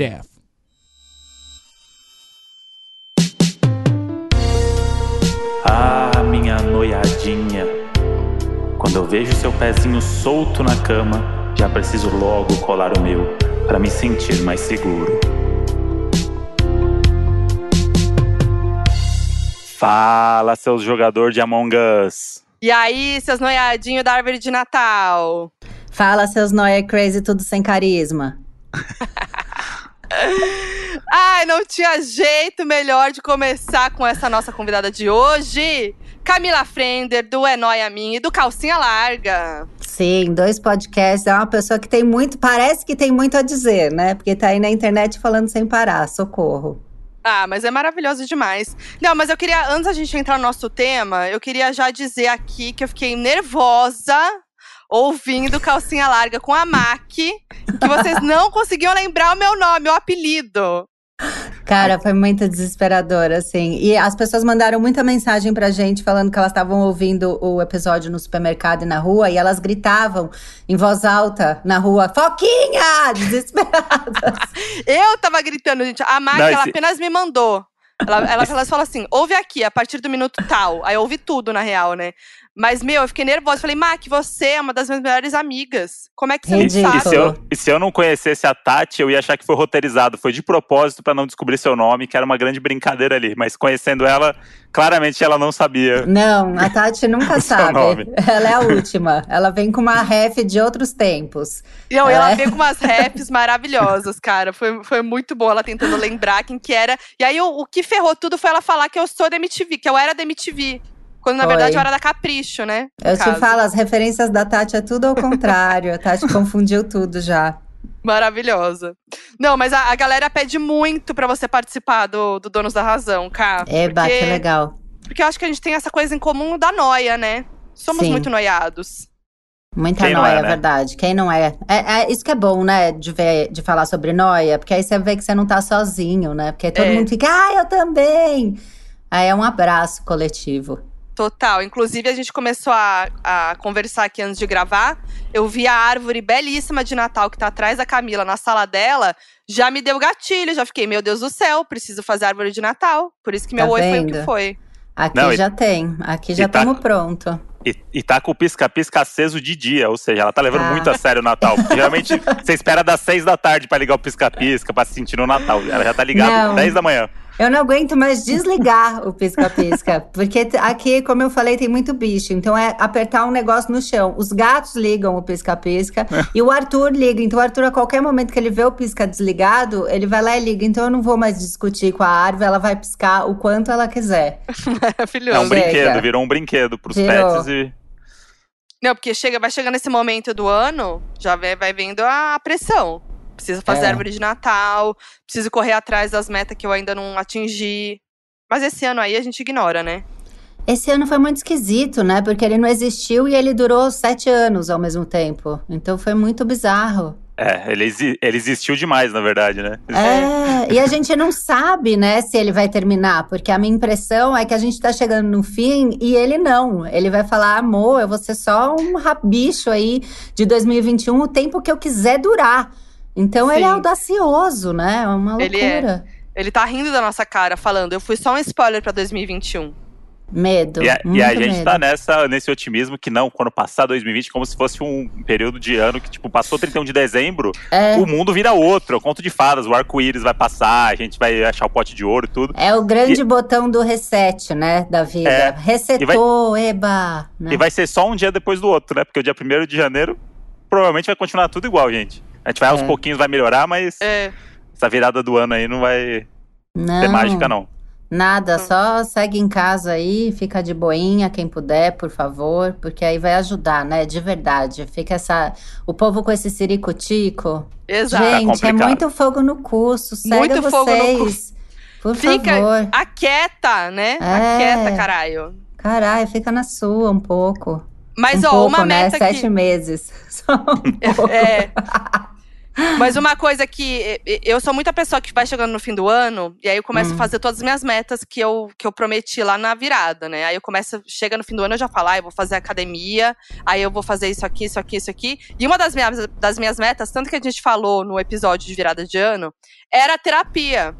death. Ah, minha noiadinha. Quando eu vejo seu pezinho solto na cama, já preciso logo colar o meu para me sentir mais seguro. Fala, seus jogador de Among Us. E aí, seus noiadinhos da árvore de Natal? Fala, seus noia crazy, tudo sem carisma. Ai, não tinha jeito melhor de começar com essa nossa convidada de hoje. Camila Frender, do É Nóia Minha e do Calcinha Larga. Sim, dois podcasts. É uma pessoa que tem muito, parece que tem muito a dizer, né? Porque tá aí na internet falando sem parar. Socorro. Ah, mas é maravilhoso demais. Não, mas eu queria, antes da gente entrar no nosso tema, eu queria já dizer aqui que eu fiquei nervosa ouvindo Calcinha Larga com a Mac, que vocês não conseguiam lembrar o meu nome, o apelido. Cara, foi muito desesperador, assim. E as pessoas mandaram muita mensagem pra gente falando que elas estavam ouvindo o episódio no supermercado e na rua e elas gritavam em voz alta na rua: Foquinha! Desesperadas. Eu tava gritando, gente. A Mac, Não, ela apenas me mandou. Ela, ela, ela falou assim: ouve aqui, a partir do minuto tal. Aí eu ouvi tudo, na real, né? Mas, meu, eu fiquei nervosa. Falei, Mac, você é uma das minhas melhores amigas. Como é que você não Ridículo. E sabe? se, eu, e se eu não conhecesse a Tati, eu ia achar que foi roteirizado. Foi de propósito pra não descobrir seu nome, que era uma grande brincadeira ali. Mas conhecendo ela, claramente ela não sabia. Não, a Tati nunca sabe. nome. Ela é a última. Ela vem com uma ref de outros tempos. Não, e ela É. veio com umas raps maravilhosas, cara. Foi, foi muito boa ela tentando lembrar quem que era. E aí, o, o que ferrou tudo foi ela falar que eu sou da MTV, que eu era da MTV. Quando, na Foi. verdade, eu era da Capricho, né? Eu te caso. falo, as referências da Tati é tudo ao contrário. A Tati confundiu tudo já. Maravilhosa. Não, mas a, a galera pede muito pra você participar do, do Donos da Razão, cara. Eba, porque, que legal. Porque eu acho que a gente tem essa coisa em comum da noia, né? Somos Sim. muito noiados. Muita Quem noia, é, é né? verdade. Quem não é? é? é Isso que é bom, né? De, ver, de falar sobre noia, porque aí você vê que você não tá sozinho, né? Porque todo É. mundo fica, ah, eu também. Aí é um abraço coletivo. Total. Inclusive, a gente começou a, a conversar aqui antes de gravar. Eu vi a árvore belíssima de Natal que tá atrás da Camila na sala dela. Já me deu gatilho, já fiquei, meu Deus do céu, preciso fazer árvore de Natal. Por isso que meu Tá oi foi o que foi. Aqui Não, e- já tem. Aqui já e tá- estamos pronto. E, e tá com o pisca-pisca aceso de dia, ou seja, ela tá levando Ah. muito a sério o Natal. Porque geralmente você espera das seis da tarde pra ligar o pisca-pisca, pra se sentir no Natal. Ela já tá ligada às 10 da manhã. Eu não aguento mais desligar o pisca-pisca. Porque aqui, como eu falei, tem muito bicho. Então é apertar um negócio no chão. Os gatos ligam o pisca-pisca e o Arthur liga. Então o Arthur, a qualquer momento que ele vê o pisca desligado, ele vai lá e liga. Então eu não vou mais discutir com a árvore, ela vai piscar o quanto ela quiser. É um Maravilhoso. Chega. brinquedo, virou um brinquedo pros Virou. pets e. Não, porque chega, vai chegando esse momento do ano, já vai, vai vendo a pressão. Preciso fazer É. árvore de Natal, preciso correr atrás das metas que eu ainda não atingi. Mas esse ano aí a gente ignora, né? Esse ano foi muito esquisito, né? Porque ele não existiu e ele durou sete anos ao mesmo tempo. Então foi muito bizarro. É, ele, exi- ele existiu demais, na verdade, né? É, e a gente não sabe, né, se ele vai terminar, porque a minha impressão é que a gente tá chegando no fim e ele não. Ele vai falar, amor, eu vou ser só um rabicho aí de 2021, o tempo que eu quiser durar. Então ele é Sim. audacioso, né? É uma Ele é. loucura. Ele tá rindo da nossa cara, falando, eu fui só um spoiler pra 2021. Medo. E a, e a gente medo. tá nessa, nesse otimismo que não, quando passar 2020, como se fosse um período de ano que, tipo, passou 31 de dezembro, É, o mundo vira outro. É o conto de fadas, o arco-íris vai passar, a gente vai achar o pote de ouro e tudo. é o grande botão do reset, né, da vida. É. Resetou, eba. né? E vai ser só um dia depois do outro, né? Porque o dia 1 de janeiro provavelmente vai continuar tudo igual, gente. A gente vai aos É. pouquinhos, vai melhorar, mas É, essa virada do ano aí não vai Não. ter mágica, não. Nada, só segue em casa aí, fica de boinha, quem puder, por favor, porque aí vai ajudar, né? De verdade. Fica essa. O povo com esse ciricutico. exato. Gente, é complicado. muito fogo no cu, sossega Muito vocês. fogo no cu. Por Fica favor. aquieta, né? É. Aquieta, caralho. Caralho, fica na sua um pouco. Mas, um ó, pouco, uma né? meta Sete que... meses. Só um pouco. É. Mas uma coisa que eu sou muita pessoa que vai chegando no fim do ano e aí eu começo hum. a fazer todas as minhas metas que eu, que eu prometi lá na virada, né? Aí eu começo, chega no fim do ano eu já falo, ah, eu vou fazer academia, aí eu vou fazer isso aqui, isso aqui, isso aqui. E uma das minhas, das minhas metas, tanto que a gente falou no episódio de virada de ano, era terapia.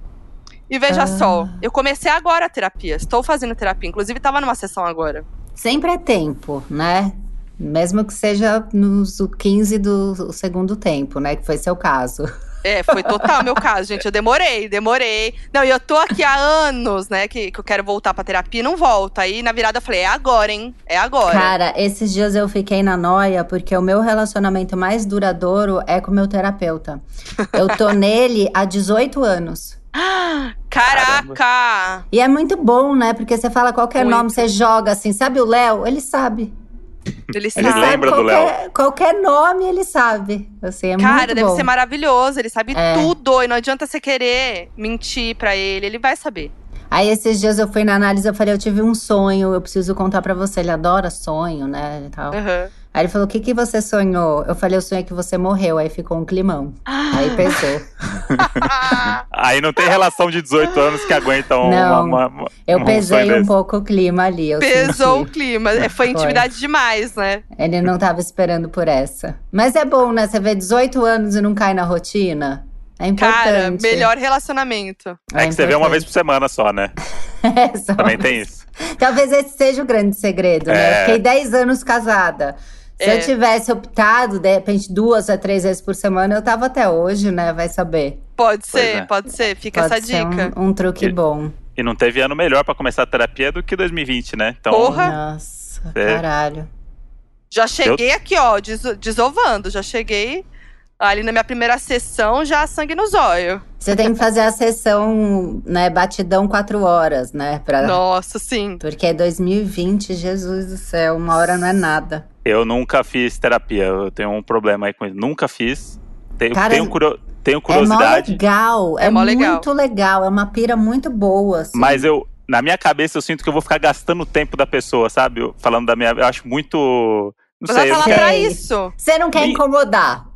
E veja ah. só, eu comecei agora a terapia. Estou fazendo terapia. Inclusive, estava numa sessão agora. Sempre é tempo, né? Mesmo que seja nos 15 do segundo tempo, né? Que foi seu caso. É, foi total meu caso, gente. Eu demorei, demorei. Não, e eu tô aqui há anos, né, que, que eu quero voltar pra terapia e não volto. Aí na virada eu falei, é agora, hein? É agora. Cara, esses dias eu fiquei na noia porque o meu relacionamento mais duradouro é com o meu terapeuta. Eu tô nele há 18 anos. Caraca! Caramba. E é muito bom, né? Porque você fala qualquer muito. nome, você joga assim, sabe o Léo? Ele sabe. Ele, sabe. ele lembra qualquer, do Léo. Qualquer nome ele sabe. Assim, é Cara, deve bom. ser maravilhoso. Ele sabe é. tudo. E não adianta você querer mentir pra ele. Ele vai saber. Aí esses dias eu fui na análise, eu falei, eu tive um sonho, eu preciso contar para você. Ele adora sonho, né? E tal. Uhum. Aí ele falou: O que, que você sonhou? Eu falei: Eu sonhei que você morreu. Aí ficou um climão. Aí pesou. aí não tem relação de 18 anos que aguenta um. Não, uma, uma, eu pesei um pouco o clima ali. Pesou senti. o clima. É, foi intimidade foi. demais, né? Ele não tava esperando por essa. Mas é bom, né? Você vê 18 anos e não cai na rotina. É importante. Cara, melhor relacionamento. É, é que você vê uma vez por semana só, né? é, só Também tem isso. Talvez esse seja o grande segredo, né? É. Eu fiquei 10 anos casada. Se é. eu tivesse optado, de repente, duas a três vezes por semana, eu tava até hoje, né? Vai saber. Pode ser, é. pode ser. Fica pode essa dica. Um, um truque e, bom. E não teve ano melhor para começar a terapia do que 2020, né? Então, Porra! Nossa, é. caralho. Já cheguei eu... aqui, ó, des desovando. Já cheguei ali na minha primeira sessão, já sangue no zóio. Você tem que fazer a sessão, né, batidão quatro horas, né? Pra... Nossa, sim. Porque é 2020, Jesus do céu, uma hora não é nada. Eu nunca fiz terapia, eu tenho um problema aí com isso. Nunca fiz. Tenho, Cara, tenho, curio, tenho curiosidade. É legal, é, é muito legal. legal, é uma pira muito boa. Assim. Mas eu, na minha cabeça, eu sinto que eu vou ficar gastando o tempo da pessoa, sabe? Falando da minha. Eu acho muito. Não sei. Tá lá pra isso. Você não quer incomodar.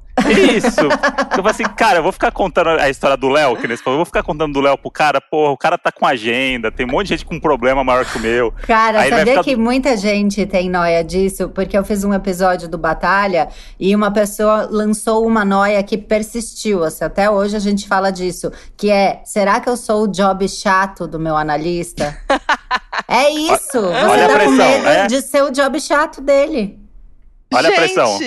Isso. Eu falei assim, cara, eu vou ficar contando a história do Léo, que nesse eu vou ficar contando do Léo pro cara, porra, o cara tá com agenda, tem um monte de gente com um problema maior que o meu. Cara, Aí sabia ficar... que muita gente tem noia disso? Porque eu fiz um episódio do Batalha e uma pessoa lançou uma noia que persistiu, assim, até hoje a gente fala disso, que é, será que eu sou o job chato do meu analista? é isso, você Olha tá com medo é? de ser o job chato dele. Olha gente. a pressão.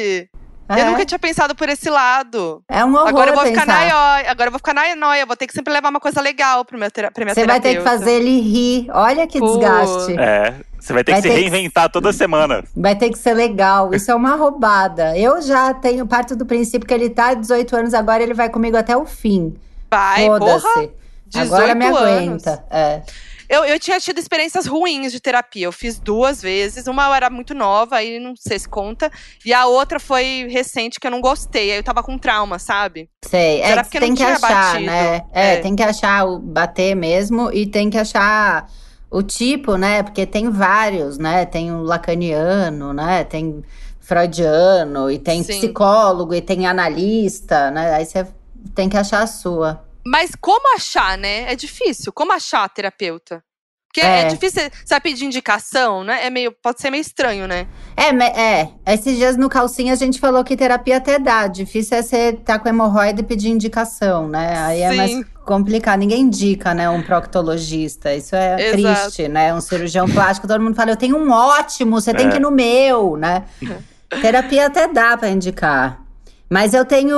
É. Eu nunca tinha pensado por esse lado. É um horror Agora eu vou pensar. ficar na noia. Agora eu vou ficar na noia. Vou ter que sempre levar uma coisa legal pro meu tera pra minha Você vai ter que fazer ele rir. Olha que Pô. desgaste. É. Você vai ter vai que se reinventar que... toda semana. Vai ter que ser legal. Isso é uma roubada. Eu já tenho parte do princípio que ele tá 18 anos agora, ele vai comigo até o fim. Vai, porra. Agora me aguenta. É. Eu, eu tinha tido experiências ruins de terapia. Eu fiz duas vezes. Uma eu era muito nova, aí não sei se conta. E a outra foi recente, que eu não gostei. Aí eu tava com trauma, sabe? Sei. É, porque tem que achar, batido. né? É, é, tem que achar o bater mesmo e tem que achar o tipo, né? Porque tem vários, né? Tem o lacaniano, né? Tem freudiano, e tem Sim. psicólogo, e tem analista, né? Aí você tem que achar a sua. Mas como achar, né? É difícil. Como achar terapeuta? Porque é. é, difícil, você vai pedir indicação, né? É meio, pode ser meio estranho, né? É, é. Esses dias no calcinha a gente falou que terapia até dá. Difícil é você tá com hemorroida e pedir indicação, né? Aí é Sim. mais complicado. Ninguém indica, né, um proctologista. Isso é Exato. triste, né? Um cirurgião plástico, todo mundo fala, eu tenho um ótimo, você é. tem que ir no meu, né? terapia até dá para indicar. Mas eu tenho.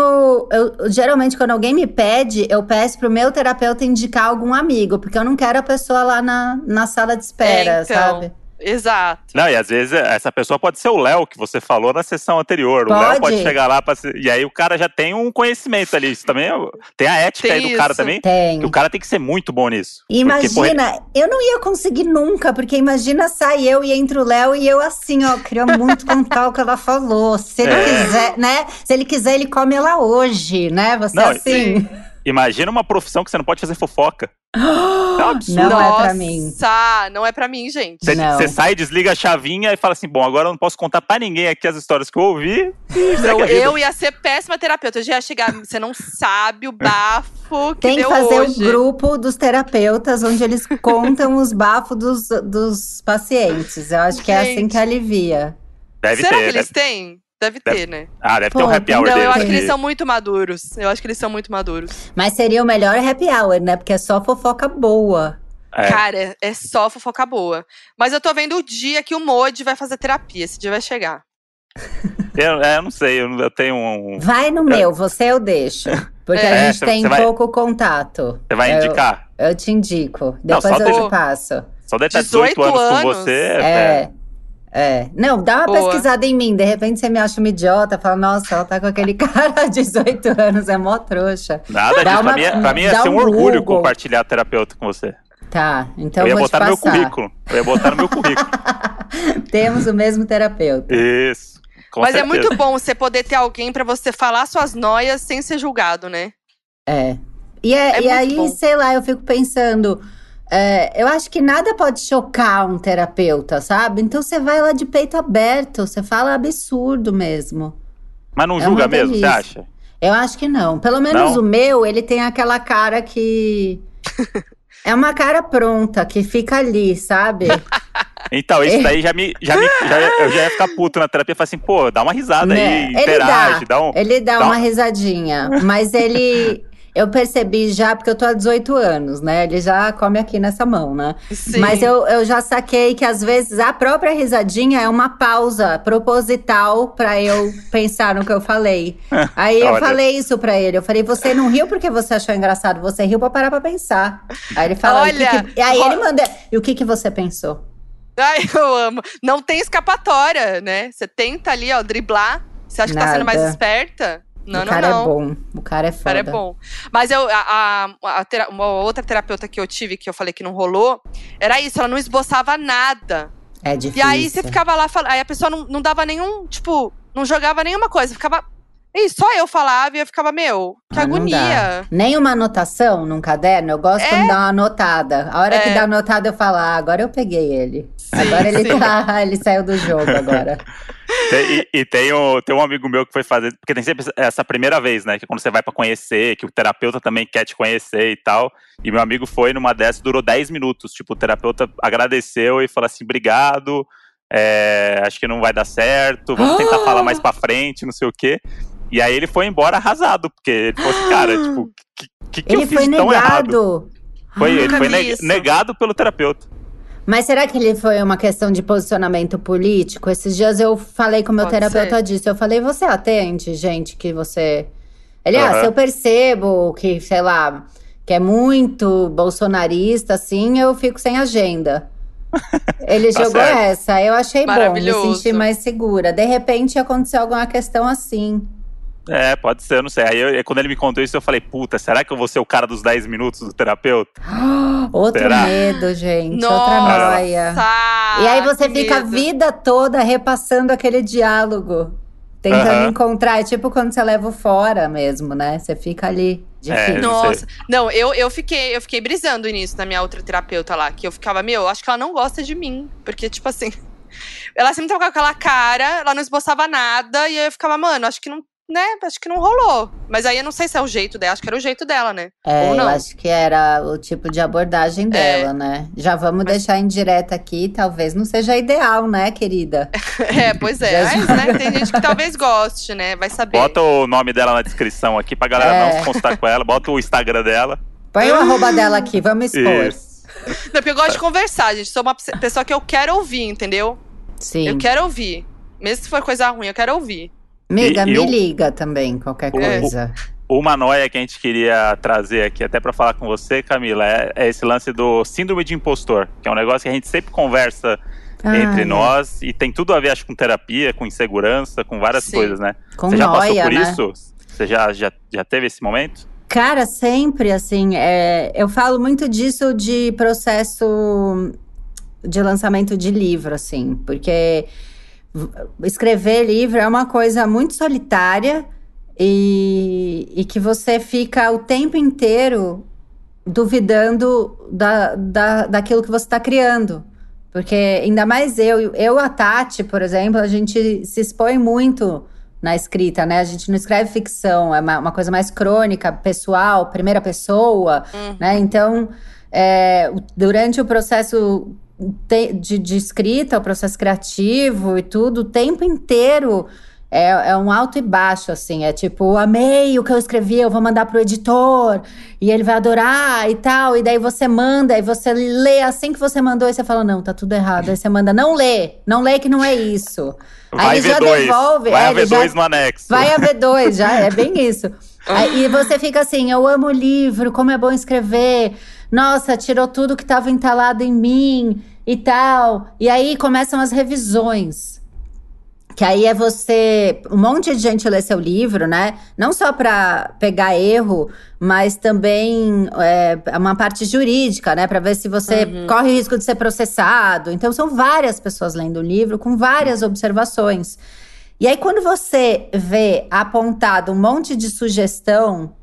Eu, geralmente, quando alguém me pede, eu peço pro meu terapeuta indicar algum amigo, porque eu não quero a pessoa lá na, na sala de espera, é, então, sabe? Exato. Não, e às vezes essa pessoa pode ser o Léo, que você falou na sessão anterior. Pode? O Léo pode chegar lá pra, e aí o cara já tem um conhecimento ali. Isso também é, tem a ética tem aí do isso. cara também. Tem. Que o cara tem que ser muito bom nisso. Imagina, porque, eu não ia conseguir nunca, porque imagina sair eu e entra o Léo e eu assim, ó, queria muito contar o que ela falou. Se ele é. quiser, né? Se ele quiser, ele come ela hoje, né? Você não, assim. Imagina uma profissão que você não pode fazer fofoca. é um absurdo. Não Nossa, é pra mim. não é pra mim, gente. Você, sai, desliga a chavinha e fala assim: bom, agora eu não posso contar pra ninguém aqui as histórias que eu ouvi. E Não, eu ia ser péssima terapeuta. Eu já ia chegar. Você não sabe o bafo que Tem que deu fazer hoje. o grupo dos terapeutas, onde eles contam os bafos dos, dos pacientes. Eu acho que é assim Gente. que alivia. Deve Será ter. que deve- eles têm? Deve Deve- ter, né? Ah, deve Pô, ter um happy hour Não, deles. eu acho que aqui. eles são muito maduros. Eu acho que eles são muito maduros. Mas seria o melhor happy hour, né? Porque é só fofoca boa. É. Cara, é só fofoca boa. Mas eu tô vendo o dia que o Modi vai fazer terapia. Esse dia vai chegar. Eu, é, eu não sei, eu, não- eu tenho um. Vai no meu, você eu deixo. Porque a É, gente cê- tem cê vai- pouco contato. Você vai Eu- indicar? Eu te indico. Não, Depois só eu deixa- te passo. Só deve estar 18 18 anos, anos? com você. É. É. É. Não, dá uma Boa. pesquisada em mim. De repente você me acha uma idiota, fala, nossa, ela tá com aquele cara de 18 anos, é mó trouxa. Nada Dá disso. uma- pra mim, é- pra mim ia dá ser um um orgulho Google. compartilhar terapeuta com você. Tá, então eu ia vou te botar no meu currículo. Eu ia botar no meu currículo. Temos o mesmo terapeuta. Isso. Com Mas é certeza. muito bom você poder ter alguém pra você falar suas noias sem ser julgado, né? É. E, é- É e aí, bom. sei lá, eu fico pensando. É, eu acho que nada pode chocar um terapeuta, sabe? Então você vai lá de peito aberto, você fala absurdo mesmo. Mas não É julga mesmo, você acha? Eu acho que não. Pelo menos Não? o meu, ele tem aquela cara que. é uma cara pronta, que fica ali, sabe? Então, isso daí já me. Já me já, eu já ia ficar puto na terapia e falar assim, pô, dá uma risada Né? aí, Ele interage, dá, um. Ele dá dá uma um- risadinha, mas ele. Eu percebi já, porque eu tô há 18 anos, né? Ele já come aqui nessa mão, né? Sim. Mas eu, eu já saquei que às vezes a própria risadinha é uma pausa proposital pra eu pensar no que eu falei. Aí eu falei isso pra ele. Eu falei, você não riu porque você achou engraçado, você riu pra parar pra pensar. Aí ele falou, Olha, que que... E aí ele manda, e o que que você pensou? Ai, eu amo. Não tem escapatória, né? Você tenta ali, ó, driblar. Você acha que tá sendo mais esperta? Não, o não, cara não. é bom, o cara é O foda. cara é bom. Mas eu, a, a- a uma outra terapeuta que eu tive, que eu falei que não rolou, era isso, ela não esboçava nada. É E difícil. aí você ficava lá, fal- aí a pessoa não, não dava nenhum, tipo, não jogava nenhuma coisa, ficava. E só eu falava e eu ficava, meu, que Ah, agonia. Nem uma anotação num caderno, eu gosto quando dá uma anotada. A hora que É. dá anotada, eu falo, ah, agora eu peguei ele. agora ele sim. tá, ele saiu do jogo agora. Tem- e e tem, o, tem um amigo meu que foi fazer, porque tem sempre essa primeira vez, né? Que é quando você vai pra conhecer, que o terapeuta também quer te conhecer e tal. E meu amigo foi numa dessas, durou 10 minutos. Tipo, o terapeuta agradeceu e falou assim: obrigado, é, acho que não vai dar certo, vamos tentar falar mais pra frente, não sei o quê. E aí ele foi embora arrasado, porque ele falou assim, cara, tipo, o que, que, que eu ele fiz foi tão errado? negado. Foi, ele foi isso. negado pelo terapeuta. Mas será que ele foi uma questão de posicionamento político? Esses dias eu falei com o meu Pode terapeuta ser. disso. Eu falei, você atende gente que você. Ele, ah, Aham. se eu percebo que, sei lá, que é muito bolsonarista, assim, eu fico sem agenda. Ele Tá jogou certo. essa, eu achei bom, me senti mais segura. De repente aconteceu alguma questão assim. É, pode ser, eu não sei. Aí eu- quando ele me contou isso, eu falei, puta, será que eu vou ser o cara dos 10 minutos do terapeuta? Outro Será? medo, gente, outra Nossa! noia. E aí você que fica a vida toda repassando aquele diálogo. Tentando Aham. encontrar. É tipo quando você leva o fora mesmo, né? Você fica ali. Difícil. É, não Nossa, não, eu, eu fiquei, eu fiquei brisando nisso na minha outra terapeuta lá, que eu ficava, meu, acho que ela não gosta de mim, porque tipo assim, ela sempre tava com aquela cara, ela não esboçava nada e aí eu ficava, mano, acho que não, né, acho que não rolou. Mas aí eu não sei se é o jeito dela, acho que era o jeito dela, né? É, Ou eu não. acho que era o tipo de abordagem dela, né? Já vamos deixar em direta aqui, talvez não seja ideal, né, querida? É, pois é, mas né, tem gente que talvez goste, né, vai saber. Bota o nome dela na descrição aqui pra galera É. não se consultar com ela. Bota o Instagram dela. Põe o arroba dela aqui, vamos expor. Isso. Não, porque eu gosto de conversar, gente, sou uma pessoa que eu quero ouvir, entendeu? Sim. Eu quero ouvir. Mesmo se for coisa ruim, eu quero ouvir. Amiga, E- me eu- liga também, qualquer O- coisa. Uma noia que a gente queria trazer aqui, até pra falar com você, Camila, é, é esse lance do síndrome de impostor, que é um negócio que a gente sempre conversa entre Ai, nós e tem tudo a ver, acho, com terapia, com insegurança, com várias Sim. coisas, né? Com você já passou noia, por né? isso? Você já, já, já teve esse momento? Cara, sempre assim, é, eu falo muito disso de processo de lançamento de livro, assim, porque escrever livro é uma coisa muito solitária e, e que você fica o tempo inteiro duvidando da, da, daquilo que você está criando. Porque ainda mais eu, eu a Tati, por exemplo, a gente se expõe muito na escrita, né? A gente não escreve ficção, é uma, uma coisa mais crônica, pessoal, primeira pessoa, uhum. né? Então, é, durante o processo de, de, escrita, o processo criativo e tudo, o tempo inteiro é, é, um alto e baixo, assim. É tipo, amei o que eu escrevi, eu vou mandar pro editor e ele vai adorar e tal. E daí você manda, e você lê assim que você mandou, e você fala, não, tá tudo errado. Aí você manda, não lê, não lê que não é isso. Vai Aí ele já dois. devolve. Vai é, haver dois no anexo. Vai haver dois, já, é bem isso. Aí, e você fica assim, eu amo o livro, como é bom escrever. Nossa, tirou tudo que estava entalado em mim e tal. E aí começam as revisões. Que aí é você. Um monte de gente lê seu livro, né? Não só para pegar erro, mas também é, uma parte jurídica, né? Para ver se você uhum. corre risco de ser processado. Então, são várias pessoas lendo o livro com várias observações. E aí, quando você vê apontado um monte de sugestão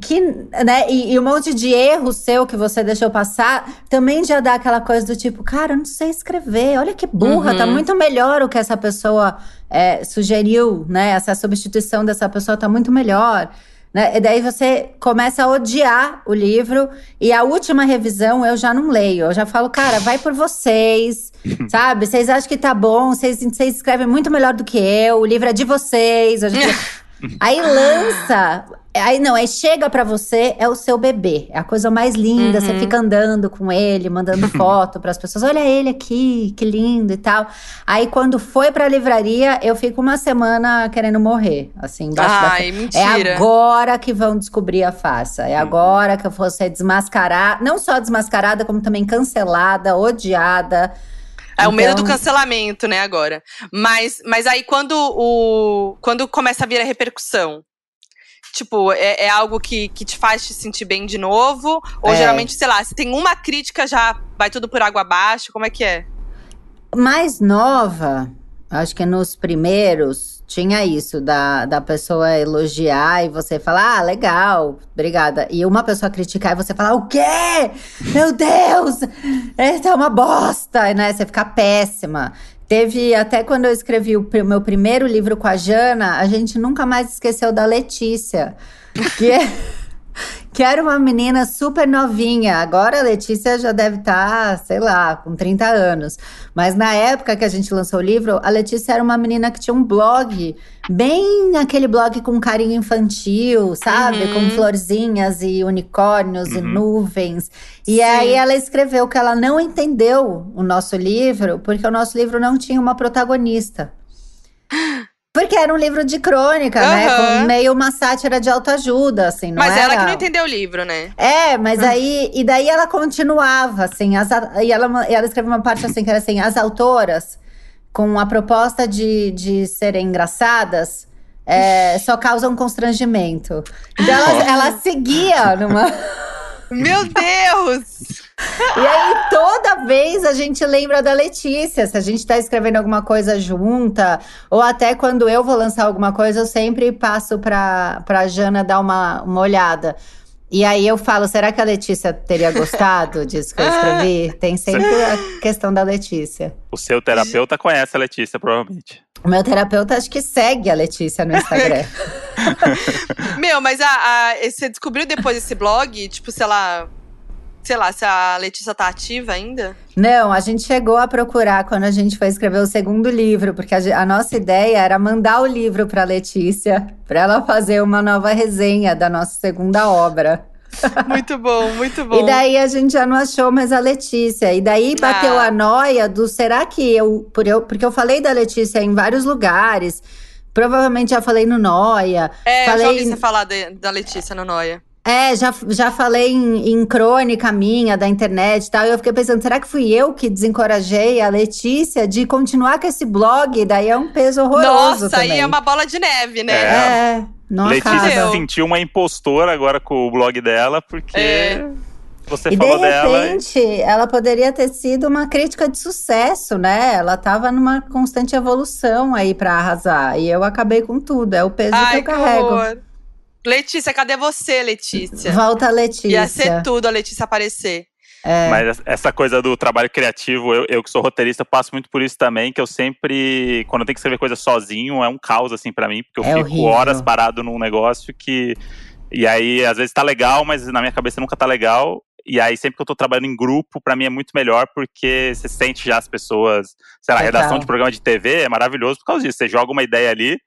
que, né, e, e, um monte de erro seu que você deixou passar, também já dá aquela coisa do tipo, cara, eu não sei escrever, olha que burra, tá uhum. tá muito melhor o que essa pessoa é, sugeriu, né? Essa substituição dessa pessoa tá muito melhor. Né? E daí você começa a odiar o livro. E a última revisão eu já não leio. Eu já falo, cara, vai por vocês, sabe? Vocês acham que tá bom, vocês, vocês escrevem muito melhor do que eu, o livro é de vocês. Gente... Aí lança Aí não, aí chega para você, é o seu bebê. É a coisa mais linda. Uhum. Você fica andando com ele, mandando foto para as pessoas. Olha ele aqui, que lindo e tal. Aí quando foi pra livraria, eu fico uma semana querendo morrer. Assim, embaixo Ai, da... mentira. É agora que vão descobrir a farsa. É agora que eu vou ser desmascarada. Não só desmascarada, como também cancelada, odiada. É o medo do então cancelamento, né, agora. Mas, mas aí quando o. Quando começa a vir a repercussão Tipo, é, é algo que, que te faz te sentir bem de novo? Ou é. geralmente, sei lá, se tem uma crítica, já vai tudo por água abaixo? Como é que é? Mais nova, acho que nos primeiros tinha isso, da, da pessoa elogiar e você falar, ah, legal, obrigada. E uma pessoa criticar e você falar, o quê? Meu Deus! Essa é uma bosta, né? Você ficar péssima. Teve até quando eu escrevi o meu primeiro livro com a Jana, a gente nunca mais esqueceu da Letícia, que, é, que era uma menina super novinha. Agora a Letícia já deve estar, tá, sei lá, com 30 anos. Mas na época que a gente lançou o livro, a Letícia era uma menina que tinha um blog, bem aquele blog com carinho infantil, sabe? Uhum. Com florzinhas e unicórnios uhum. e nuvens. E Sim. aí ela escreveu que ela não entendeu o nosso livro, porque o nosso livro não tinha uma protagonista. Porque era um livro de crônica, uhum. né? Com meio uma sátira de autoajuda, assim, não Mas era... ela que não entendeu o livro, né? É, mas uhum. aí… E daí ela continuava, assim, as, e ela, ela escreveu uma parte assim, que era assim… As autoras, com a proposta de, de serem engraçadas… É, só causam constrangimento. Então ela, ela seguia numa… Meu Deus! E aí, toda vez a gente lembra da Letícia. Se a gente tá escrevendo alguma coisa junta, ou até quando eu vou lançar alguma coisa, eu sempre passo pra, pra Jana dar uma, uma olhada. E aí eu falo, será que a Letícia teria gostado disso que eu escrevi? Tem sempre a questão da Letícia. O seu terapeuta conhece a Letícia, provavelmente. O meu terapeuta acho que segue a Letícia no Instagram. meu, mas a, a, você descobriu depois esse blog, tipo, sei lá, sei lá, se a Letícia tá ativa ainda? Não, a gente chegou a procurar quando a gente foi escrever o segundo livro, porque a, a nossa ideia era mandar o livro para Letícia, para ela fazer uma nova resenha da nossa segunda obra. Muito bom, muito bom. E daí a gente já não achou mais a Letícia. E daí bateu ah. a noia do será que eu, por eu. Porque eu falei da Letícia em vários lugares. Provavelmente já falei no Noia. É, falei... eu já ouvi você falar de, da Letícia no Noia. É, já, já falei em, em, crônica minha da internet e tal. E eu fiquei pensando, será que fui eu que desencorajei a Letícia de continuar com esse blog? Daí é um peso horroroso. Nossa, também. aí é uma bola de neve, né? É. é não Letícia se sentiu uma impostora agora com o blog dela, porque. É. Você e falou de repente, dela. ela poderia ter sido uma crítica de sucesso, né? Ela estava numa constante evolução aí para arrasar. E eu acabei com tudo. É o peso Ai, que eu carrego. Horror. Letícia, cadê você, Letícia? Volta, Letícia. Ia ser tudo a Letícia aparecer. É. Mas essa coisa do trabalho criativo, eu, eu que sou roteirista, passo muito por isso também, que eu sempre, quando eu tenho que escrever coisa sozinho, é um caos, assim, para mim, porque eu é fico horrível. horas parado num negócio que. E aí, às vezes tá legal, mas na minha cabeça nunca tá legal. E aí, sempre que eu tô trabalhando em grupo, para mim é muito melhor, porque você sente já as pessoas. Sei lá, a redação de programa de TV é maravilhoso por causa disso. Você joga uma ideia ali,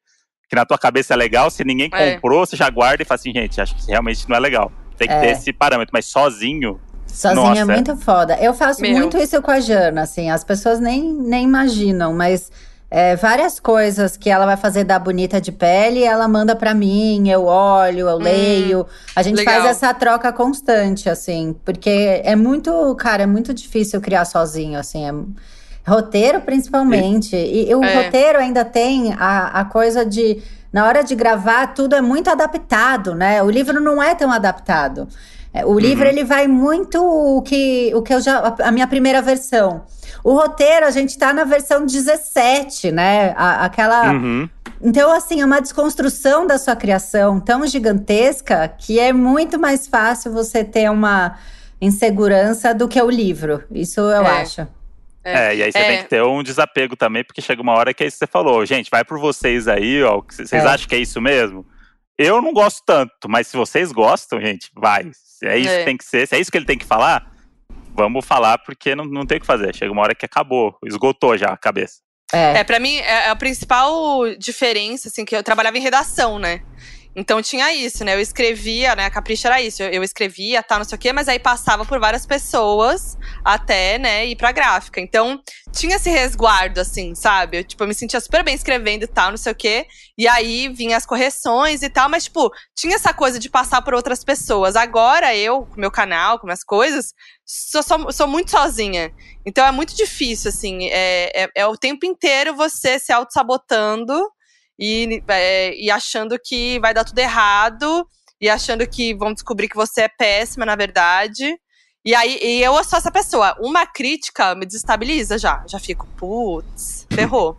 que na tua cabeça é legal, se ninguém é. comprou, você já guarda e fala assim, gente, acho que realmente não é legal. Tem que é. ter esse parâmetro, mas sozinho. Sozinho é nossa, é muito foda. Eu faço Meu. muito isso com a Jana, assim, as pessoas nem, nem imaginam, mas é, várias coisas que ela vai fazer da bonita de pele, ela manda para mim, eu olho, eu hum, leio. A gente legal. faz essa troca constante, assim, porque é muito, cara, é muito difícil criar sozinho, assim. É, roteiro, principalmente. E, e o é. roteiro ainda tem a, a coisa de. Na hora de gravar, tudo é muito adaptado, né? O livro não é tão adaptado. É, o livro uhum. ele vai muito o que, o que eu já. A minha primeira versão. O roteiro, a gente tá na versão 17, né? A, aquela. Uhum. Então, assim, é uma desconstrução da sua criação tão gigantesca que é muito mais fácil você ter uma insegurança do que o livro. Isso eu é. acho. É, e aí você é. tem que ter um desapego também, porque chega uma hora que é isso que você falou. Gente, vai por vocês aí, ó. Vocês é. acham que é isso mesmo? Eu não gosto tanto, mas se vocês gostam, gente, vai. Se é isso que é. tem que ser, se é isso que ele tem que falar, vamos falar, porque não, não tem o que fazer. Chega uma hora que acabou, esgotou já a cabeça. É, é para mim, é, é a principal diferença, assim, que eu trabalhava em redação, né? Então tinha isso, né? Eu escrevia, né? A Capricha era isso. Eu, escrevia, tá, não sei o quê, mas aí passava por várias pessoas até, né, ir pra gráfica. Então tinha esse resguardo, assim, sabe? Eu, tipo, eu me sentia super bem escrevendo e tal, não sei o quê. E aí vinha as correções e tal, mas, tipo, tinha essa coisa de passar por outras pessoas. Agora eu, com meu canal, com minhas coisas, sou, sou, sou muito sozinha. Então é muito difícil, assim. É, é, é o tempo inteiro você se auto-sabotando e, é, e achando que vai dar tudo errado, e achando que vão descobrir que você é péssima, na verdade. E aí, e eu sou essa pessoa. Uma crítica me desestabiliza já. Já fico, putz, ferrou.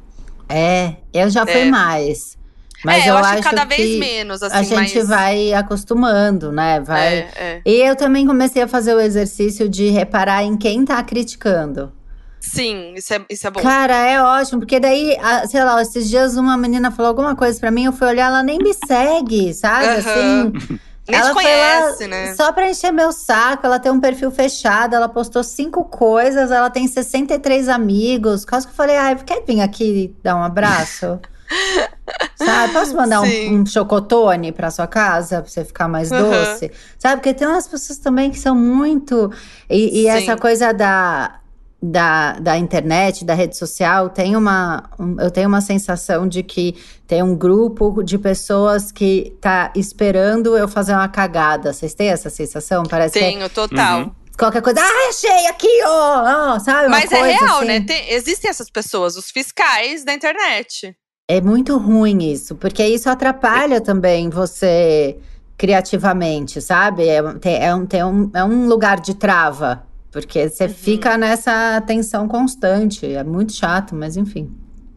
É, eu já fui é. mais. Mas é, eu, eu acho, cada vez menos, assim, A gente mas... vai acostumando, né? Vai. É, é. E eu também comecei a fazer o exercício de reparar em quem tá criticando. Sim, isso é, isso é bom. Cara, é ótimo, porque daí, sei lá, esses dias uma menina falou alguma coisa pra mim, eu fui olhar, ela nem me segue, sabe? Uhum. Assim. Nem ela conhece, né? Só pra encher meu saco, ela tem um perfil fechado, ela postou cinco coisas, ela tem 63 amigos. Quase que eu falei, ai, quer vir aqui dar um abraço? Sabe? Posso mandar um, um, chocotone pra sua casa pra você ficar mais uhum. doce? Sabe? Porque tem umas pessoas também que são muito. E, e essa coisa da da, da internet, da rede social, tem uma, um, eu tenho uma sensação de que tem um grupo de pessoas que tá esperando eu fazer uma cagada. Vocês têm essa sensação? Parece Tenho, que, total. Uhum. Qualquer coisa, ah, achei aqui, ó, oh, oh, sabe? Mas é real, assim. né? Tem, existem essas pessoas, os fiscais da internet. É muito ruim isso, porque isso atrapalha também você criativamente, sabe? É, é, um, tem um, é um lugar de trava porque você uhum. fica nessa tensão constante. É muito chato, mas enfim.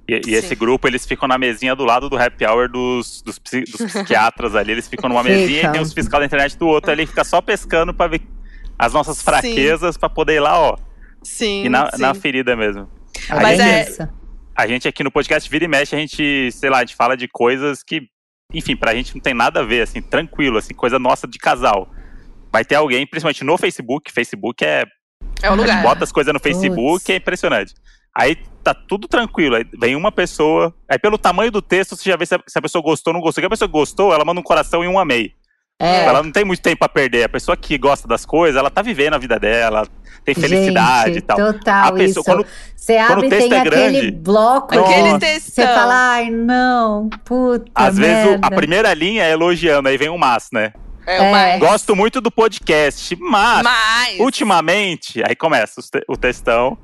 E, e esse grupo, eles ficam na mesinha do lado do happy hour dos, dos, dos psiquiatras ali. Eles ficam numa mesinha e tem os fiscais da internet do outro ali. Fica só pescando pra ver as nossas fraquezas para poder ir lá, ó. Sim. E na, na ferida mesmo. Mas é. A gente aqui no podcast Vira e Mexe, a gente, sei lá, a gente fala de coisas que, enfim, pra gente não tem nada a ver, assim, tranquilo, assim, coisa nossa de casal. Vai ter alguém, principalmente no Facebook, Facebook é é o lugar. Bota as coisas no Facebook, Puts. é impressionante. Aí tá tudo tranquilo. Aí vem uma pessoa. Aí pelo tamanho do texto, você já vê se a, se a pessoa gostou ou não gostou. Se a pessoa gostou, ela manda um coração e um amei. É. Ela não tem muito tempo a perder. A pessoa que gosta das coisas, ela tá vivendo a vida dela, tem felicidade Gente, e tal. Total, a pessoa, isso. Quando, você abre e tem é aquele grande, bloco. Aquele texto. Você fala, ai, não, puta. Às merda. vezes a primeira linha é elogiando, aí vem um mas, né? É, é. Gosto muito do podcast, mas, mas... ultimamente, aí começa o textão.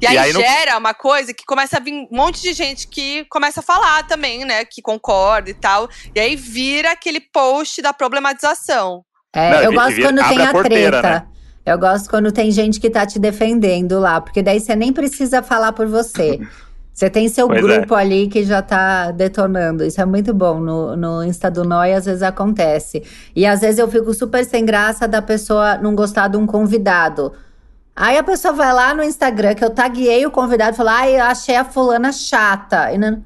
E aí, e aí gera no... uma coisa que começa a vir um monte de gente que começa a falar também, né? Que concorda e tal. E aí vira aquele post da problematização. É, Não, eu gosto vira, quando tem a, a porteira, treta. Né? Eu gosto quando tem gente que tá te defendendo lá, porque daí você nem precisa falar por você. Você tem seu Pois grupo ali que já tá detonando. Isso é muito bom. No, no Insta do Noi, às vezes acontece. E às vezes eu fico super sem graça da pessoa não gostar de um convidado. Aí a pessoa vai lá no Instagram, que eu taguei o convidado e fala: Ai, eu achei a fulana chata. E não...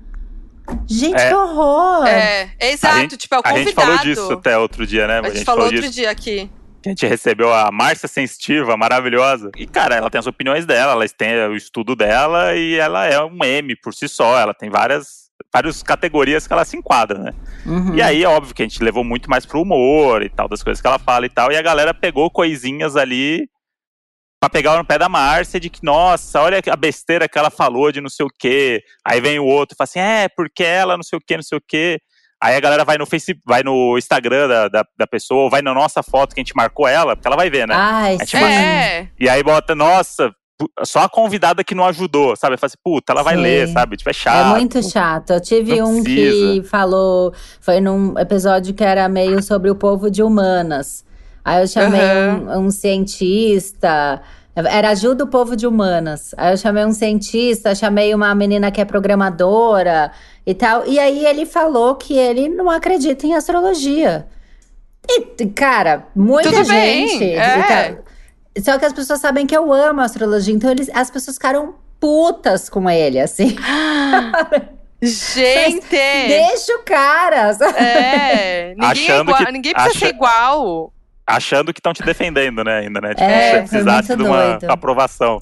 Gente, É. que horror! É, é exato, A gente- tipo, é o A convidado. gente falou disso até outro dia, né? A gente, falou outro disso. dia aqui. A gente recebeu a Márcia Sensitiva, maravilhosa. E, cara, ela tem as opiniões dela, ela tem o estudo dela e ela é um M por si só. Ela tem várias, várias categorias que ela se enquadra, né? Uhum. E aí, é óbvio que a gente levou muito mais pro humor e tal, das coisas que ela fala e tal. E a galera pegou coisinhas ali pra pegar no pé da Márcia de que, nossa, olha a besteira que ela falou de não sei o quê. Aí vem o outro e fala assim, é, porque ela não sei o quê, não sei o quê. Aí a galera vai no Facebook, vai no Instagram da, da, da pessoa, ou vai na nossa foto que a gente marcou ela, porque ela vai ver, né? Ai, É sim. É, E aí bota, nossa, só a convidada que não ajudou, sabe? Fala assim, puta, ela vai Sim. ler, sabe? Tipo, é É chato. muito chato. Eu tive Não um que precisa. falou, foi num episódio que era meio sobre o povo de humanas. Aí eu chamei Aham. um, um cientista. Era ajuda o povo de humanas. Aí eu chamei um cientista, chamei uma menina que é programadora e tal. E aí ele falou que ele não acredita em astrologia. E, cara, muita Tudo bem, gente. é. Cara, Só que as pessoas sabem que eu amo astrologia, então eles, as pessoas ficaram putas com ele, assim. Gente! Deixa o cara. É, ninguém, é igual, que- ninguém precisa acha- ser igual. Achando que estão te defendendo, né, ainda, né? Tipo, É, muito de uma doido. aprovação.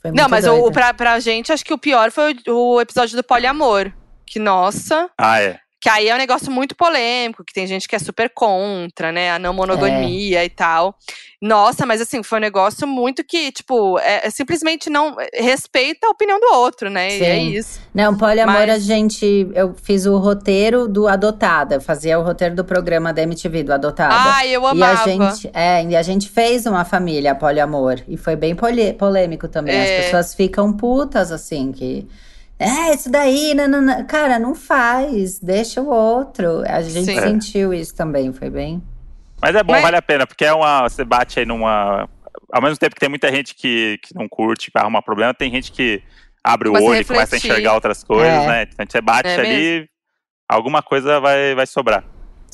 Foi Não, mas doido. o pra, pra gente, acho que o pior foi o, o episódio do poliamor. Que, nossa, Ah, é. Que aí é um negócio muito polêmico, que tem gente que é super contra, né? A não monogamia e tal. Nossa, mas assim, foi um negócio muito que, tipo, é, é simplesmente não respeita a opinião do outro, né? E é Sim. isso. Não, poliamor, Mas- a gente. Eu fiz o roteiro do Adotada. Eu fazia o roteiro do programa da MTV, do Adotada. Ai, eu e a amava. gente, é, e a gente fez uma família poliamor. E foi bem polêmico também. É. As pessoas ficam putas, assim, que. É, isso daí, nanana. cara, não faz, deixa o outro. A gente Sim. sentiu isso também, foi bem. Mas é bom, Mas- vale a pena, porque é uma. Você bate aí numa. Ao mesmo tempo que tem muita gente que, que não curte, que arruma problema, tem gente que abre Começa o olho e começa a enxergar outras coisas, É. né? Então você bate É ali, alguma coisa vai, vai sobrar.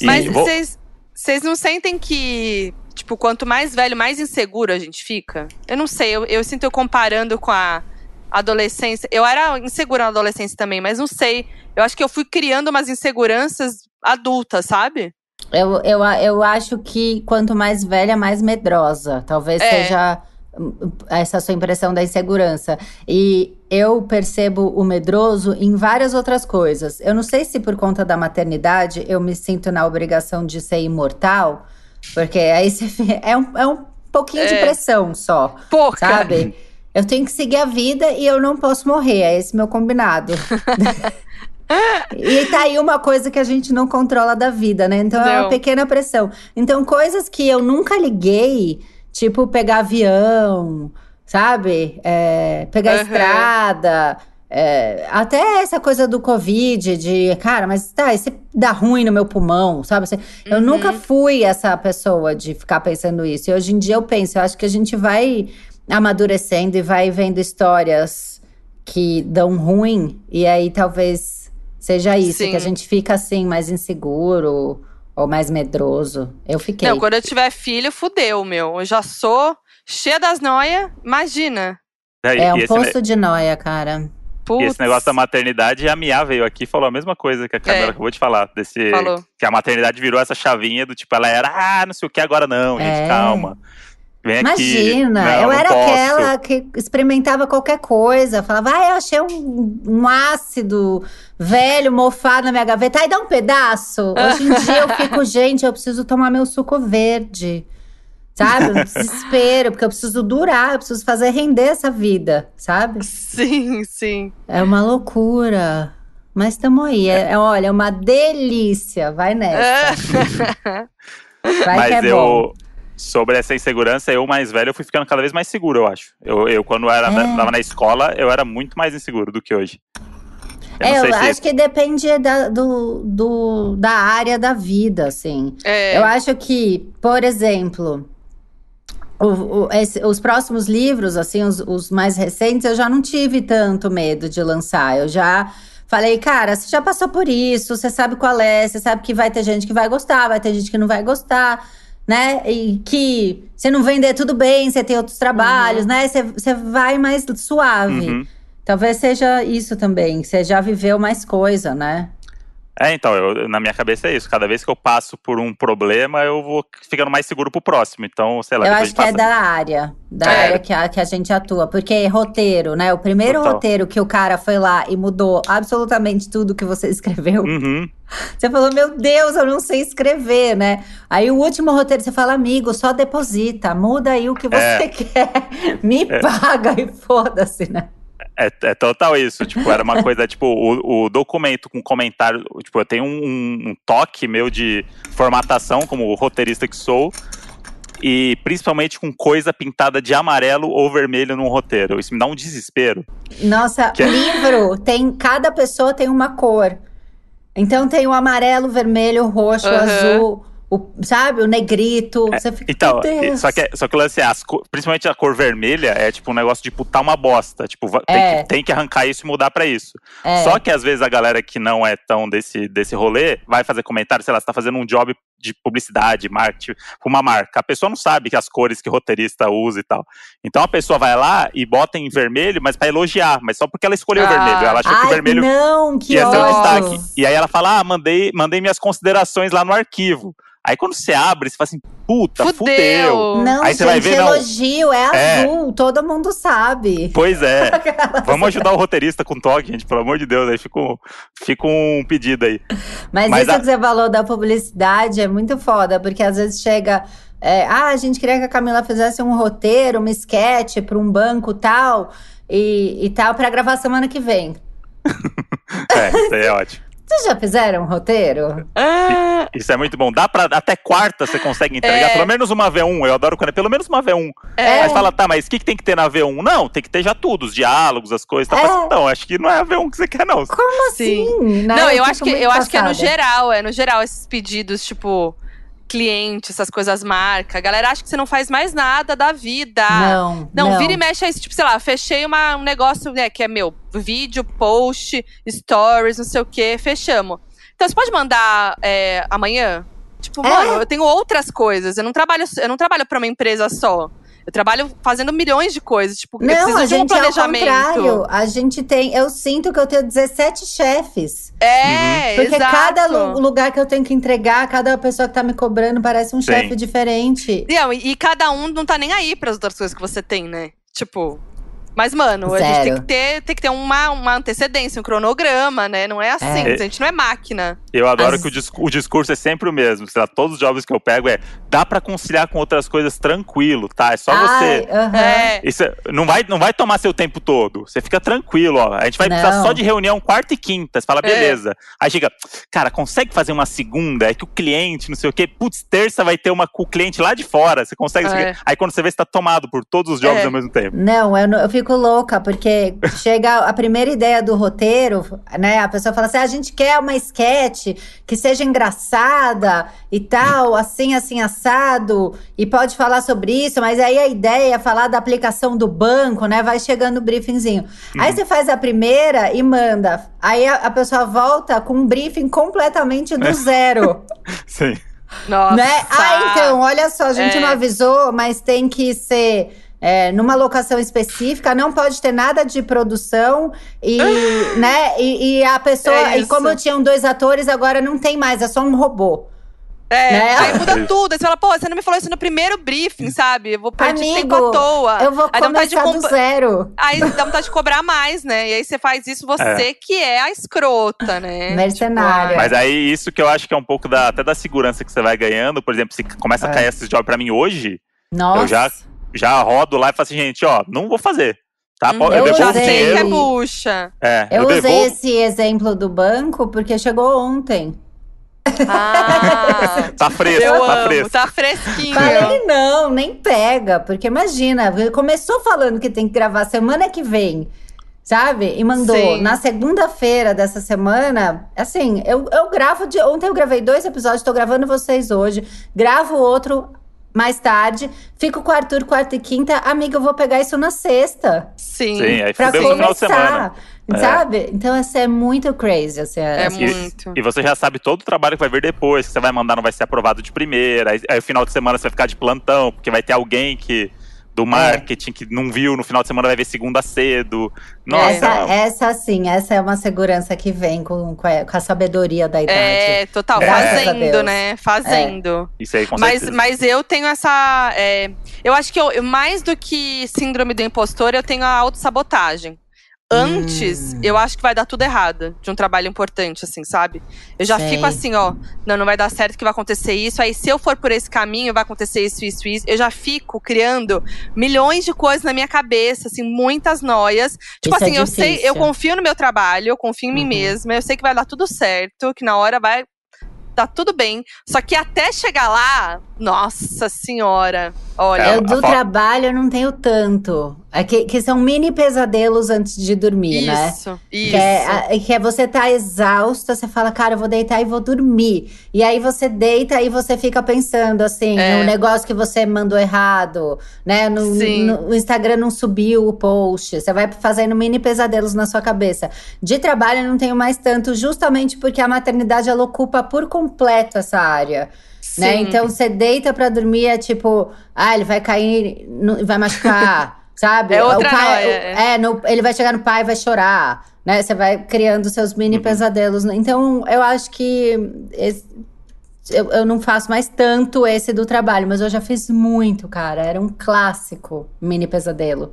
E Mas vou- vocês vocês não sentem que, tipo, quanto mais velho, mais inseguro a gente fica? Eu não sei, eu, eu sinto eu comparando com a adolescência. Eu era insegura na adolescência também, mas não sei. Eu acho que eu fui criando umas inseguranças adultas, sabe? Eu, eu, eu acho que quanto mais velha, mais medrosa. Talvez É. seja hum, essa sua impressão da insegurança. E eu percebo o medroso em várias outras coisas. Eu não sei se por conta da maternidade eu me sinto na obrigação de ser imortal, porque aí você é um, é um pouquinho de É. pressão só, Pouca. sabe? Eu tenho que seguir a vida e eu não posso morrer. É esse meu combinado. e tá aí uma coisa que a gente não controla da vida, né? Então é Não. uma pequena pressão. Então, coisas que eu nunca liguei, tipo pegar avião, sabe? É, pegar Aham. estrada. é, até essa coisa do Covid, de, cara, mas tá, isso dá ruim no meu pulmão, sabe? Assim, Eu Uhum. nunca fui essa pessoa de ficar pensando isso. E hoje em dia eu penso, eu acho que a gente vai amadurecendo e vai vendo histórias que dão ruim, e aí talvez seja isso, Sim. que a gente fica assim, mais inseguro ou mais medroso. Eu fiquei. Não, quando eu tiver filho, fudeu, meu. Eu já sou cheia das noias, imagina. e, é um e esse, ne- posto de noia, cara. e Putz. esse negócio da maternidade, a Mia veio aqui e falou a mesma coisa que a Camila É. acabou de falar. Desse, Falou. Que a maternidade virou essa chavinha do tipo, ela era, ah, não sei o que agora não, gente, É. calma. Vem aqui. Imagina, Não, eu era posso. aquela que experimentava qualquer coisa. Falava, ah, eu achei um, um ácido velho, mofado na minha gaveta. Aí dá um pedaço. Hoje em dia eu fico, gente, eu preciso tomar meu suco verde. Sabe? Um desespero, porque eu preciso durar, eu preciso fazer render essa vida, sabe? Sim, sim. É uma loucura. Mas estamos aí. É, é, olha, é uma delícia. Vai nessa. Vai Mas que é eu, bom. Sobre essa insegurança, eu mais velho, eu fui ficando cada vez mais seguro, eu acho. Eu, eu quando era, É. tava na escola, eu era muito mais inseguro do que hoje. Eu É, eu se acho que depende da, do, do- da área da vida, assim. É. Eu acho que, por exemplo, o- o- esse- os próximos livros, assim, os, os mais recentes, eu já não tive tanto medo de lançar. Eu já falei, cara, você já passou por isso, você sabe qual é, você sabe que vai ter gente que vai gostar, vai ter gente que não vai gostar, né? E que se não vender tudo bem, você tem outros trabalhos, né? Você, você vai mais suave. Uhum. Talvez seja isso também, você já viveu mais coisa, né? É, então, eu- na minha cabeça é isso. Cada vez que eu passo por um problema, eu vou ficando mais seguro pro próximo. Então, sei lá, Eu acho que é passa- da área, da É. área que a, que a gente atua. Porque roteiro, né? O primeiro Total. roteiro que o cara foi lá e mudou absolutamente tudo que você escreveu. Uhum. Você falou, meu Deus, eu não sei escrever, né? Aí o último roteiro, você fala, amigo, só deposita, muda aí o que você É. quer, me paga e foda-se, né? É, é total isso. Tipo, era uma coisa, tipo, o, o documento com comentário. Tipo, eu tenho um, um toque meu de formatação, como roteirista que sou. E principalmente com coisa pintada de amarelo ou vermelho num roteiro. Isso me dá um desespero. Nossa, Que- o livro tem. Cada pessoa tem uma cor. Então tem o amarelo, o vermelho, o roxo, o Aham. azul, o, sabe? O negrito. Você fica. Então, só que, só que o lance é, as principalmente a cor vermelha é tipo um negócio de putar uma bosta. Tipo, tem, É. que, tem que arrancar isso e mudar pra isso. É. Só que às vezes a galera que não é tão desse, desse rolê vai fazer comentário, sei lá, você tá fazendo um job de publicidade, marketing, uma marca. A pessoa não sabe que as cores que o roteirista usa e tal. Então a pessoa vai lá e bota em vermelho, mas pra elogiar, mas só porque ela escolheu o Ah. vermelho. Ela achou que o Ai, vermelho não, que ia ser um destaque. E aí ela fala: Ah, mandei, mandei minhas considerações lá no arquivo. Aí quando você abre, você fala assim, puta, fudeu. Fudeu. Não, Aí você gente, vai ver, não. elogio é, É. azul, todo mundo sabe. Pois é. Vamos ajudar o roteirista com toque, gente, pelo amor de Deus. Aí fica um, fica um pedido aí. Mas, Mas isso a- que você falou da publicidade é muito foda, porque às vezes chega. é, ah, a gente queria que a Camila fizesse um roteiro, uma sketch para um banco tal, e, e tal, para gravar semana que vem. É, isso aí é ótimo. Vocês já fizeram um roteiro? Ah, Isso é muito bom. Dá pra. Até quarta você consegue entregar É. pelo menos uma V1. Eu adoro quando é pelo menos uma V1. é. Aí fala, tá, mas o que, que tem que ter na V1? Não, tem que ter já tudo, os diálogos, as coisas. Tá? É. Mas, não, acho que não é a V1 que você quer, não. Como Sim. assim? né? Não, eu fico acho que eu acho que é no geral, é no geral esses pedidos, tipo, cliente, essas coisas marca. A galera acha que você não faz mais nada da vida. Não, Não, não. vira e mexe aí, tipo, sei lá, fechei uma, um negócio, né, que é meu, vídeo, post, stories, não sei o quê, fechamos. Então, você pode mandar é, amanhã? Tipo, É. mano, eu tenho outras coisas. Eu não trabalho, eu não trabalho pra uma empresa só. Eu trabalho fazendo milhões de coisas. Tipo, eu Não, preciso a de um gente é ao planejamento. contrário. A gente tem. Eu sinto que eu tenho 17 chefes. é, Porque exato. cada lu- lugar que eu tenho que entregar, cada pessoa que tá me cobrando parece um Sim. chefe diferente. Não, e, e cada um não tá nem aí pras outras coisas que você tem, né? Tipo. Mas, mano, a gente tem Zero. que ter, tem que ter uma, uma antecedência, um cronograma, né? Não é assim, É. a gente não é máquina. Eu adoro As- que o, discu- o discurso é sempre o mesmo. Sei lá, todos os jobs que eu pego é dá pra conciliar com outras coisas tranquilo, tá? É só Ai, você. aham. É. Isso é- não, vai, não vai tomar seu tempo todo. Você fica tranquilo, ó. A gente vai precisar Não. só de reunião quarta e quinta. Você fala, É. beleza. Aí chega, cara, consegue fazer uma segunda? É que o cliente, não sei o quê. Putz, terça vai ter uma com o cliente lá de fora. Você consegue. É. Aí quando você vê, você tá tomado por todos os jobs É. ao mesmo tempo. Não, eu, não- eu fico louca, porque chega a primeira ideia do roteiro, né? A pessoa fala assim: "Ah, a gente quer uma sketch que seja engraçada e tal, assim, assim, assado, e pode falar sobre isso, mas aí a ideia é falar da aplicação do banco, né? Vai chegando o briefingzinho. Aí você faz a primeira e manda. Aí a, a pessoa volta com um briefing completamente do zero. Sim. Nossa. Né? Ah, então, olha só, a gente É. não avisou, mas tem que ser é, numa locação específica, não pode ter nada de produção e, né? E, e a pessoa, É e como tinham dois atores, agora não tem mais, é só um robô. É, Né? aí muda tudo. Aí você fala, pô, você não me falou isso no primeiro briefing, sabe? Eu vou perder Amigo, tempo à toa. Eu vou aí dá vontade de começar do zero. Aí dá vontade de cobrar mais, né? E aí você faz isso, você que é a escrota, né? Mercenária. Tipo, Mas aí, isso que eu acho que é um pouco da, até da segurança que você vai ganhando. Por exemplo, se começa a É. cair esses jobs pra mim hoje, Nossa. eu já, já rodo lá e falo assim, gente, ó, não vou fazer. Tá? Uhum. Eu, Eu devolvo usei. sei que é bucha. É, Eu, eu, usei devolvo. esse exemplo do banco porque chegou ontem. Ah, Tá fresco, eu tá amo, fresco. tá fresquinho. Falei, não, nem pega, porque imagina, começou falando que tem que gravar semana que vem, sabe? E mandou Sim. na segunda-feira dessa semana, assim, eu, eu gravo de. Ontem eu gravei dois episódios, tô gravando vocês hoje, gravo outro mais tarde, fico com o Arthur quarta e quinta, amiga, eu vou pegar isso na sexta. Sim. Sim, aí Pra fudeu no final de semana. começar, É. sabe? Então, isso é muito crazy, assim, É assim, muito. E você já sabe todo o trabalho que vai vir depois, que você vai mandar não vai ser aprovado de primeira. Aí, aí o final de semana você vai ficar de plantão, porque vai ter alguém que do marketing que não viu, no final de semana vai ver segunda cedo. Nossa, Essa, essa sim, essa é uma segurança que vem com, com, a, sabedoria da idade. É, total, Graças fazendo, né? Fazendo. isso aí com Mas, certeza. mas eu tenho essa. é, eu acho que eu- mais do que síndrome do impostor, eu tenho a autossabotagem. Antes, Hum. eu acho que vai dar tudo errado de um trabalho importante, assim, sabe? Eu já Sei. fico assim, ó, não, não vai dar certo que vai acontecer isso. Aí, se eu for por esse caminho, vai acontecer isso, isso, isso. Eu já fico criando milhões de coisas na minha cabeça, assim, muitas noias. Tipo Isso é assim, eu sei, eu confio no meu trabalho, eu confio em mim Uhum. mesma, eu sei que vai dar tudo certo, que na hora vai tá tudo bem. Só que até chegar lá, nossa senhora, olha. É, Eu do trabalho eu não tenho tanto. É que, que são mini pesadelos antes de dormir, né? isso, isso. Que é, a- que é você tá exausta, você fala, cara, eu vou deitar e vou dormir. E aí você deita e você fica pensando assim, É. no negócio que você mandou errado, né? No, Sim. no- o Instagram não subiu o post. Você vai fazendo mini pesadelos na sua cabeça. De trabalho eu não tenho mais tanto, justamente porque a maternidade ela ocupa por completo essa área. Né? Sim. Então você deita pra dormir, é tipo, ah, ele vai cair, vai machucar, sabe? É outra o pai, noia, o- é, no- ele vai chegar no pai e vai chorar, né? Você vai criando seus mini Uhum. pesadelos. Então, eu acho que esse- eu, eu não faço mais tanto esse do trabalho, mas eu já fiz muito, cara. Era um clássico mini pesadelo.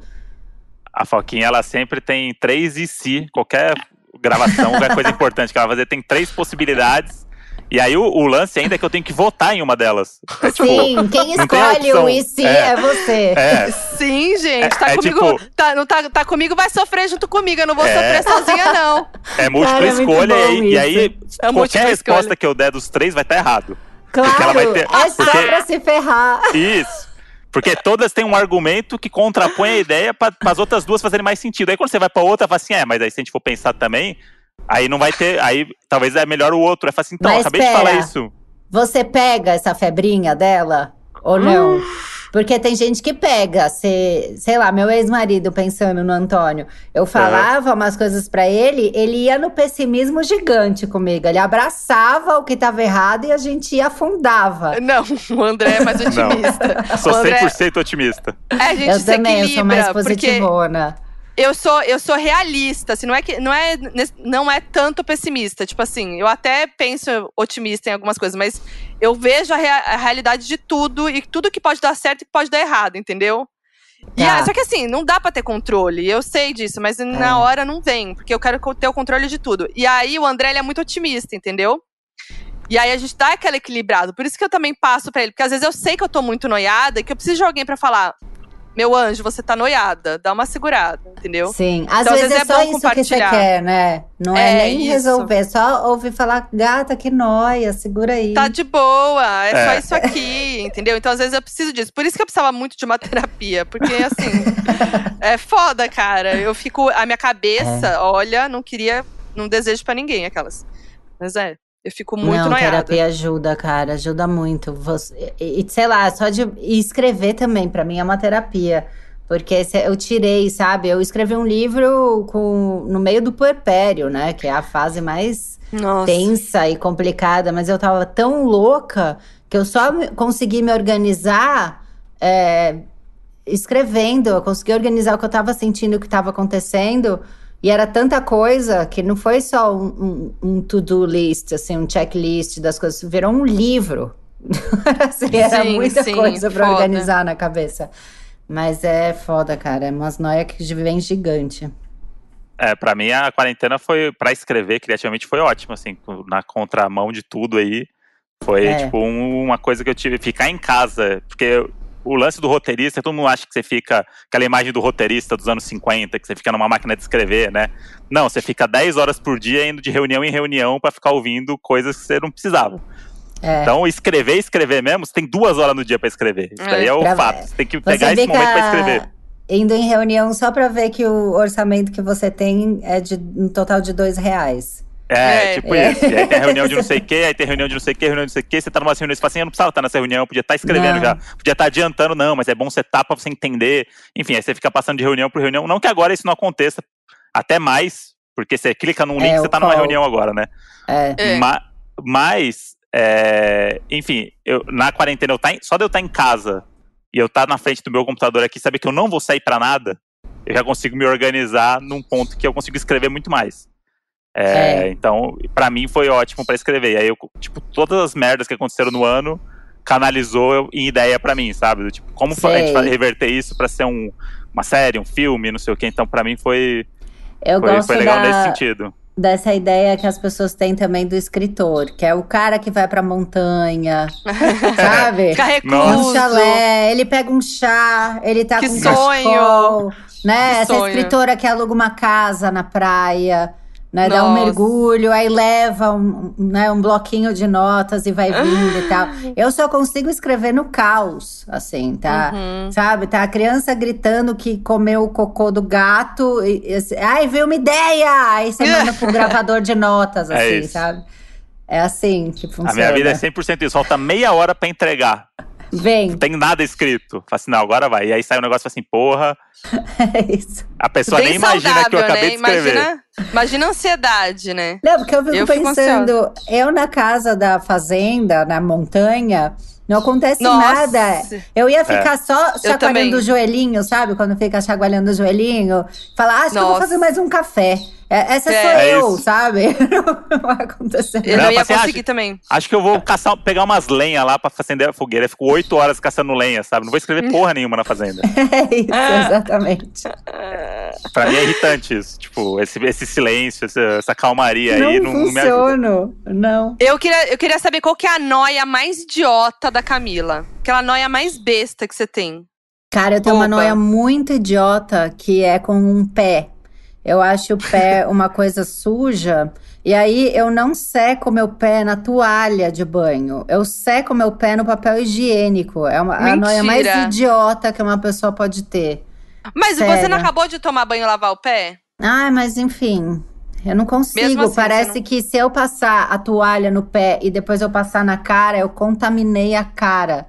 A Foquinha, ela sempre tem três e se, qualquer gravação, qualquer coisa importante que ela vai fazer, tem três possibilidades. E aí o, o lance ainda é que eu tenho que votar em uma delas. É tipo, Sim, quem escolhe o e se É. é, você. é, Sim, gente, tá É- é comigo. tipo- tá, não tá, tá comigo, vai sofrer junto comigo. Eu não vou É. sofrer sozinha, não. é múltipla Cara, é escolha e, e aí É qualquer resposta escolha. que eu der dos três vai estar errado. Claro, ela vai ter- é só porque- pra se ferrar. Isso. Porque todas têm um argumento que contrapõe a ideia para as outras duas fazerem mais sentido. Aí quando você vai pra outra, fala assim, é, mas aí se a gente for pensar também, aí não vai ter. Aí talvez é melhor o outro. Aí fala assim, então, Mas acabei de falar isso. Você pega essa febrinha dela ou não? Porque tem gente que pega, se, sei lá, meu ex-marido pensando no Antônio, eu falava umas coisas pra ele, ele ia no pessimismo gigante comigo. Ele abraçava o que tava errado e a gente afundava. Não, o André é mais otimista. Sou O André- 100% otimista. É, a gente Eu se também, eu sou mais equilibra, porque positivona. Eu sou, eu sou realista, assim, não é que não é, não é tanto pessimista, tipo assim, eu até penso otimista em algumas coisas, mas eu vejo a, rea- a realidade de tudo e tudo que pode dar certo e que pode dar errado, entendeu? Tá. só que assim, não dá pra ter controle, eu sei disso, mas É. na hora não vem, porque eu quero ter o controle de tudo. E aí o André, ele é muito otimista, entendeu? E aí a gente dá aquela equilibrado. Por isso que eu também passo pra ele, porque às vezes eu sei que eu tô muito noiada e que eu preciso de alguém pra falar: "Meu anjo, você tá noiada, dá uma segurada", entendeu? Sim, às Então, às vezes, vezes é é só bom isso que você compartilhar. quer, né? Não é, É, nem isso. resolver, é só ouvir falar, gata, que noia, segura aí. Tá de boa, é, só É. isso aqui, entendeu? Então, às vezes, eu preciso disso. Por isso que eu precisava muito de uma terapia. Porque, assim, é foda, cara. Eu fico. A minha cabeça, É. olha, não queria. Não desejo pra ninguém aquelas. Mas é, eu fico muito Não, noiada. terapia ajuda, cara, ajuda muito. Você, e, sei lá, só de escrever também, pra mim é uma terapia. Porque eu tirei, sabe? Eu escrevi um livro com, no meio do puerpério, né? Que é a fase mais Nossa. tensa e complicada, mas eu tava tão louca que eu só consegui me organizar é, escrevendo. Eu consegui organizar o que eu tava sentindo, o que tava acontecendo. E era tanta coisa que não foi só um, um- um to-do list, assim, um checklist das coisas. Virou um livro. Assim, era Sim, muita sim, coisa pra foda. organizar na cabeça. Mas é foda, cara. É umas noias que vem gigante. É, pra mim a quarentena foi, pra escrever criativamente, foi ótimo, assim, na contramão de tudo aí. Foi, É. tipo, um- uma coisa que eu tive, ficar em casa, porque o lance do roteirista, todo mundo acha que você fica, aquela imagem do roteirista dos anos 50, que você fica numa máquina de escrever, né? Não, você fica 10 horas por dia indo de reunião em reunião pra ficar ouvindo coisas que você não precisava. É. Então, escrever, escrever mesmo, você tem duas horas no dia pra escrever. Isso daí é, o Pra- fato. Você tem que pegar esse momento pra escrever. Indo em reunião só pra ver que o orçamento que você tem é de um total de dois reais. É, É. tipo É. isso. E aí tem reunião de não sei o quê, aí tem reunião de não sei o quê, reunião de não sei o quê. Você tá numa reunião e você fala assim, eu não precisava estar nessa reunião, eu podia estar escrevendo Não. já. Podia estar adiantando, não, mas é bom você estar pra você entender. Enfim, aí você fica passando de reunião por reunião. Não que agora isso não aconteça, até mais, porque você clica num link É, e você tá numa reunião agora, né? É. É. Ma- mas, é, enfim, eu, na quarentena, eu tá em- só de eu estar em casa e eu estar na frente do meu computador aqui, saber que eu não vou sair pra nada, eu já consigo me organizar num ponto que eu consigo escrever muito mais. É, É. Então, pra mim foi ótimo pra escrever. E aí, eu, tipo, todas as merdas que aconteceram no ano canalizou em ideia pra mim, sabe? Do Tipo, como a gente reverter isso pra ser um, uma série, um filme, não sei o quê. Então, pra mim foi, Eu foi, gosto foi legal da, nesse sentido. dessa ideia que as pessoas têm também do escritor, que é o cara que vai pra montanha, sabe? Fica Um chalé, ele pega um chá, ele tá Que com um sonho! cachecol, né? Que Essa sonho. escritora que aluga uma casa na praia, né? Dá um Nossa. mergulho, aí leva um, né, um bloquinho de notas e vai vindo e tal. Eu só consigo escrever no caos, assim, tá? Uhum. Sabe, tá a criança gritando que comeu o cocô do gato. E, e, assim, Ai, veio uma ideia! Aí você manda pro gravador de notas, É assim, isso. sabe? É assim que funciona. A minha vida é 100% isso. Falta meia hora pra entregar. Vem, Não tem nada escrito. Fala assim, não, agora vai. E aí sai um negócio assim, porra. é isso. A pessoa Bem nem imagina que eu acabei né? de escrever. Imagina, imagina a ansiedade, né? Não, porque eu fico Eu fico pensando, eu na casa da fazenda, na montanha, não acontece Nossa. nada. Eu ia ficar só também. chacoalhando o joelhinho, sabe? Quando fica chacoalhando o joelhinho. Falar, acho que eu vou Nossa. fazer mais um café. É, Essa É. sou É eu, isso. sabe? Não vai acontecer Eu Não, não ia conseguir acha- também. Acho que eu vou caçar, pegar umas lenhas lá pra acender a fogueira. Eu fico oito horas caçando lenha, sabe? Não vou escrever porra nenhuma na fazenda. É isso, Ah. exatamente. Pra mim é irritante isso. Tipo, esse, esse silêncio, essa, essa calmaria aí não não, não me ajuda. funciona. Não. Eu queria, eu queria saber qual que é a noia mais idiota da Camila. Aquela noia mais besta que você tem. Cara, eu tenho uma Opa. noia muito idiota que é com um pé. Eu acho o pé uma coisa suja. E aí eu não seco meu pé na toalha de banho. Eu seco meu pé no papel higiênico. É uma, a noia mais Mentira. idiota que uma pessoa pode ter. Mas você Sério. não acabou de tomar banho e lavar o pé? Ai, mas enfim. Eu não consigo. Assim, Parece você não- que se eu passar a toalha no pé e depois eu passar na cara, eu contaminei a cara.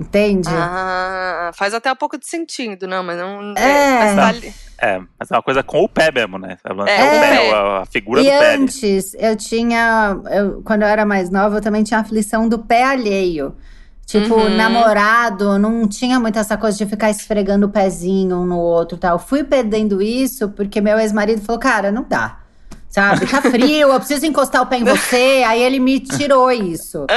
Entende? Ah, faz até um pouco de sentido, não, mas não. É. mas tá ali- É, mas é uma coisa com o pé mesmo, né? É, É, o pé, pé. a, a figura E do pé. antes, eu tinha. eu- quando eu era mais nova, eu também tinha aflição do pé alheio. Tipo, Uhum. namorado, não tinha muito essa coisa de ficar esfregando o pezinho um no outro e tal. Fui perdendo isso porque meu ex-marido falou: cara, não dá. Sabe, tá frio, eu preciso encostar o pé em você. Aí ele me tirou isso.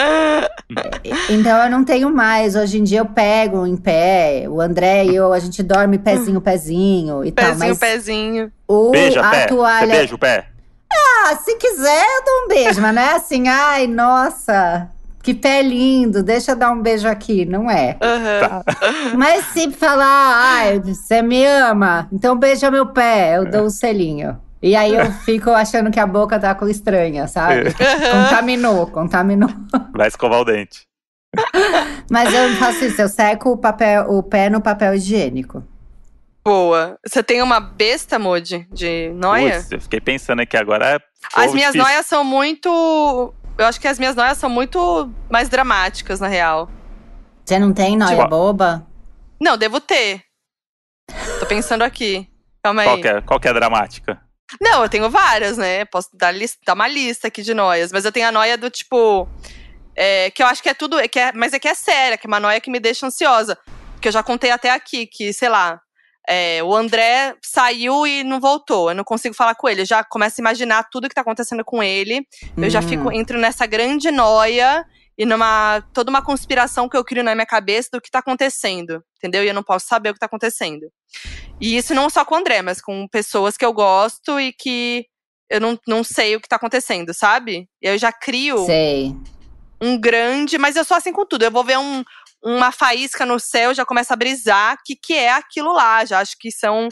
Então eu não tenho mais. Hoje em dia eu pego em pé. O André e eu, a gente dorme pezinho, pezinho e tal. Pezinho, Mas pezinho. o, Beija a pé. Você toalha. beija o pé. Ah, se quiser, eu dou um beijo, mas não é assim, ai, nossa, que pé lindo, deixa eu dar um beijo aqui, não é. Aham. Mas se falar, ai, você me ama, então beija meu pé, eu dou um selinho. E aí eu fico achando que a boca tá com estranha, sabe? Contaminou, contaminou. Vai escovar o dente. Mas eu não faço isso, eu seco o, papel, o pé no papel higiênico. Boa. Você tem uma besta, Moody, de noia? Putz, eu fiquei pensando aqui agora. ficou As minhas difícil. noias são muito. Eu acho que as minhas noias são muito mais dramáticas, na real. Você não tem noia Tipo- boba? Não, devo ter. Tô pensando aqui. Calma aí. Qual que, é, qual que é a dramática? Não, eu tenho várias, né? Posso dar, dar uma lista aqui de noias. Mas eu tenho a noia do tipo. é, que eu acho que é tudo. que é- mas é que é séria, que é uma noia que me deixa ansiosa. Que eu já contei até aqui, que, sei lá. é, o André saiu e não voltou. Eu não consigo falar com ele. Eu já começo a imaginar tudo que tá acontecendo com ele. Eu já Hum. fico, entro nessa grande noia e numa. toda uma conspiração que eu crio na minha cabeça do que tá acontecendo. Entendeu? E eu não posso saber o que tá acontecendo. E isso não só com o André, mas com pessoas que eu gosto e que eu não, não sei o que tá acontecendo, sabe? E eu já crio Sei. um grande. Mas eu sou assim com tudo. Eu vou ver um, uma faísca no céu, já começo a brisar. O que, que é aquilo lá? Já acho que são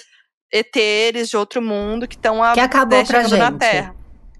eteres de outro mundo que estão Que acabou pra chegando na gente. Terra.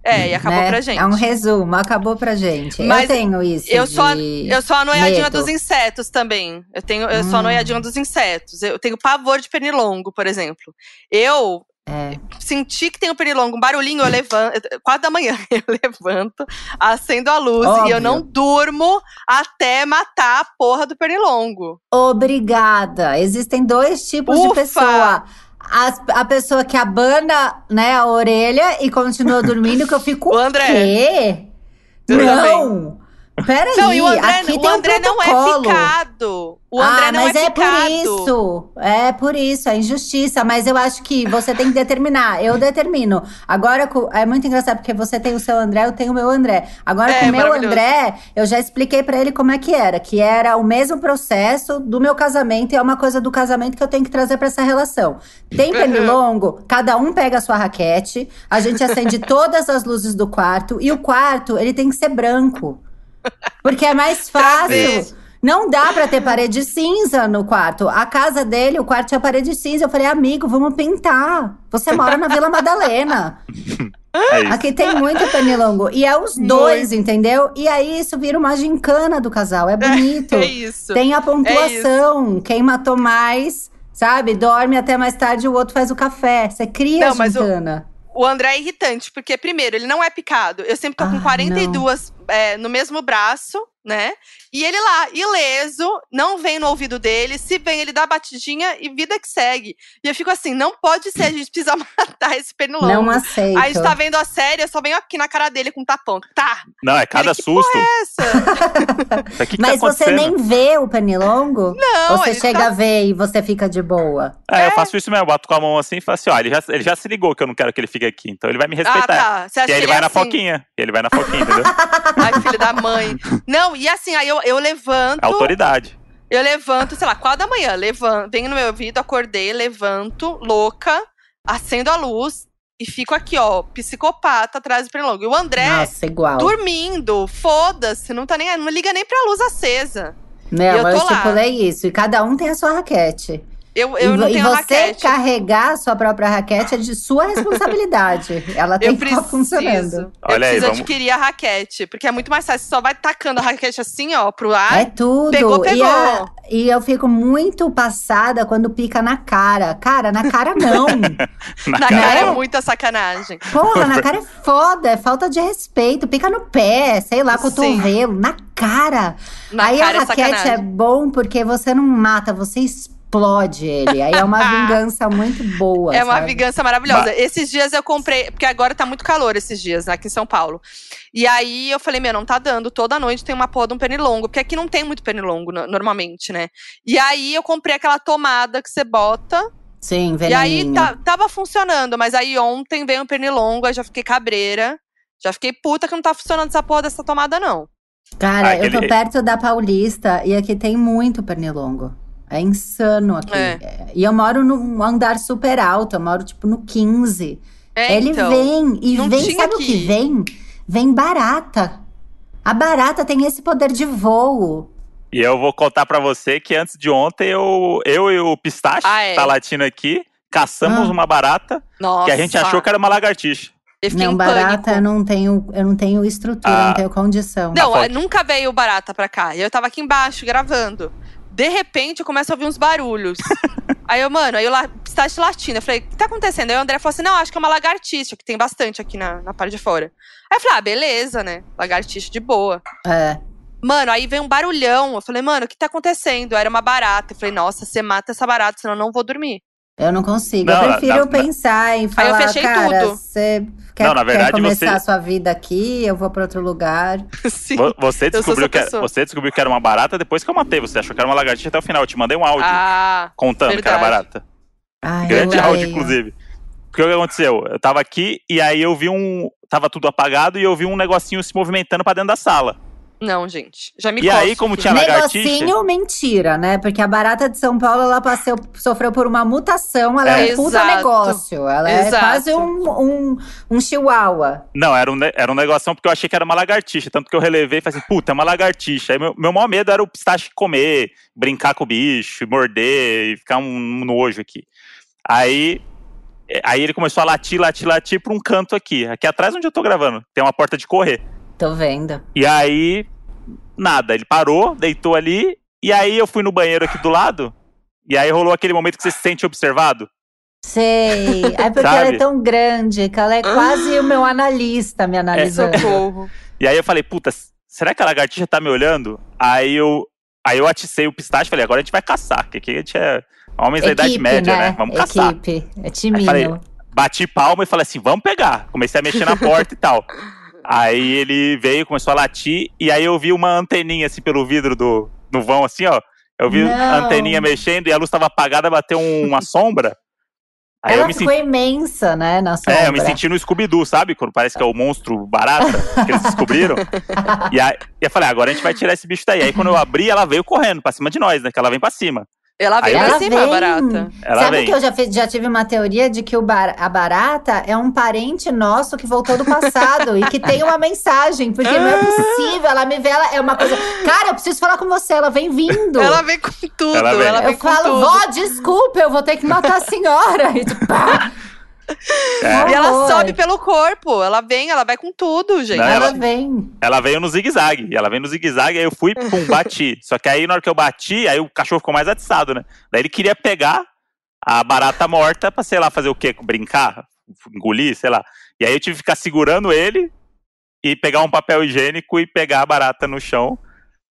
É, e acabou né? pra gente. É um resumo, acabou pra gente. Mas eu tenho isso. eu sou a- de- Eu sou a noiadinha medo. dos insetos também. Eu tenho, eu sou a Hum. noiadinha dos insetos. Eu tenho pavor de pernilongo, por exemplo. Eu É. Senti que tem um pernilongo, um barulhinho, eu levanto. Quatro da manhã, eu levanto, acendo a luz e Óbvio. eu não durmo até matar a porra do pernilongo. Obrigada. Existem dois tipos de Ufa! pessoa. As- a pessoa que abana né, a orelha e continua dormindo, que eu fico. O André. Quê? Não! Peraí, Não, e o André, aqui o tem um André não é protocolo. O André ah, não mas é, é, picado. por isso. É por isso, é injustiça. Mas eu acho que você tem que determinar. Eu determino. Agora, é muito engraçado, porque você tem o seu André, eu tenho o meu André. Agora, É, com o meu. André, eu já expliquei pra ele como é que era. Que era o mesmo processo do meu casamento. E é uma coisa do casamento que eu tenho que trazer pra essa relação. Tem Uhum. pernilongo, cada um pega a sua raquete. A gente acende todas as luzes do quarto. E o quarto, ele tem que ser branco. Porque é mais fácil. Não dá pra ter parede cinza no quarto. A casa dele, o quarto tinha parede cinza. Eu falei, amigo, vamos pintar. Você mora na Vila Madalena. É. Aqui tem muito pernilongo. E é os dois, entendeu? E aí isso vira uma gincana do casal. É bonito. É isso. Tem a pontuação. Quem matou mais, sabe? Dorme até mais tarde, o outro faz o café. Você cria Não, a mas o- gincana. O André é irritante, porque, primeiro, ele não é picado. Eu sempre tô com Ah, 42 é, no mesmo braço, né? E ele lá, ileso, não vem no ouvido dele. Se vem, ele dá a batidinha e vida que segue. E eu fico assim, não pode ser, a gente precisa matar esse pernilongo. Não aceito. Aí a gente tá vendo a série, eu só venho aqui na cara dele com um tapão. Tá, Não, é cada Ele, que susto. essa? O que, que Mas tá você nem vê o pernilongo? Não, você chega tá- a ver e você fica de boa? É, eu faço isso mesmo, eu bato com a mão assim e falo assim: ó, ele já, ele já se ligou que eu não quero que ele fique aqui, então ele vai me Ah, respeitar. tá. Você acha E aí ele vai é na assim? foquinha. Ele vai na foquinha, entendeu? Ai, filho da mãe. Não, e assim, aí eu, eu levanto. É autoridade. Eu levanto, sei lá, quatro da manhã, levanto, venho no meu ouvido, acordei, levanto, louca, acendo a luz e fico aqui, ó, psicopata atrás do pernilongo. E o André Nossa, igual. dormindo, foda-se, não tá nem, não liga nem pra luz acesa. Não, eu eu, tô lá. estipulei isso. E cada um tem a sua raquete. Eu, eu e, não tenho e você raquete. carregar a sua própria raquete é de sua responsabilidade. Ela tem Eu que estar preciso. funcionando. Eu Olha aí, preciso vamos- adquirir a raquete, porque é muito mais fácil. Você só vai tacando a raquete assim, ó, pro ar. É tudo. pegou, E, pegou. a- e eu fico muito passada quando pica na cara. Cara, na cara não. Na Na cara. cara é muita sacanagem. Porra, na cara é foda, é falta de respeito. Pica no pé, sei lá, Sim. cotovelo, na cara. Na Aí cara a é raquete sacanagem. é bom porque você não mata, você explode ele. Aí é uma vingança muito boa. É uma sabe? vingança maravilhosa. Esses dias eu comprei, porque agora tá muito calor esses dias, né, aqui em São Paulo. E aí eu falei, meu, não tá dando. Toda noite tem uma porra de um pernilongo, porque aqui não tem muito pernilongo no- normalmente, né? E aí eu comprei aquela tomada que você bota. Sim, E aí veneninho. tá- tava funcionando, mas aí ontem veio um pernilongo, aí já fiquei cabreira. Já fiquei puta que não tá funcionando essa porra dessa tomada, não. Cara, Ah, eu tô perto da Paulista e aqui tem muito pernilongo. É insano aqui. É. E eu moro num andar super alto, eu moro tipo no 15. É, Ele então. vem, e vem, sabe o aqui. que vem? Vem barata. A barata tem esse poder de voo. E eu vou contar pra você que antes de ontem eu, eu e o Pistache, Ah, é? tá latindo aqui, caçamos Ah. uma barata Nossa. que a gente achou que era uma lagartixa. Não, barata pânico. eu não tenho, eu não tenho estrutura, eu Ah. não tenho condição. Não, foto. eh, nunca veio barata pra cá. E eu tava aqui embaixo gravando. De repente, eu começo a ouvir uns barulhos. aí eu, mano, aí eu lá, pistache latindo. Eu falei, o que tá acontecendo? Aí o André falou assim: não, acho que é uma lagartixa, que tem bastante aqui na, na parte de fora. Aí eu falei, ah, beleza, né? Lagartixa de boa. É. Mano, aí veio um barulhão. Eu falei, mano, o que tá acontecendo? Era uma barata. Eu falei, nossa, você mata essa barata, senão eu não vou dormir. Eu não consigo. Não, eu prefiro na- na- pensar em Aí eu falar, fechei cara, tudo. você quer, Não, na quer verdade, começar você- a sua vida aqui, eu vou pra outro lugar. Sim. Vo- Você descobriu, que, pessoa. você descobriu que era uma barata depois que eu matei. Você achou que era uma lagartixa até o final. Eu te mandei um áudio Ah, contando que era verdade. barata. Ai, Grande eu áudio, inclusive. Porque o que aconteceu? Eu tava aqui e aí eu vi um. Tava tudo apagado e eu vi um negocinho se movimentando pra dentro da sala. Não, gente. Já me E aí, como aqui. tinha lagartixa. Negocinho, mentira, né? Porque a barata de São Paulo, ela passou, sofreu por uma mutação, ela é, É. um puta Exato. negócio. Ela é Exato. quase um, um, um chihuahua. Não, era um, era um negocinho porque eu achei que era uma lagartixa. Tanto que eu relevei e falei assim, puta, é uma lagartixa. Aí meu, meu maior medo era o pistache comer, brincar com o bicho, morder e ficar um nojo aqui. Aí, é, aí ele começou a latir, latir, latir pra um canto aqui. Aqui atrás onde eu tô gravando. Tem uma porta de correr. Tô vendo. E aí, nada. Ele parou, deitou ali. E aí eu fui no banheiro aqui do lado. E aí rolou aquele momento que você se sente observado. Sei. É porque ela é tão grande que ela é quase o meu analista me analisando. Socorro. E aí eu falei, puta, será que a lagartixa tá me olhando? Aí eu, aí eu aticei o pistache e falei, agora a gente vai caçar, porque aqui a gente é homens da Idade Média, né? Vamos caçar. Equipe. É timinho. falei, bati palma e falei assim, vamos pegar. Comecei a mexer na porta e tal. Aí ele veio, começou a latir, e aí eu vi uma anteninha assim pelo vidro do, do vão, assim, ó. Eu vi a Não. anteninha mexendo e a luz estava apagada, bateu um- uma sombra. Aí ela eu me ficou senti. imensa, né, na sombra. É, eu me senti no Scooby-Doo, sabe? Quando parece que é o monstro barata que eles descobriram. e, aí, eu falei, ah, agora a gente vai tirar esse bicho daí. Aí quando eu abri, ela veio correndo pra cima de nós, né? Que ela vem pra cima. Ela Aí pra ela cima, vem. barata. Ela Sabe vem. que eu já, fiz- já tive uma teoria de que o bar- a barata é um parente nosso que voltou do passado e que tem uma mensagem, porque não é possível. Ela me vê, ela é uma coisa. Cara, eu preciso falar com você, ela vem vindo. Ela vem com tudo. Ela Ela vem. vem, eu com falo, tudo. vó, desculpa, eu vou ter que matar a senhora. E, tipo, pá, É. E ela sobe pelo corpo. Ela vem, ela vai com tudo, gente. Não, Ela ela- vem. Ela veio no zigue-zague. Ela veio no zigue-zague, aí eu fui, pum, bati. Só que aí, na hora que eu bati, aí o cachorro ficou mais atiçado, né? Daí ele queria pegar a barata morta pra, sei lá, fazer o quê? Brincar? Engolir, sei lá. E aí eu tive que ficar segurando ele e pegar um papel higiênico e pegar a barata no chão.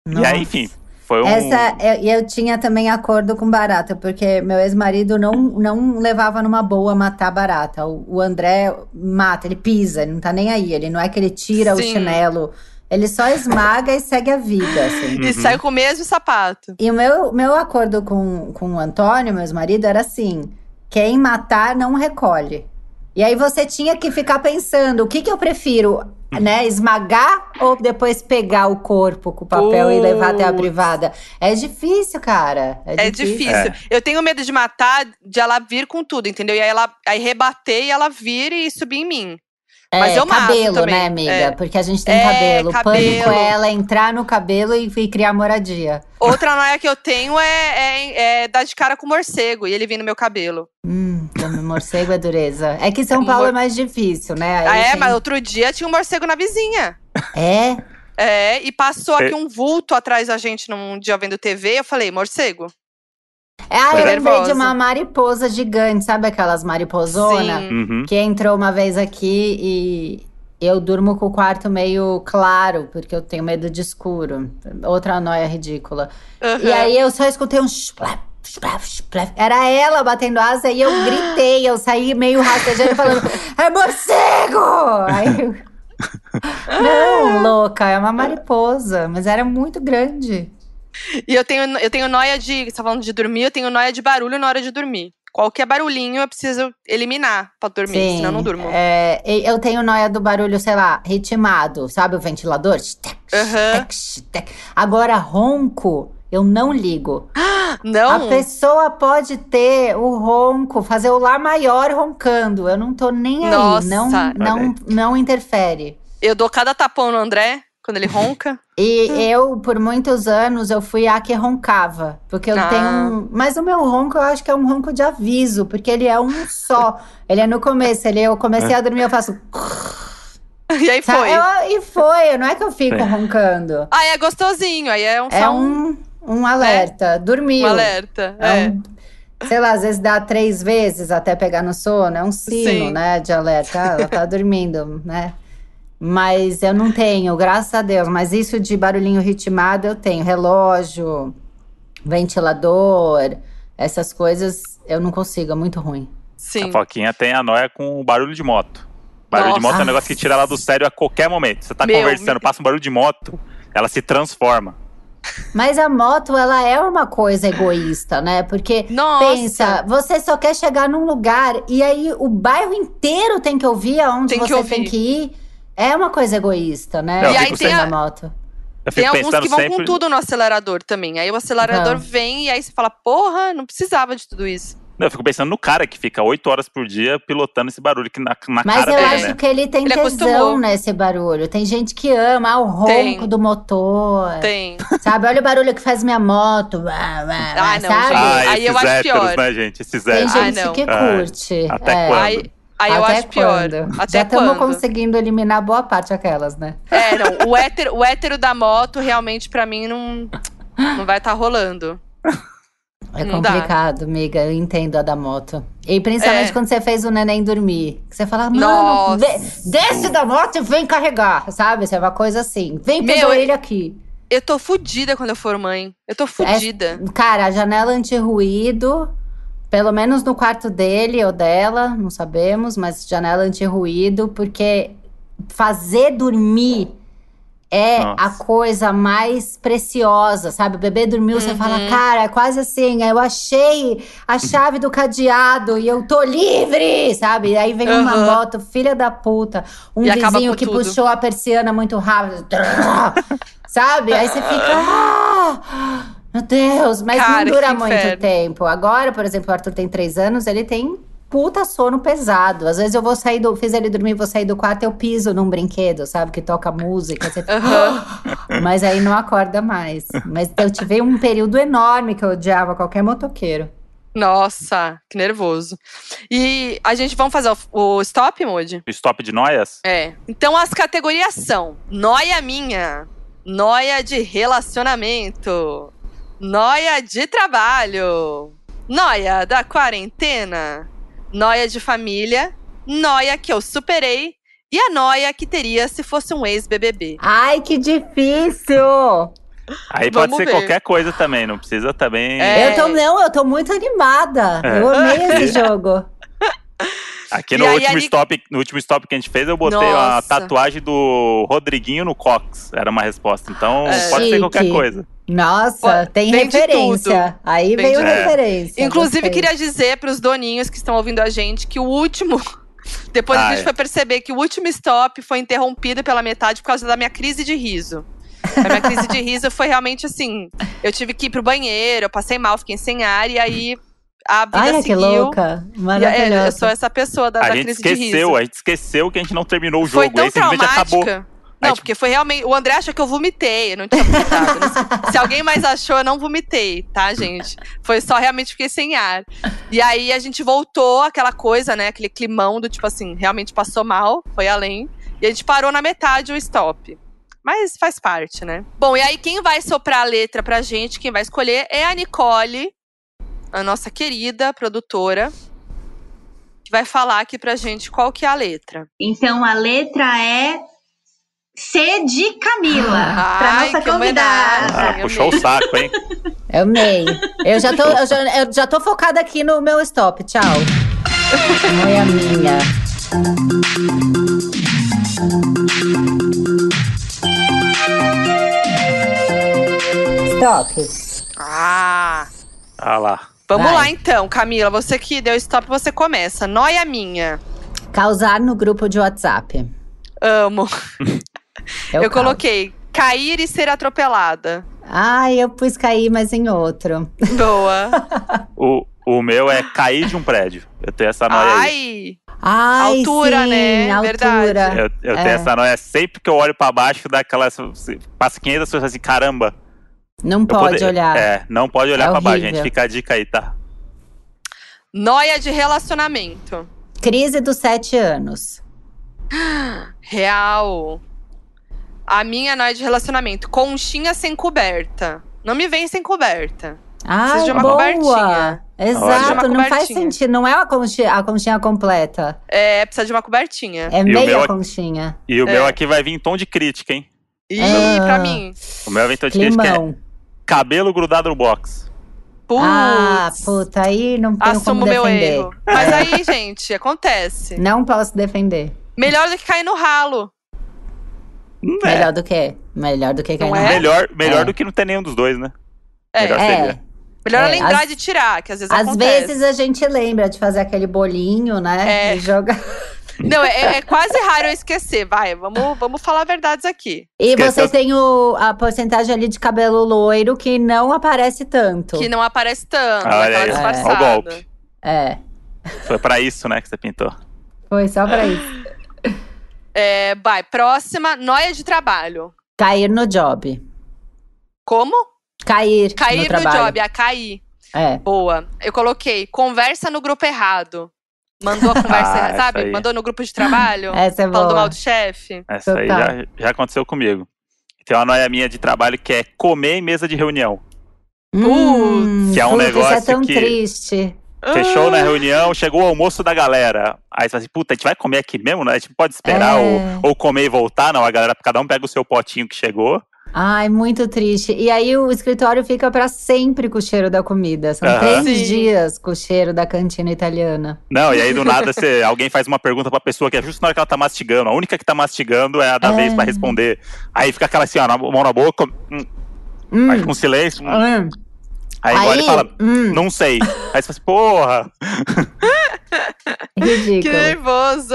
E aí, enfim, foi um. Essa, eu, e eu tinha também acordo com barata, porque meu ex-marido não, não levava numa boa matar barata. O, o André mata, ele pisa, ele não tá nem aí. Ele não é que ele tira o Sim. chinelo, ele só esmaga e segue a vida, assim. E Uhum. sai com o mesmo sapato. E o meu, meu acordo com, com o Antônio, meu ex-marido, era assim: quem matar não recolhe. E aí você tinha que ficar pensando, o que que eu prefiro, né? Esmagar ou depois pegar o corpo com o papel e levar até a Putz. privada? É difícil, cara. É, É difícil. Eu tenho medo de matar, de ela vir com tudo, entendeu? E aí ela aí rebater e ela vir e subir em mim. É, Mas eu mato cabelo, também. né, amiga? É. Porque a gente tem É, cabelo. O Pânico cabelo. é ela entrar no cabelo e, e criar moradia. Outra noia que eu tenho é, é, é dar de cara com morcego e ele vir no meu cabelo. Hum, como morcego é dureza. É que São Paulo mor- é mais difícil, né? Aí ah, é? tem- Mas outro dia tinha um morcego na vizinha. É? É, e passou aqui um vulto atrás da gente num dia vendo TV. Eu falei, morcego? É, ah, eu lembrei de uma mariposa gigante, sabe aquelas mariposonas? Uhum. Que entrou uma vez aqui e eu durmo com o quarto meio claro, porque eu tenho medo de escuro. Outra noia ridícula. E Aham. aí eu só escutei um splap, splap, splap. Era ela batendo asa e eu gritei, eu saí meio rastejando falando: É morcego! Aí eu. Não, louca, é uma mariposa, mas era muito grande. E eu tenho, eu tenho noia de. Você tá falando de dormir, eu tenho noia de barulho na hora de dormir. Qualquer barulhinho eu preciso eliminar pra dormir, Sim, senão eu não durmo. é, eu tenho noia do barulho, sei lá, ritmado, sabe o ventilador? Tec. Agora, ronco, eu não ligo. Não. A pessoa pode ter o ronco, fazer o lá maior roncando. Eu não tô nem aí. Nossa, não, olha não, aí. não interfere. Eu dou cada tapão no André quando ele ronca. E eu, por muitos anos, eu fui a que roncava. Porque eu Ah. tenho um. Mas o meu ronco, eu acho que é um ronco de aviso, porque ele é um só. ele é no começo. Ele, eu comecei a dormir, eu faço. e aí foi. Eu- e foi, não é que eu fico roncando. Aí é gostosinho, aí é um, É um, um, alerta. Dormiu. um alerta. É É. um- sei lá, às vezes dá três vezes até pegar no sono. É um sino, Sim. né? De alerta. Ah, ela tá dormindo, né? Mas eu não tenho, graças a Deus. Mas isso de barulhinho ritmado eu tenho. Relógio, ventilador, essas coisas eu não consigo, é muito ruim. Sim. A Foquinha tem a noia com o barulho de moto. Barulho de Nossa. moto é um negócio que tira ela do sério a qualquer momento. Você tá Meu, conversando, me- passa um barulho de moto, ela se transforma. Mas a moto, ela é uma coisa egoísta, né? Porque Nossa. pensa, você só quer chegar num lugar e aí o bairro inteiro tem que ouvir aonde Tem que você ouvir. tem que ir. É uma coisa egoísta, né? Não, eu E aí fico tem a- moto. Eu Tem alguns que vão sempre. com tudo no acelerador também. Aí o acelerador Vão. vem e aí você fala, porra, não precisava de tudo isso. Não, eu fico pensando no cara que fica oito horas por dia pilotando esse barulho que na, na Mas cara eu dele, acho né? que ele tem Ele tesão acostumou. nesse barulho. Tem gente que ama ah, o ronco Tem. do motor. Tem. Sabe? Olha o barulho que faz minha moto. Ah, não, sabe? gente. Ah, Aí eu acho héteros, pior. né, gente? Esses Tem héteros. Gente não. que Ai, curte. até é. quando? Aí, aí eu Até acho pior. quando? Até Já estamos conseguindo eliminar boa parte aquelas, né? É, não. O hétero, o hétero da moto realmente pra mim não, não vai estar rolando. É Não dá. complicado, amiga. Eu entendo a da moto. E principalmente É. quando você fez o neném dormir. Que você fala, mano, vê- desce da moto e vem carregar, sabe? Isso é uma coisa assim. Vem pegar eu- ele aqui. Eu tô fudida quando eu for mãe. Eu tô fudida. Cara, a janela anti-ruído, pelo menos no quarto dele ou dela, não sabemos, mas janela anti-ruído, porque fazer dormir é Nossa. a coisa mais preciosa, sabe? O bebê dormiu, você Uhum. fala, cara, é quase assim, eu achei a chave do cadeado e eu tô livre, sabe? E aí vem uma Uhum. moto, filha da puta, um E vizinho que tudo. puxou a persiana muito rápido, sabe? Aí você fica, ah, meu Deus, mas Cara, não dura muito inferno. tempo. Agora, por exemplo, o Arthur tem três anos, ele tem puta sono pesado. Às vezes eu vou sair do. Fiz ele dormir, vou sair do quarto, eu piso num brinquedo, sabe? Que toca música. Você fica, Aham. Mas aí não acorda mais. Mas eu tive um período enorme que eu odiava qualquer motoqueiro. Nossa, que nervoso. E a gente vamos fazer o, o stop, Moody? O stop de noias? É. Então as categorias são: noia minha, noia de relacionamento, noia de trabalho, noia da quarentena, noia de família, noia que eu superei e a noia que teria se fosse um ex-BBB. Ai, que difícil! Aí Vamos pode ser ver. qualquer coisa também, não precisa também. É. Eu tô, não, eu tô muito animada. É. Eu amei esse jogo. Aqui no aí, último, ali- stop, no último stop que a gente fez, eu botei a Nossa. tatuagem do Rodriguinho no Cox. Era uma resposta. Então É. pode ser Chique. qualquer coisa. Nossa, Pô, tem de referência. Aí Vem veio de- referência. Inclusive, gostei. queria dizer pros doninhos que estão ouvindo a gente que o último. Depois a Ah, gente é. foi perceber que o último stop foi interrompido pela metade por causa da minha crise de riso. A minha crise de riso foi realmente assim: eu tive que ir pro banheiro, eu passei mal, fiquei sem ar, e aí a vida Ai, que seguiu. louca. E, é, eu Maravilhosa. sou essa pessoa da, a da crise de esqueceu, riso. a gente esqueceu que a gente não terminou o Foi jogo. tão Aí traumática. Não, Aí, tipo- porque foi realmente. O André acha que eu vomitei. Eu não tinha vomitado. Não sei- Se alguém mais achou, eu não vomitei, tá, gente? Foi só realmente fiquei sem ar. E aí a gente voltou, aquela coisa, né? Aquele climão do tipo assim, realmente passou mal, foi além. E a gente parou na metade o stop. Mas faz parte, né? Bom, e aí quem vai soprar a letra pra gente, quem vai escolher é a Nicole, a nossa querida produtora, que vai falar aqui pra gente qual que é a letra. Então a letra é C de Camila, para Ai, nossa que convidada. Ah, puxou amei. o saco, hein? Eu amei. Eu já, tô, eu, já, eu já tô focada aqui no meu stop. Tchau. Não é a minha. Stop. Ah! Ah lá. Vamos Vai. lá então, Camila. Você que deu stop, você começa. Noia minha. Causar no grupo de WhatsApp. Amo. Eu, Eu coloquei cair e ser atropelada. Ai, eu pus cair, mas em outro. Boa. O, o meu é cair de um prédio. Eu tenho essa noia aí. Ai. Ai, Altura, sim, né? Altura. Verdade. Eu, eu É. tenho essa noia sempre que eu olho pra baixo, dá aquela. Passa 500 pessoas assim, caramba. Não eu pode poder- olhar. É, não pode olhar É pra baixo, gente. Fica a dica aí, tá? Noia de relacionamento. Crise dos sete anos. Real. A minha noia de relacionamento. Conchinha sem coberta. Não me vem sem coberta. Ai, de uma boa. cobertinha. Exato. Uma não faz sentido. Não é a conchinha, a conchinha completa. É, precisa de uma cobertinha. É o meia meu- conchinha. E o É. meu aqui vai vir em tom de crítica, hein? Ih, Ah. pra mim. O meu vai vir em tom de crítica é cabelo grudado no box. Putz. Ah, puta, aí não tenho Assumo como meu defender. erro. Mas aí, gente, acontece. Não posso defender. Melhor do que cair no ralo. É. Melhor do que? Melhor do que Não é? Melhor, melhor É. do que não ter nenhum dos dois, né? É, Melhor É. seria. melhor É, lembrar às- de tirar, que às vezes Às acontece. vezes a gente lembra de fazer aquele bolinho, né? É. E jogar. Não, é, é quase raro eu esquecer. Vai, vamos, vamos falar verdades aqui. E Esqueceu- você tem o, a porcentagem ali de cabelo loiro que não aparece tanto. Que não aparece tanto, Ah, olha aí, ó o golpe. É, Foi pra isso, né, que você pintou. foi só pra isso. É, vai, próxima, noia de trabalho. Cair no job. Como? Cair, Cair no no, trabalho. job, a cair. É. Boa. Eu coloquei, conversa no grupo errado. Mandou a conversa Ah, errada, sabe? aí. Mandou no grupo de trabalho. Essa é Falando boa. mal do chefe. Essa aí Total. já, já aconteceu comigo. Tem uma noia minha de trabalho que é comer em mesa de reunião. Hum, Que é um negócio Isso é tão que- triste. Fechou Ah. na reunião, chegou o almoço da galera. Aí você fala assim, puta, a gente vai comer aqui mesmo, né? A gente pode esperar É. ou, ou comer e voltar. Não, a galera, cada um pega o seu potinho que chegou. Ai, muito triste. E aí o escritório fica pra sempre com o cheiro da comida. São Aham. três Sim. dias com o cheiro da cantina italiana. Não, e aí do nada você, alguém faz uma pergunta pra pessoa que é justo na hora que ela tá mastigando. A única que tá mastigando é a da É. vez pra responder. Aí fica aquela assim, ó, na- mão na boca, hum, Hum, aí com silêncio. hum. Aí, engole e fala, hum, não sei. Aí você fala assim, porra. Que ridículo. nervoso!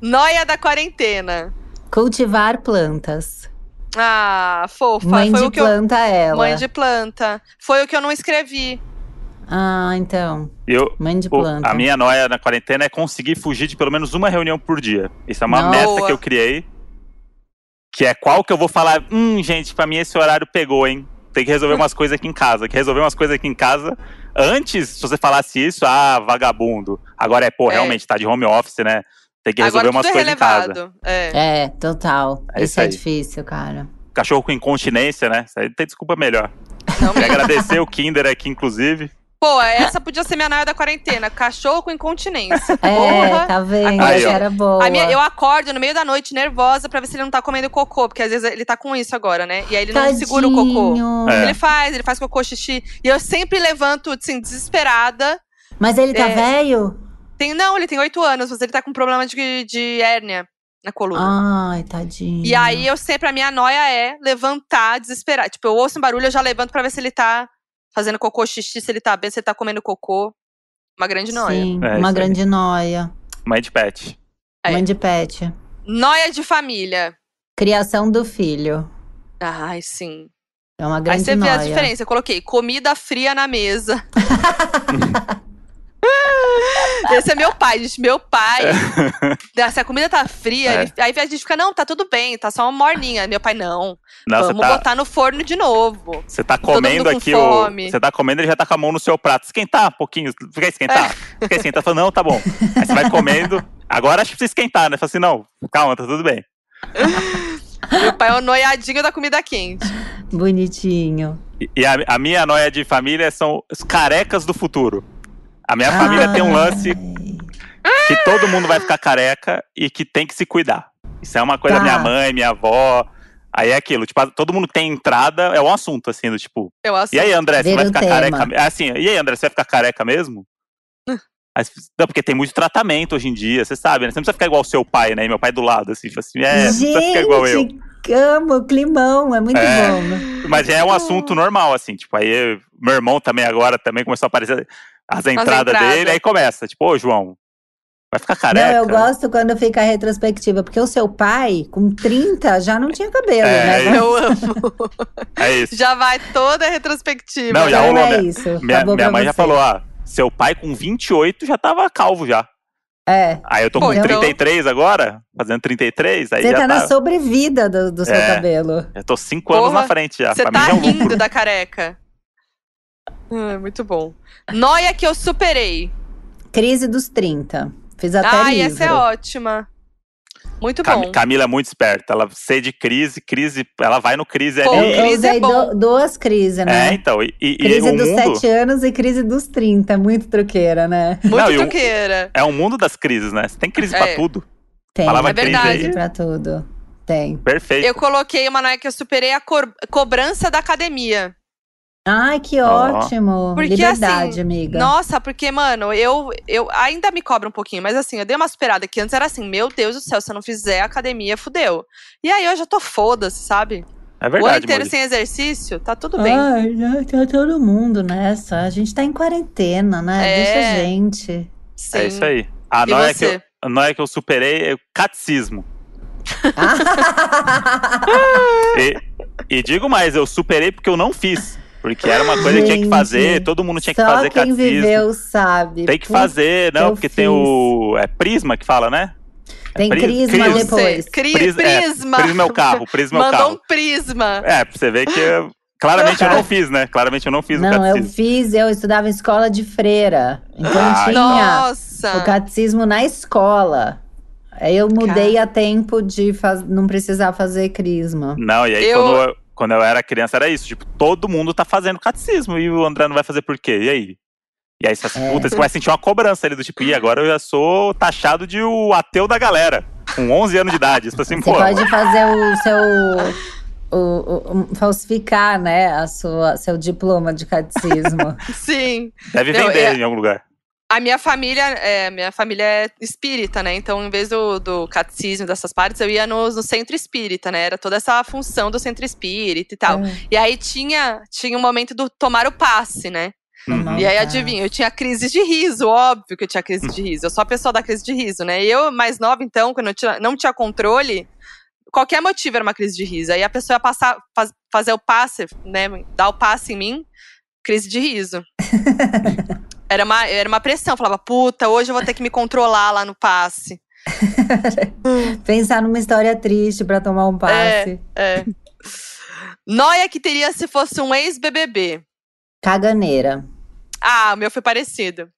Noia da quarentena. Cultivar plantas. Ah, fofa. Mãe Foi de o que eu. planta ela. Mãe de planta. Foi o que eu não escrevi. Ah, então. Eu, Mãe de o- planta. a minha noia na quarentena é conseguir fugir de pelo menos uma reunião por dia. Isso é uma Não. meta que eu criei. Que é qual que eu vou falar, hum, gente, pra mim esse horário pegou, hein? Tem que resolver umas coisas aqui em casa. Que resolver umas coisas aqui em casa. Antes, se você falasse isso, ah, vagabundo. Agora é, pô, É. realmente, tá de home office, né? Tem que resolver Agora umas é coisas em casa. É. É, total. É isso isso é aí. difícil, cara. Cachorro com incontinência, né? Isso aí tem desculpa melhor. Não Queria agradecer o Kinder aqui, inclusive. Pô, essa podia ser minha noia da quarentena. Cachorro com incontinência. É, Porra. tá vendo? Aí, era boa. A minha- eu acordo no meio da noite nervosa pra ver se ele não tá comendo cocô, porque às vezes ele tá com isso agora, né? E aí ele não segura o cocô. Tadinho. É. Ele faz, ele faz cocô, xixi. E eu sempre levanto, assim, desesperada. Mas ele tá É. velho? Tem, não, ele tem oito anos, mas ele tá com problema de, de hérnia na coluna. Ai, tadinho. E aí eu sempre, a minha noia é levantar, desesperar. Tipo, eu ouço um barulho, eu já levanto pra ver se ele tá fazendo cocô, xixi, se ele tá bem, se ele tá comendo cocô. Uma grande noia. Sim, É, uma aí. grande noia. Mãe de pet. É. Mãe de pet. Noia de família. Criação do filho. Ai, sim. É uma Aí grande você vê noia. a diferença. Eu coloquei comida fria na mesa. Esse é meu pai, gente. Meu pai. Se a comida tá fria, É. ele- aí a gente fica, não, tá tudo bem, tá só uma morninha. Meu pai, não. Não, vamos tá, botar no forno de novo. você tá comendo com aqui o. fome. Você tá comendo, ele já tá com a mão no seu prato. Esquentar um pouquinho. Você quer esquentar? Você quer esquentar? Fala, não, tá bom. Aí você vai comendo. Agora acho que precisa esquentar, né? Fala assim, não, calma, tá tudo bem. Meu pai é o noiadinho da comida quente. Bonitinho. E- E a, a minha noia de família são os carecas do futuro. A minha família tem um lance que todo mundo vai ficar careca e que tem que se cuidar. Isso é uma coisa Tá. da minha mãe, minha avó. Aí é aquilo, tipo, todo mundo tem entrada, é um assunto, assim, do tipo, Eu assumo. e aí, André, você Vira vai um ficar tema. careca? É assim, e aí, André, você vai ficar careca mesmo? Você- não, porque tem muito tratamento hoje em dia, você sabe, né? Você não precisa ficar igual o seu pai, né? E meu pai do lado, assim, tipo assim, é, não precisa ficar igual eu. Gente, amo o climão, é muito É. bom. né? Mas é um assunto normal, assim, tipo, aí eu- meu irmão também agora também começou a aparecer as entradas entradas. dele, aí começa, tipo, ô João, vai ficar careca? Não, eu gosto quando fica a retrospectiva, porque o seu pai, com 30, já não tinha cabelo, É, né? Eu amo. É isso. Já vai toda a retrospectiva. Não, já rolou, é minha- isso. Minha, minha mãe já você. falou, ah, seu pai com 28 já tava calvo já. É. Aí eu tô Pô, com então- 33 agora, fazendo 33, aí Você já tá, tá, na sobrevida do, do seu É. cabelo. já tô 5 anos na frente já. Você tá mim já é um rindo da careca. Ah, muito bom. Noia que eu superei. Crise dos 30. Fiz até Ai, livro. essa é ótima. Muito Cam- bom. Camila é muito esperta, ela sei de crise, crise, ela vai no crise Pô, ali. eu crise é usei bom. do- duas crises, É, né? então, e, e- e crise o dos mundo 7 anos e crise dos 30. Muito truqueira, né? Muito Não, e o- truqueira. é um mundo das crises, né? Você tem crise pra É. tudo. Tem. Palavra É verdade. crise pra tudo. Tem. perfeito. Eu coloquei uma noia que eu superei a cor- cobrança da academia. Ai, que ótimo. Porque, Liberdade, assim, amiga. Nossa, porque, mano, eu, eu ainda me cobro um pouquinho, mas assim, eu dei uma superada que antes era assim, meu Deus do céu, se eu não fizer academia, fudeu. E aí eu já tô foda-se, sabe? É o ano verdade, inteiro sem exercício, tá tudo bem. Ai, já tá todo mundo nessa. A gente tá em quarentena, né? É. Deixa a gente. Sim. É isso aí. A noia, que você? eu, a noia que eu superei é o catecismo. E, e digo mais, eu superei porque eu não fiz. Porque era uma coisa que tinha que fazer, todo mundo tinha que Só fazer quem catecismo. viveu sabe. Tem que Puta, fazer, não, porque tem fiz. o. É prisma que fala, né? Tem Pri- crisma crisma. depois. Você, cri- Pris- é, prisma. prisma é o carro, prisma é o Mandou carro. um prisma. É, pra você ver que eu- claramente eu não fiz, né? Claramente eu não fiz o Não, eu catecismo. fiz, eu estudava em escola de freira. Então Ah, tinha Nossa. o catecismo na escola. Aí eu mudei a tempo de faz... não precisar fazer crisma. Não, e aí Eu- quando, eu- quando eu era criança era isso. Tipo, todo mundo tá fazendo catecismo e o André não vai fazer por quê? E aí? E aí você, É. puta, você vai sentir uma cobrança ali do tipo, e agora eu já sou taxado de o ateu da galera. Com 11 anos de idade. Você assim, Você pode fazer o seu. O, o- o- falsificar, né, a sua, seu diploma de catecismo. Sim. deve vender é- em algum lugar. A minha família, é, minha família é espírita, né? Então, em vez do, do catecismo dessas partes, eu ia no, no centro espírita, né? Era toda essa função do centro espírita e tal. É. E aí tinha, tinha um momento do tomar o passe, né? Uhum. E aí, adivinha, eu tinha crise de riso, óbvio que eu tinha crise de riso. Eu sou a pessoa da crise de riso, né? E eu, mais nova, então, quando eu tinha- não tinha controle, qualquer motivo era uma crise de riso. Aí a pessoa ia passar, faz- fazer o passe, né? Dar o passe em mim, crise de riso. Era uma, era uma pressão. Eu falava, puta, hoje eu vou ter que me controlar lá no passe. Pensar numa história triste pra tomar um passe. É. Noia que teria se fosse um ex-BBB. Caganeira. Ah, o meu foi parecido.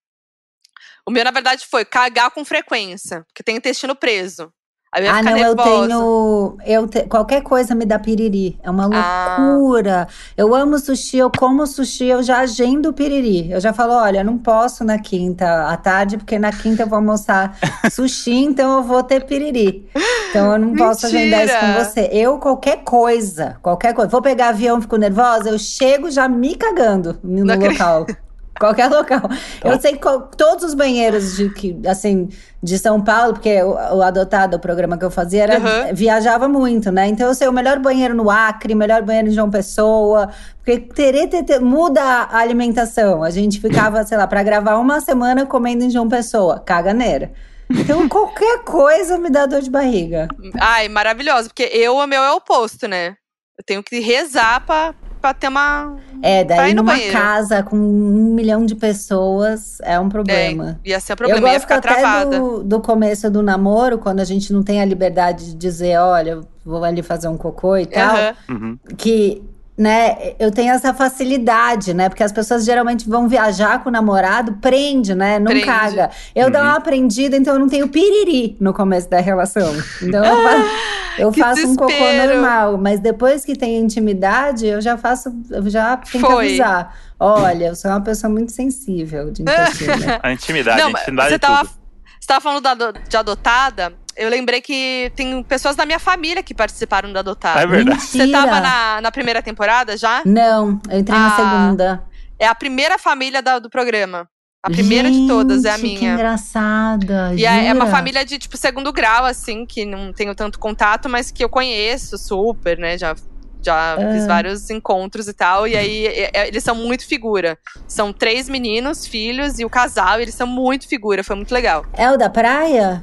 O meu, na verdade, foi cagar com frequência, porque tem intestino preso. Aí eu Ah, não, eu nervosa. tenho. Eu te- qualquer coisa me dá piriri. É uma Ah. loucura. Eu amo sushi, eu como sushi, eu já agendo piriri. Eu já falo: olha, não posso na quinta à tarde, porque na quinta eu vou almoçar sushi, então eu vou ter piriri. Então eu não posso agendar isso com Mentira! você. Eu, qualquer coisa, qualquer coisa. Vou pegar avião, fico nervosa, eu chego já me cagando no Não acredito. Qualquer local. Eu sei que qual- todos os banheiros de, que, assim, de São Paulo, porque o, o adotado, o programa que eu fazia, era, Uhum. viajava muito, né? Então eu sei o melhor banheiro no Acre, melhor banheiro em João Pessoa. Porque terê, tê, muda a alimentação. A gente ficava, sei lá, pra gravar uma semana comendo em João Pessoa. Caganeira. Então qualquer coisa me dá dor de barriga. Ai, maravilhoso, porque eu, o meu é o oposto, né? Eu tenho que rezar pra, pra ter uma. É, daí no numa banheiro. casa com um milhão de pessoas é um problema. Ia ser um Eu problema, ia gosto ficar até travada. do, do começo do namoro, quando a gente não tem a liberdade de dizer, olha, eu vou ali fazer um cocô e tal. Uhum. que, né, eu tenho essa facilidade, né, porque as pessoas geralmente vão viajar com o namorado, prende, né, não Prende. caga. Eu dou Uhum. uma aprendida, então eu não tenho piriri no começo da relação. Então eu faço, eu que faço um cocô normal, mas depois que tem intimidade, eu já faço, eu já tenho que Foi. avisar. Olha, eu sou uma pessoa muito sensível de intestino. A intimidade, Não, a intimidade você é tava, tudo. você tava falando da de adotada. Eu lembrei que tem pessoas da minha família que participaram da adotada. É verdade. Você tava na, na primeira temporada já? Não, eu entrei na Ah, segunda. É a primeira família da- do programa. A primeira de todas é a Gente, Que minha. engraçada. E é, é uma jura? família de, tipo, segundo grau, assim, que não tenho tanto contato, mas que eu conheço super, né? Já, já Ah. fiz vários encontros e tal. E aí, é- é- eles são muito figura. São três meninos, filhos e o casal, e eles são muito figura. Foi muito legal. É o da praia?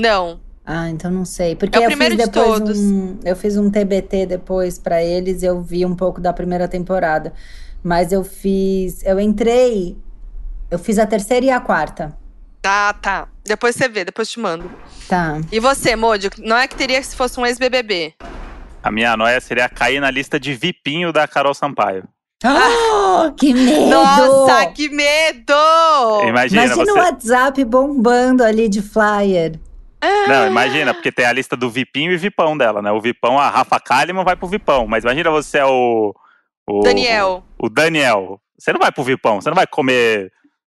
Não. Ah, então não sei. Porque É o eu primeiro fiz de depois todos. um. Eu fiz um TBT depois pra eles e eu vi um pouco da primeira temporada. Mas eu fiz. Eu entrei. Eu fiz a terceira e a quarta. Ah, tá. Depois você vê, depois te mando. Tá. E você, Modio? Não é que teria se fosse um ex-BBB. A minha noia seria cair na lista de vipinho da Carol Sampaio. Ah, que medo! Nossa, que medo! Imagina, Imagina você. o WhatsApp bombando ali de flyer. Não, imagina, porque tem a lista do Vipinho e Vipão dela, né? O Vipão, a Rafa Kalimann vai pro Vipão. Mas imagina você é o. o Daniel. O, Daniel. Você não vai pro Vipão, você não vai comer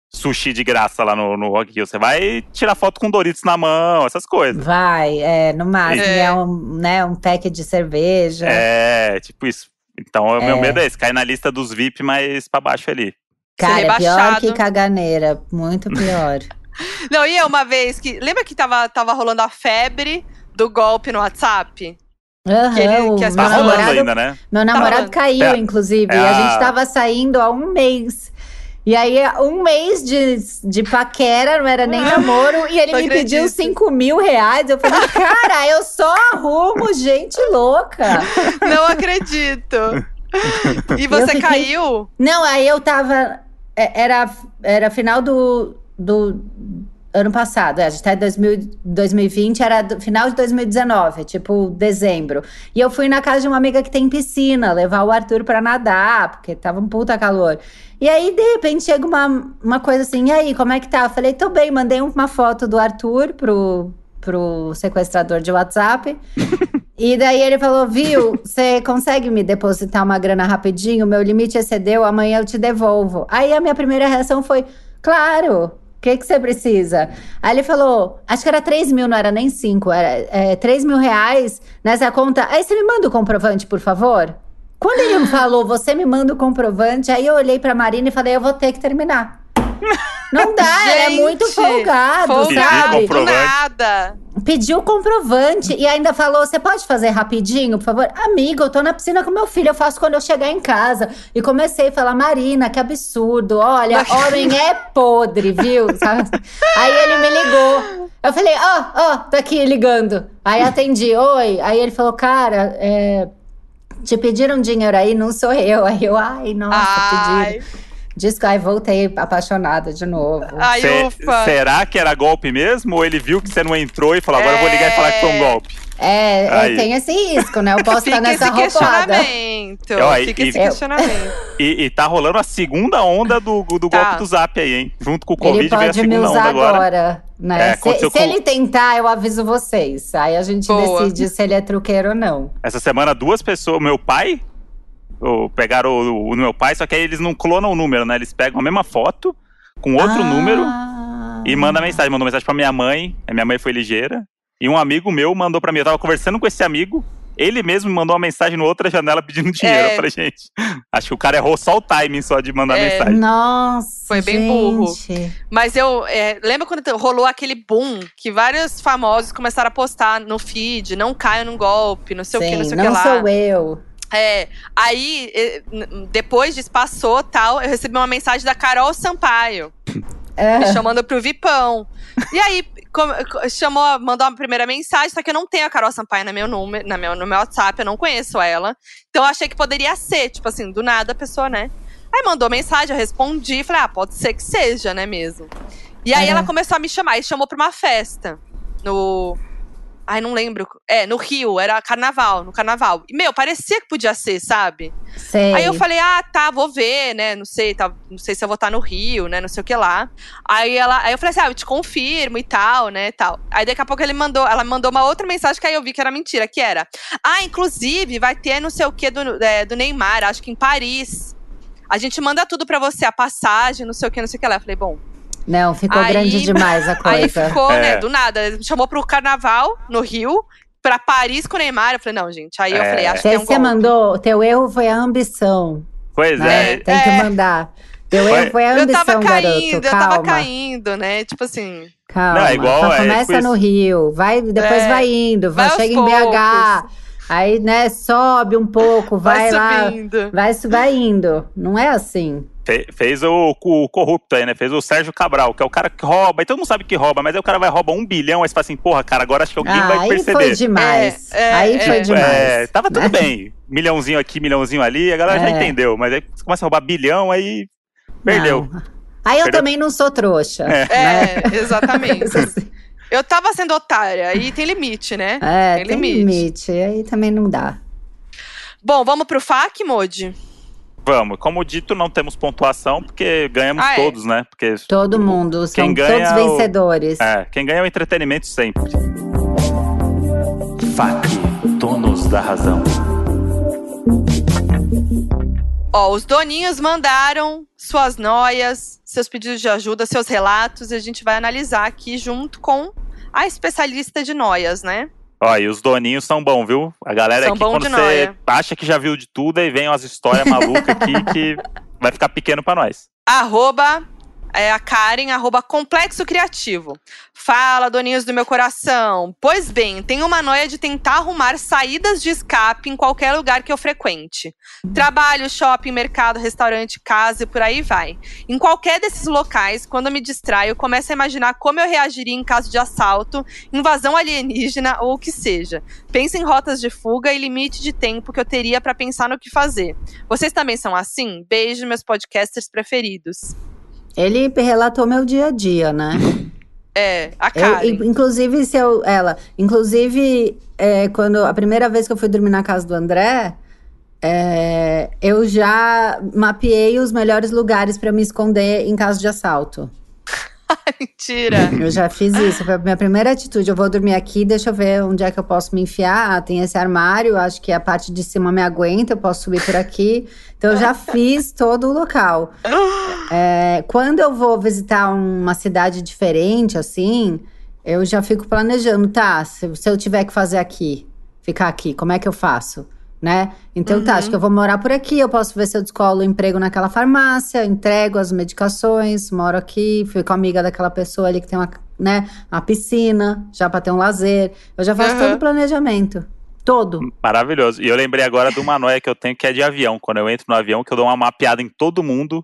sushi de graça lá no, no Rock Rio. Você vai tirar foto com Doritos na mão, essas coisas. Vai, é, no máximo, É. é, um, né, um pack de cerveja. É, tipo isso. Então, o meu É. medo é esse, cair na lista dos VIP, mas pra baixo ali. Cara, é pior que caganeira. Muito pior. Não, e eu uma vez que. Lembra que tava, tava rolando a febre do golpe no WhatsApp? Aham, ele- o que as meu Tá pessoas- rolando namorado, ainda, né? meu namorado rolando. caiu, É. inclusive. É e a a- gente tava saindo há um mês. E aí, um mês de, de paquera, não era nem namoro, e ele Não me pediu acredito. 5 mil reais. Eu falei, cara, eu só arrumo gente louca. Não acredito. E você fiquei- caiu? Não, aí eu tava. é, Era, era final do, do ano passado. é, a gente tá em 2000 2020, era do, final de 2019, tipo dezembro. E eu fui na casa de uma amiga que tem piscina, levar o Arthur pra nadar, porque tava um puta calor. E aí, de repente, chega uma, uma coisa assim: e aí, como é que tá? Eu falei, tô bem, mandei uma foto do Arthur pro, pro sequestrador de WhatsApp. E daí ele falou, viu, você consegue me depositar uma grana rapidinho? Meu limite excedeu, amanhã eu te devolvo. Aí a minha primeira reação foi, claro, que, que você precisa? Aí ele falou, acho que era 3 mil, não era nem 5, era é, 3 mil reais nessa conta. Aí você me manda o comprovante, por favor? Quando ele falou, você me manda o comprovante, aí eu olhei pra Marina e falei, eu vou ter que terminar. Não dá, ele é muito Gente, folgado, folgado, sabe? nada. Pediu o comprovante e ainda falou: você pode fazer rapidinho, por favor? Amigo, eu tô na piscina com meu filho, eu faço quando eu chegar em casa. E comecei a falar: Marina, que absurdo. Olha, homem é podre, viu? Aí ele me ligou. Eu falei: ó, ó, tá aqui ligando. Aí atendi: oi. Aí ele falou: cara, é, te pediram dinheiro aí, não sou eu. Aí eu, ai, nossa, Ai, pediram. Diz que aí voltei apaixonada de novo. ai, Cê- ufa. será que era golpe mesmo? Ou ele viu que você não entrou e falou, agora eu vou ligar e falar que foi um É. golpe? É, é, Aí. tem esse risco, né? Eu posso estar nessa esse roubada. questionamento. Ó, e- Fica esse e- questionamento. E, e tá rolando a segunda onda do, do Tá. golpe do Zap aí, hein? Junto com o Ele Covid veio a pode me segunda usar onda agora, agora. né? É, se se com- ele tentar, eu aviso vocês. Aí a gente Boa. decide se ele é truqueiro ou não. Essa semana duas pessoas, meu pai, o- pegaram o, o meu pai, só que aí eles não clonam o número, né? Eles pegam a mesma foto com outro Ah. número e mandam mensagem. Mandou mensagem pra minha mãe, a minha mãe foi ligeira. E um amigo meu mandou pra mim, eu tava conversando com esse amigo, ele mesmo me mandou uma mensagem no outra janela pedindo dinheiro É. pra gente. Acho que o cara errou só o timing só de mandar É. mensagem. Nossa, Foi bem burro. gente. Mas eu é, lembra quando rolou aquele boom que vários famosos começaram a postar no feed, não caia num golpe, não sei o que, Sim, não sei o não que lá. sou eu. É, aí, depois disso passou tal, eu recebi uma mensagem da Carol Sampaio, É. me chamando pro Vipão. E aí, chamou, mandou uma primeira mensagem, só que eu não tenho a Carol Sampaio no meu número, na meu, no meu WhatsApp, eu não conheço ela. Então eu achei que poderia ser, tipo assim, do nada a pessoa, né? Aí mandou mensagem, eu respondi, falei, ah, pode ser que seja, né mesmo. E aí Uhum. ela começou a me chamar e chamou pra uma festa no. Ai, não lembro. É, no Rio, era carnaval, no carnaval. E, meu, parecia que podia ser, sabe? Sei. Aí eu falei, ah, tá, vou ver, né? Não sei, tá, não sei se eu vou estar no Rio, né? Não sei o que lá. Aí ela, aí eu falei assim, ah, eu te confirmo e tal, né? Tal. Aí daqui a pouco ele mandou, ela mandou uma outra mensagem que aí eu vi que era mentira, que era, ah, inclusive vai ter não sei o que do, é, do Neymar, acho que em Paris. A gente manda tudo pra você, a passagem, não sei o que, não sei o que lá. Eu falei, bom, Não, ficou Aí- grande demais a Aí coisa. ficou, É. né, do nada. Ele me chamou pro carnaval no Rio, pra Paris com o Neymar. Eu falei, não, gente. Aí eu É. falei, acho que Você é um você golpe. mandou, teu erro foi a ambição, Pois né? é. Tem que É. mandar. Teu erro foi a Eu ambição, tava caindo, garoto. eu tava Calma, caindo, né? Tipo assim. calma. Não, é igual, é começa tipo no isso. Rio, vai, depois É, vai indo, vai, vai chega em BH, poucos. aí, né, sobe um pouco, vai, Vai, lá, subindo. vai, vai indo. Não é assim. Fe- Fez o, o corrupto aí, né? Fez o Sérgio Cabral, que é o cara que rouba. E todo mundo sabe que rouba, mas aí o cara vai roubar um bilhão, aí você fala assim, porra, cara, agora acho que alguém Ah, vai aí perceber. foi demais. É, é, aí é. foi demais. É, tava tudo né? bem. Milhãozinho aqui, milhãozinho ali, a galera já É. entendeu. Mas aí você começa a roubar bilhão, aí perdeu. Não. Aí eu Perdeu. também não sou trouxa. É. né? É, exatamente. Eu tava sendo otária, e tem limite, né? É, Tem tem, limite. limite. Aí também não dá. Bom, vamos pro FAQ, Modi? Vamos. Como dito, não temos pontuação, porque ganhamos Ah, é. todos, né? Porque Todo mundo, Quem são ganha todos é o- vencedores. é, quem ganha é o entretenimento sempre. FAC, donos da razão. Ó, os doninhos mandaram suas noias, seus pedidos de ajuda, seus relatos, e a gente vai analisar aqui junto com a especialista de noias, né? Ó, e os doninhos são bons, viu? A galera São aqui, quando você acha que já viu de tudo, aí vem umas histórias malucas aqui que vai ficar pequeno pra nós. Arroba é a Karen, arroba Complexo Criativo. Fala, doninhos do meu coração. Pois bem, tenho uma noia de tentar arrumar saídas de escape em qualquer lugar que eu frequente. Trabalho, shopping, mercado, restaurante, casa e por aí vai. Em qualquer desses locais, quando eu me distraio, começo a imaginar como eu reagiria em caso de assalto, invasão alienígena ou o que seja. Penso em rotas de fuga e limite de tempo que eu teria pra pensar no que fazer. Vocês também são assim? Beijo, meus podcasters preferidos. Ele relatou meu dia a dia, né? É, a in- inclusive, se eu, ela, inclusive, é, quando a primeira vez que eu fui dormir na casa do André, é, eu já mapeei os melhores lugares pra me esconder em caso de assalto. Mentira. Eu já fiz isso, foi a minha primeira atitude. Eu vou dormir aqui, deixa eu ver onde é que eu posso me enfiar. Ah, tem esse armário, acho que a parte de cima me aguenta, eu posso subir por aqui. Então eu já fiz todo o local. É, quando eu vou visitar uma cidade diferente, assim, eu já fico planejando, tá? Se, se eu tiver que fazer aqui, ficar aqui, como é que eu faço? Né? Então tá, acho que eu vou morar por aqui, eu posso ver se eu descolo emprego naquela farmácia, entrego as medicações, moro aqui, fico amiga daquela pessoa ali que tem uma, né, uma piscina, já pra ter um lazer. Eu já faço Uhum. todo o planejamento. Todo. Maravilhoso. E eu lembrei agora de uma noia que eu tenho que é de avião. Quando eu entro no avião, que eu dou uma mapeada em todo mundo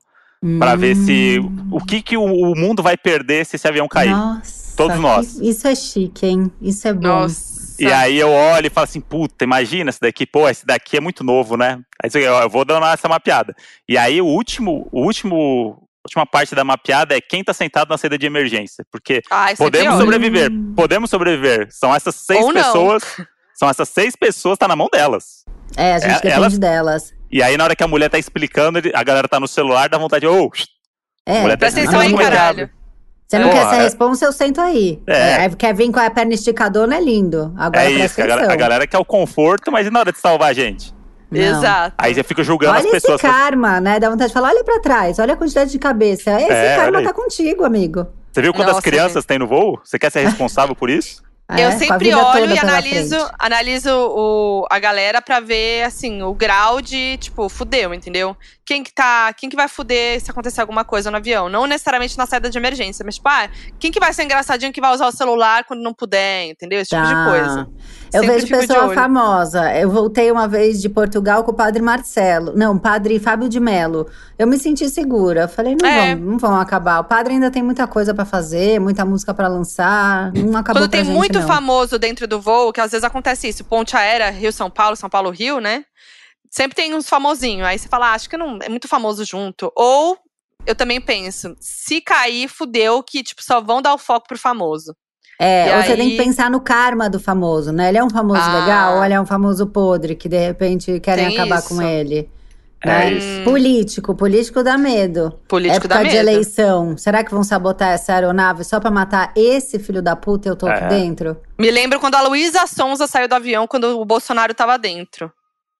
pra ver se o que, que o, o mundo vai perder se esse avião cair. Nossa, Todos que- nós. Isso é chique, hein? Isso é bom. Nossa. E aí eu olho e falo assim, puta, imagina esse daqui, pô, esse daqui é muito novo, né? Aí eu, eu vou dando essa mapeada. E aí o último, o último, a última parte da mapeada é quem tá sentado na saída de emergência. Porque Ai, isso é podemos pior. sobreviver, podemos sobreviver. São essas seis Ou não. pessoas, são essas seis pessoas, tá na mão delas. É, a gente É, depende elas- delas. E aí na hora que a mulher tá explicando, a galera tá no celular, dá vontade de, ô, É, Mulher tá Presta atenção aí, caralho. Você não Porra, quer ser é- responsa, eu sento aí. É. É, quer vir com a perna esticadona, é lindo. Agora é isso, a galera, a galera quer o conforto, mas e na hora de salvar a gente? Não. Exato. Aí eu fico julgando Olha as esse pessoas. karma, né? Dá vontade de falar, olha pra trás, olha a quantidade de cabeça. Esse É, karma olha tá contigo, amigo. Você viu quantas Nossa, crianças tem no voo? Você quer ser responsável por isso? É, eu sempre olho e analiso, analiso o, a galera pra ver, assim, o grau de, tipo, fudeu, entendeu? Quem que tá, quem que vai fuder se acontecer alguma coisa no avião? Não necessariamente na saída de emergência, mas, tipo, ah, quem que vai ser engraçadinho que vai usar o celular quando não puder, entendeu? Esse tipo de Tá. coisa. Eu Sempre vejo pessoa famosa. Eu voltei uma vez de Portugal com o padre Marcelo. Não, padre Fábio de Mello. Eu me senti segura. Falei, não, É. vão, não vão acabar. O padre ainda tem muita coisa pra fazer, muita música pra lançar. Não acabou Quando tem gente, muito não. famoso dentro do voo, que às vezes acontece isso, ponte aérea, Rio-São Paulo, São Paulo-Rio, né? Sempre tem uns famosinhos. Aí você fala, ah, acho que não é muito famoso junto. Ou eu também penso, se cair, fudeu, que tipo, só vão dar o foco pro famoso. É, E ou você tem aí- que pensar no karma do famoso, né? Ele é um famoso Ah. legal ou ele é um famoso podre que de repente querem acabar isso. com ele? É né? isso. Político, político dá medo. Político Época de medo. eleição. Será que vão sabotar essa aeronave só pra matar esse filho da puta e eu tô aqui É. dentro? Me lembro quando a Luísa Sonza saiu do avião quando o Bolsonaro tava dentro.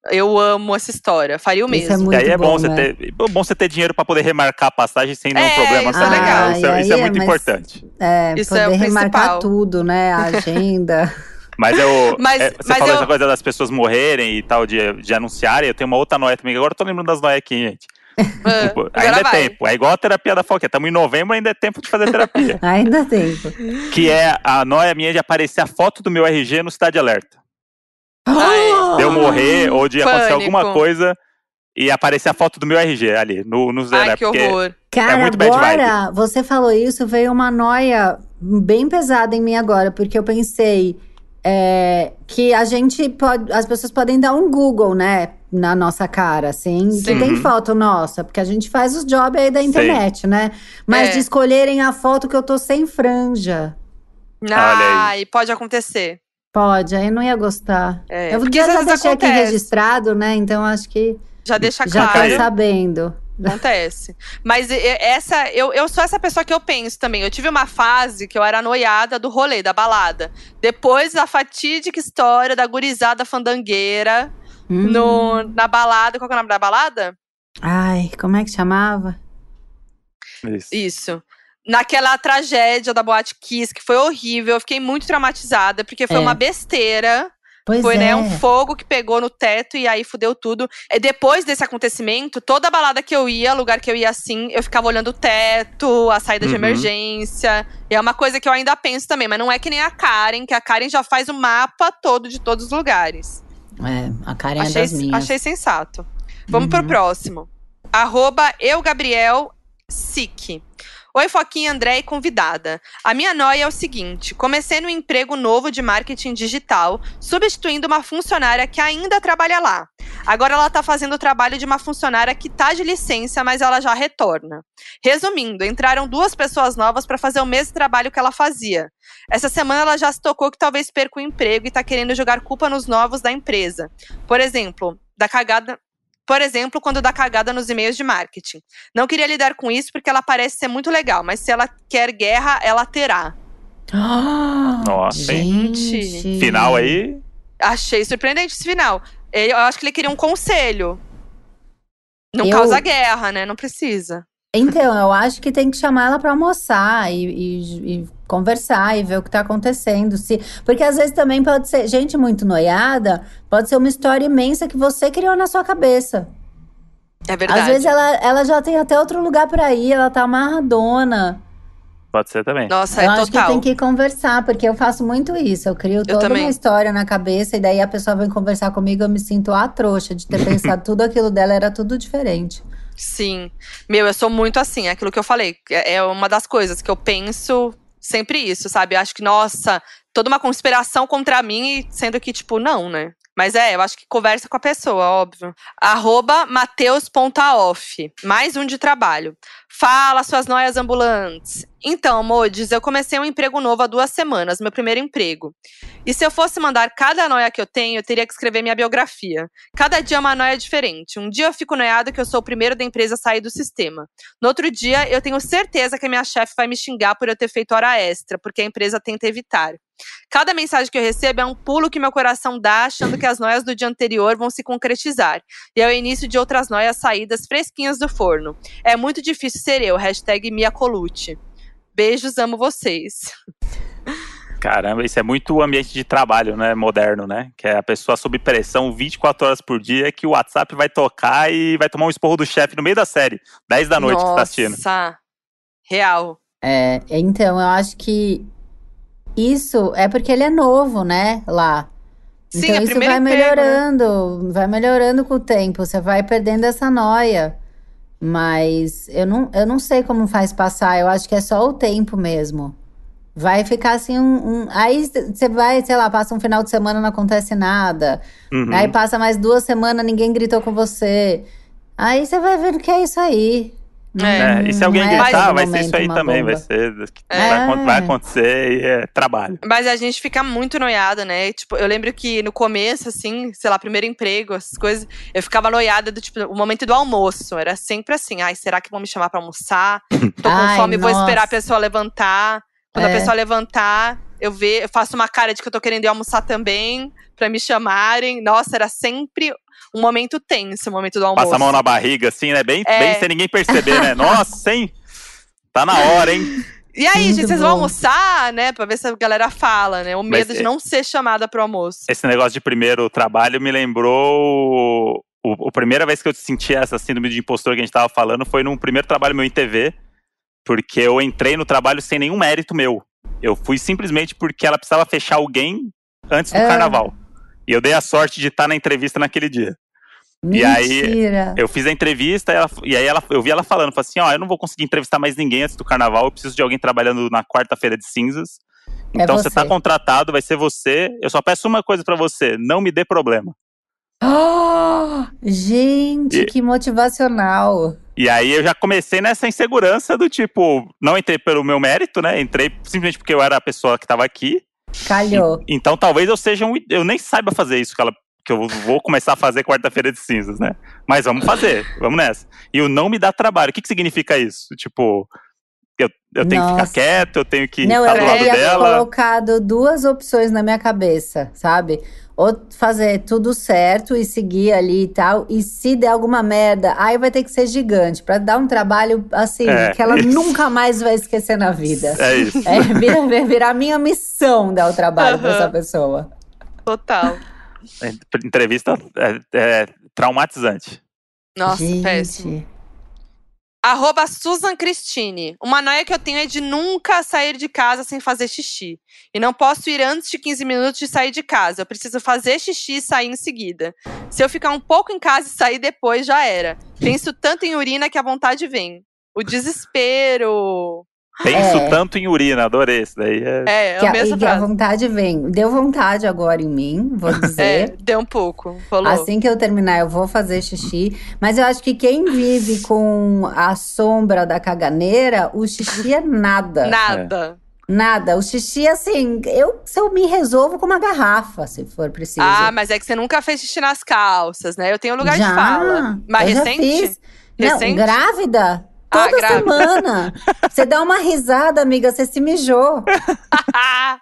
Eu amo essa história. Faria o Isso é mesmo. muito e aí é bom, bom, você né? ter, é bom você ter dinheiro pra poder remarcar a passagem sem nenhum É, problema. isso é legal. Isso, é- Ah, isso é aí é, muito importante. É, Isso é poder o remarcar principal. tudo, né? A agenda. Mas eu. Mas- é, você mas falou eu- essa coisa das pessoas morrerem e tal, de, de anunciarem. Eu tenho uma outra noia também. Agora eu tô lembrando das noias aqui, gente. Ah, Tipo, ainda é vai. tempo. É igual a terapia da Foquinha. Estamos em novembro, ainda é tempo de fazer terapia. Ainda tem. tempo. que é a noia minha de aparecer a foto do meu RG no Cidade Alerta. Ai. De eu morrer ou de acontecer Pânico. alguma coisa e aparecer a foto do meu RG ali no, no Ai, Alerta. que horror. Cara, muito bad agora você falou isso, veio uma noia bem pesada em mim agora, porque eu pensei é, que a gente pode, as pessoas podem dar um Google, né, na nossa cara, assim, que Sim. tem Uhum. foto nossa, porque a gente faz os jobs aí da internet, né? Mas É. de escolherem a foto que eu tô sem franja. Aí. Ai, pode acontecer. Pode, aí eu não ia gostar. É, eu porque já, às já deixei aqui acontece. registrado, né? Então acho que Já deixa já claro. tá sabendo. Acontece. Mas essa, eu, eu sou essa pessoa que eu penso também. Eu tive uma fase que eu era noiada do rolê, da balada. Depois da fatídica história da gurizada fandangueira Hum. no, na balada. Qual que é o nome da balada? Ai, como é que chamava? Isso. Isso. Naquela tragédia da Boate Kiss, que foi horrível. Eu fiquei muito traumatizada, porque foi É. uma besteira. Pois Foi, é. né, um fogo que pegou no teto e aí fudeu tudo. E depois desse acontecimento, toda balada que eu ia, lugar que eu ia assim, eu ficava olhando o teto, a saída de Uhum. emergência. E é uma coisa que eu ainda penso também, mas não é que nem a Karen, que a Karen já faz o mapa todo de todos os lugares. É, a Karen é achei, das minhas. achei sensato. Vamos pro Uhum. próximo. Arroba eu, Gabriel, Sick. Oi, Foquinha, André e convidada. A minha noia é o seguinte: comecei no emprego novo de marketing digital, substituindo uma funcionária que ainda trabalha lá. Agora ela tá fazendo o trabalho de uma funcionária que tá de licença, mas ela já retorna. Resumindo, entraram duas pessoas novas para fazer o mesmo trabalho que ela fazia. Essa semana ela já se tocou que talvez perca o emprego e tá querendo jogar culpa nos novos da empresa. Por exemplo, da cagada por exemplo, quando dá cagada nos e-mails de marketing. Não queria lidar com isso porque ela parece ser muito legal, mas se ela quer guerra, ela terá. Nossa, hein? Gente. Final aí. Achei surpreendente esse final. Eu acho que ele queria um conselho. Não Eu- causa guerra, né? Não precisa. Então, eu acho que tem que chamar ela pra almoçar e, e- e conversar e ver o que tá acontecendo. Se, porque às vezes também pode ser, gente muito noiada, pode ser uma história imensa que você criou na sua cabeça. É verdade. Às vezes ela, ela já tem até outro lugar pra ir, ela tá amarradona. Pode ser também. Nossa, eu é acho que tem que conversar, porque eu faço muito isso. Eu crio toda também. uma história na cabeça e daí a pessoa vem conversar comigo, eu me sinto a trouxa de ter pensado tudo aquilo dela era tudo diferente. Sim. Meu, eu sou muito assim, é aquilo que eu falei. É é uma das coisas que eu penso sempre isso, sabe? Eu acho que, nossa, toda uma conspiração contra mim, sendo que, tipo, não, né? Mas é, eu acho que conversa com a pessoa, óbvio. Arroba Mateus.off. Mais um de trabalho. Fala, suas noias ambulantes. Então, Modes, eu comecei um emprego novo há duas semanas, meu primeiro emprego. E se eu fosse mandar cada noia que eu tenho, eu teria que escrever minha biografia. Cada dia é uma noia diferente. Um dia eu fico noiado que eu sou o primeiro da empresa a sair do sistema. No outro dia, eu tenho certeza que a minha chefe vai me xingar por eu ter feito hora extra, porque a empresa tenta evitar. Cada mensagem que eu recebo é um pulo que meu coração dá, achando que as noias do dia anterior vão se concretizar. E é o início de outras noias saídas fresquinhas do forno. É muito difícil ser eu, hashtag Mia Colucci. Beijos, amo vocês. Caramba, isso é muito o ambiente de trabalho, né? Moderno, né? Que é a pessoa sob pressão 24 horas por dia, que o WhatsApp vai tocar e vai tomar um esporro do chefe no meio da série. 10 da noite que você tá assistindo. Nossa, real. É, então, eu acho que isso é porque ele é novo, né? Lá. Sim, então isso vai né? melhorando, vai melhorando com o tempo, você vai perdendo essa noia. Mas eu não, eu não sei como faz passar, eu acho que é só o tempo mesmo. Vai ficar assim um. um- aí você vai, sei lá, passa um final de semana, não acontece nada. Uhum. Aí passa mais duas semanas, ninguém gritou com você. Aí você vai vendo que é isso aí. Não- É, e se alguém é gritar, vai ser isso aí também. Vai bomba. ser. É. Vai, vai acontecer e é trabalho. Mas a gente fica muito noiada, né? Tipo, eu lembro que no começo, assim, sei lá, primeiro emprego, essas coisas, eu ficava noiada do tipo, o momento do almoço. Era sempre assim, ai, será que vão me chamar pra almoçar? Tô com Ai, fome, vou esperar nossa. a pessoa levantar. Quando É. a pessoa levantar, eu ver, eu faço uma cara de que eu tô querendo ir almoçar também, pra me chamarem. Nossa, era sempre um momento tenso, o momento do almoço. Passa a mão na barriga, assim, né? Bem, É. bem sem ninguém perceber, né? Nossa, hein? Tá na hora, hein? E aí, Muito gente, vocês vão almoçar, né? Pra ver se a galera fala, né? O Mas medo de é- não ser chamada pro almoço. Esse negócio de primeiro trabalho me lembrou. O, a primeira vez que eu senti essa síndrome de impostor que a gente tava falando foi num primeiro trabalho meu em TV, porque eu entrei no trabalho sem nenhum mérito meu. Eu fui simplesmente porque ela precisava fechar alguém antes do É. carnaval. E eu dei a sorte de estar na entrevista naquele dia. E aí, Mentira. Eu fiz a entrevista e, ela- e aí ela, eu vi ela falando, falei assim, ó, eu não vou conseguir entrevistar mais ninguém antes do carnaval, eu preciso de alguém trabalhando na quarta-feira de cinzas. É Então você tá você. contratado, vai ser você. Eu só peço uma coisa pra você, não me dê problema. Oh, gente, E- que motivacional. E aí eu já comecei nessa insegurança do tipo, não entrei pelo meu mérito, né? Entrei simplesmente porque eu era a pessoa que tava aqui. Calhou. Então talvez eu seja um. Eu nem saiba fazer isso que, ela, que eu vou começar a fazer quarta-feira de cinzas, né? Mas vamos fazer, vamos nessa. E o não me dá trabalho. O que, que significa isso? Tipo, eu, eu tenho que Nossa. ficar quieto, eu tenho que Não, estar eu do lado teria dela. colocado duas opções na minha cabeça, sabe? Ou fazer tudo certo e seguir ali e tal. E se der alguma merda, aí vai ter que ser gigante. Pra dar um trabalho, assim, É, que ela isso. nunca mais vai esquecer na vida. É isso. É, vira, virar minha missão dar o trabalho pra Aham. essa pessoa. Total. Entrevista é, é traumatizante. Nossa, Gente. péssimo. Arroba Susan Cristine. Uma noia que eu tenho é de nunca sair de casa sem fazer xixi. E não posso ir antes de 15 minutos de sair de casa. Eu preciso fazer xixi e sair em seguida. Se eu ficar um pouco em casa e sair depois, já era. Penso tanto em urina que a vontade vem. O desespero. Penso É. tanto em urina, adorei isso daí. É, É, é Que a mesma e que a vontade vem. Deu vontade agora em mim, vou É, dizer. deu um pouco. Falou. Assim que eu terminar, eu vou fazer xixi. Mas eu acho que quem vive com a sombra da caganeira, o xixi é nada. Nada. Nada. O xixi, assim, eu, se eu me resolvo com uma garrafa, se for preciso. Ah, mas é que você nunca fez xixi nas calças, né? Eu tenho lugar já, de fala. Mas eu já recente? fiz. Não, Recente? grávida? Ah, Toda grávida. semana. Você dá uma risada, amiga, você se mijou.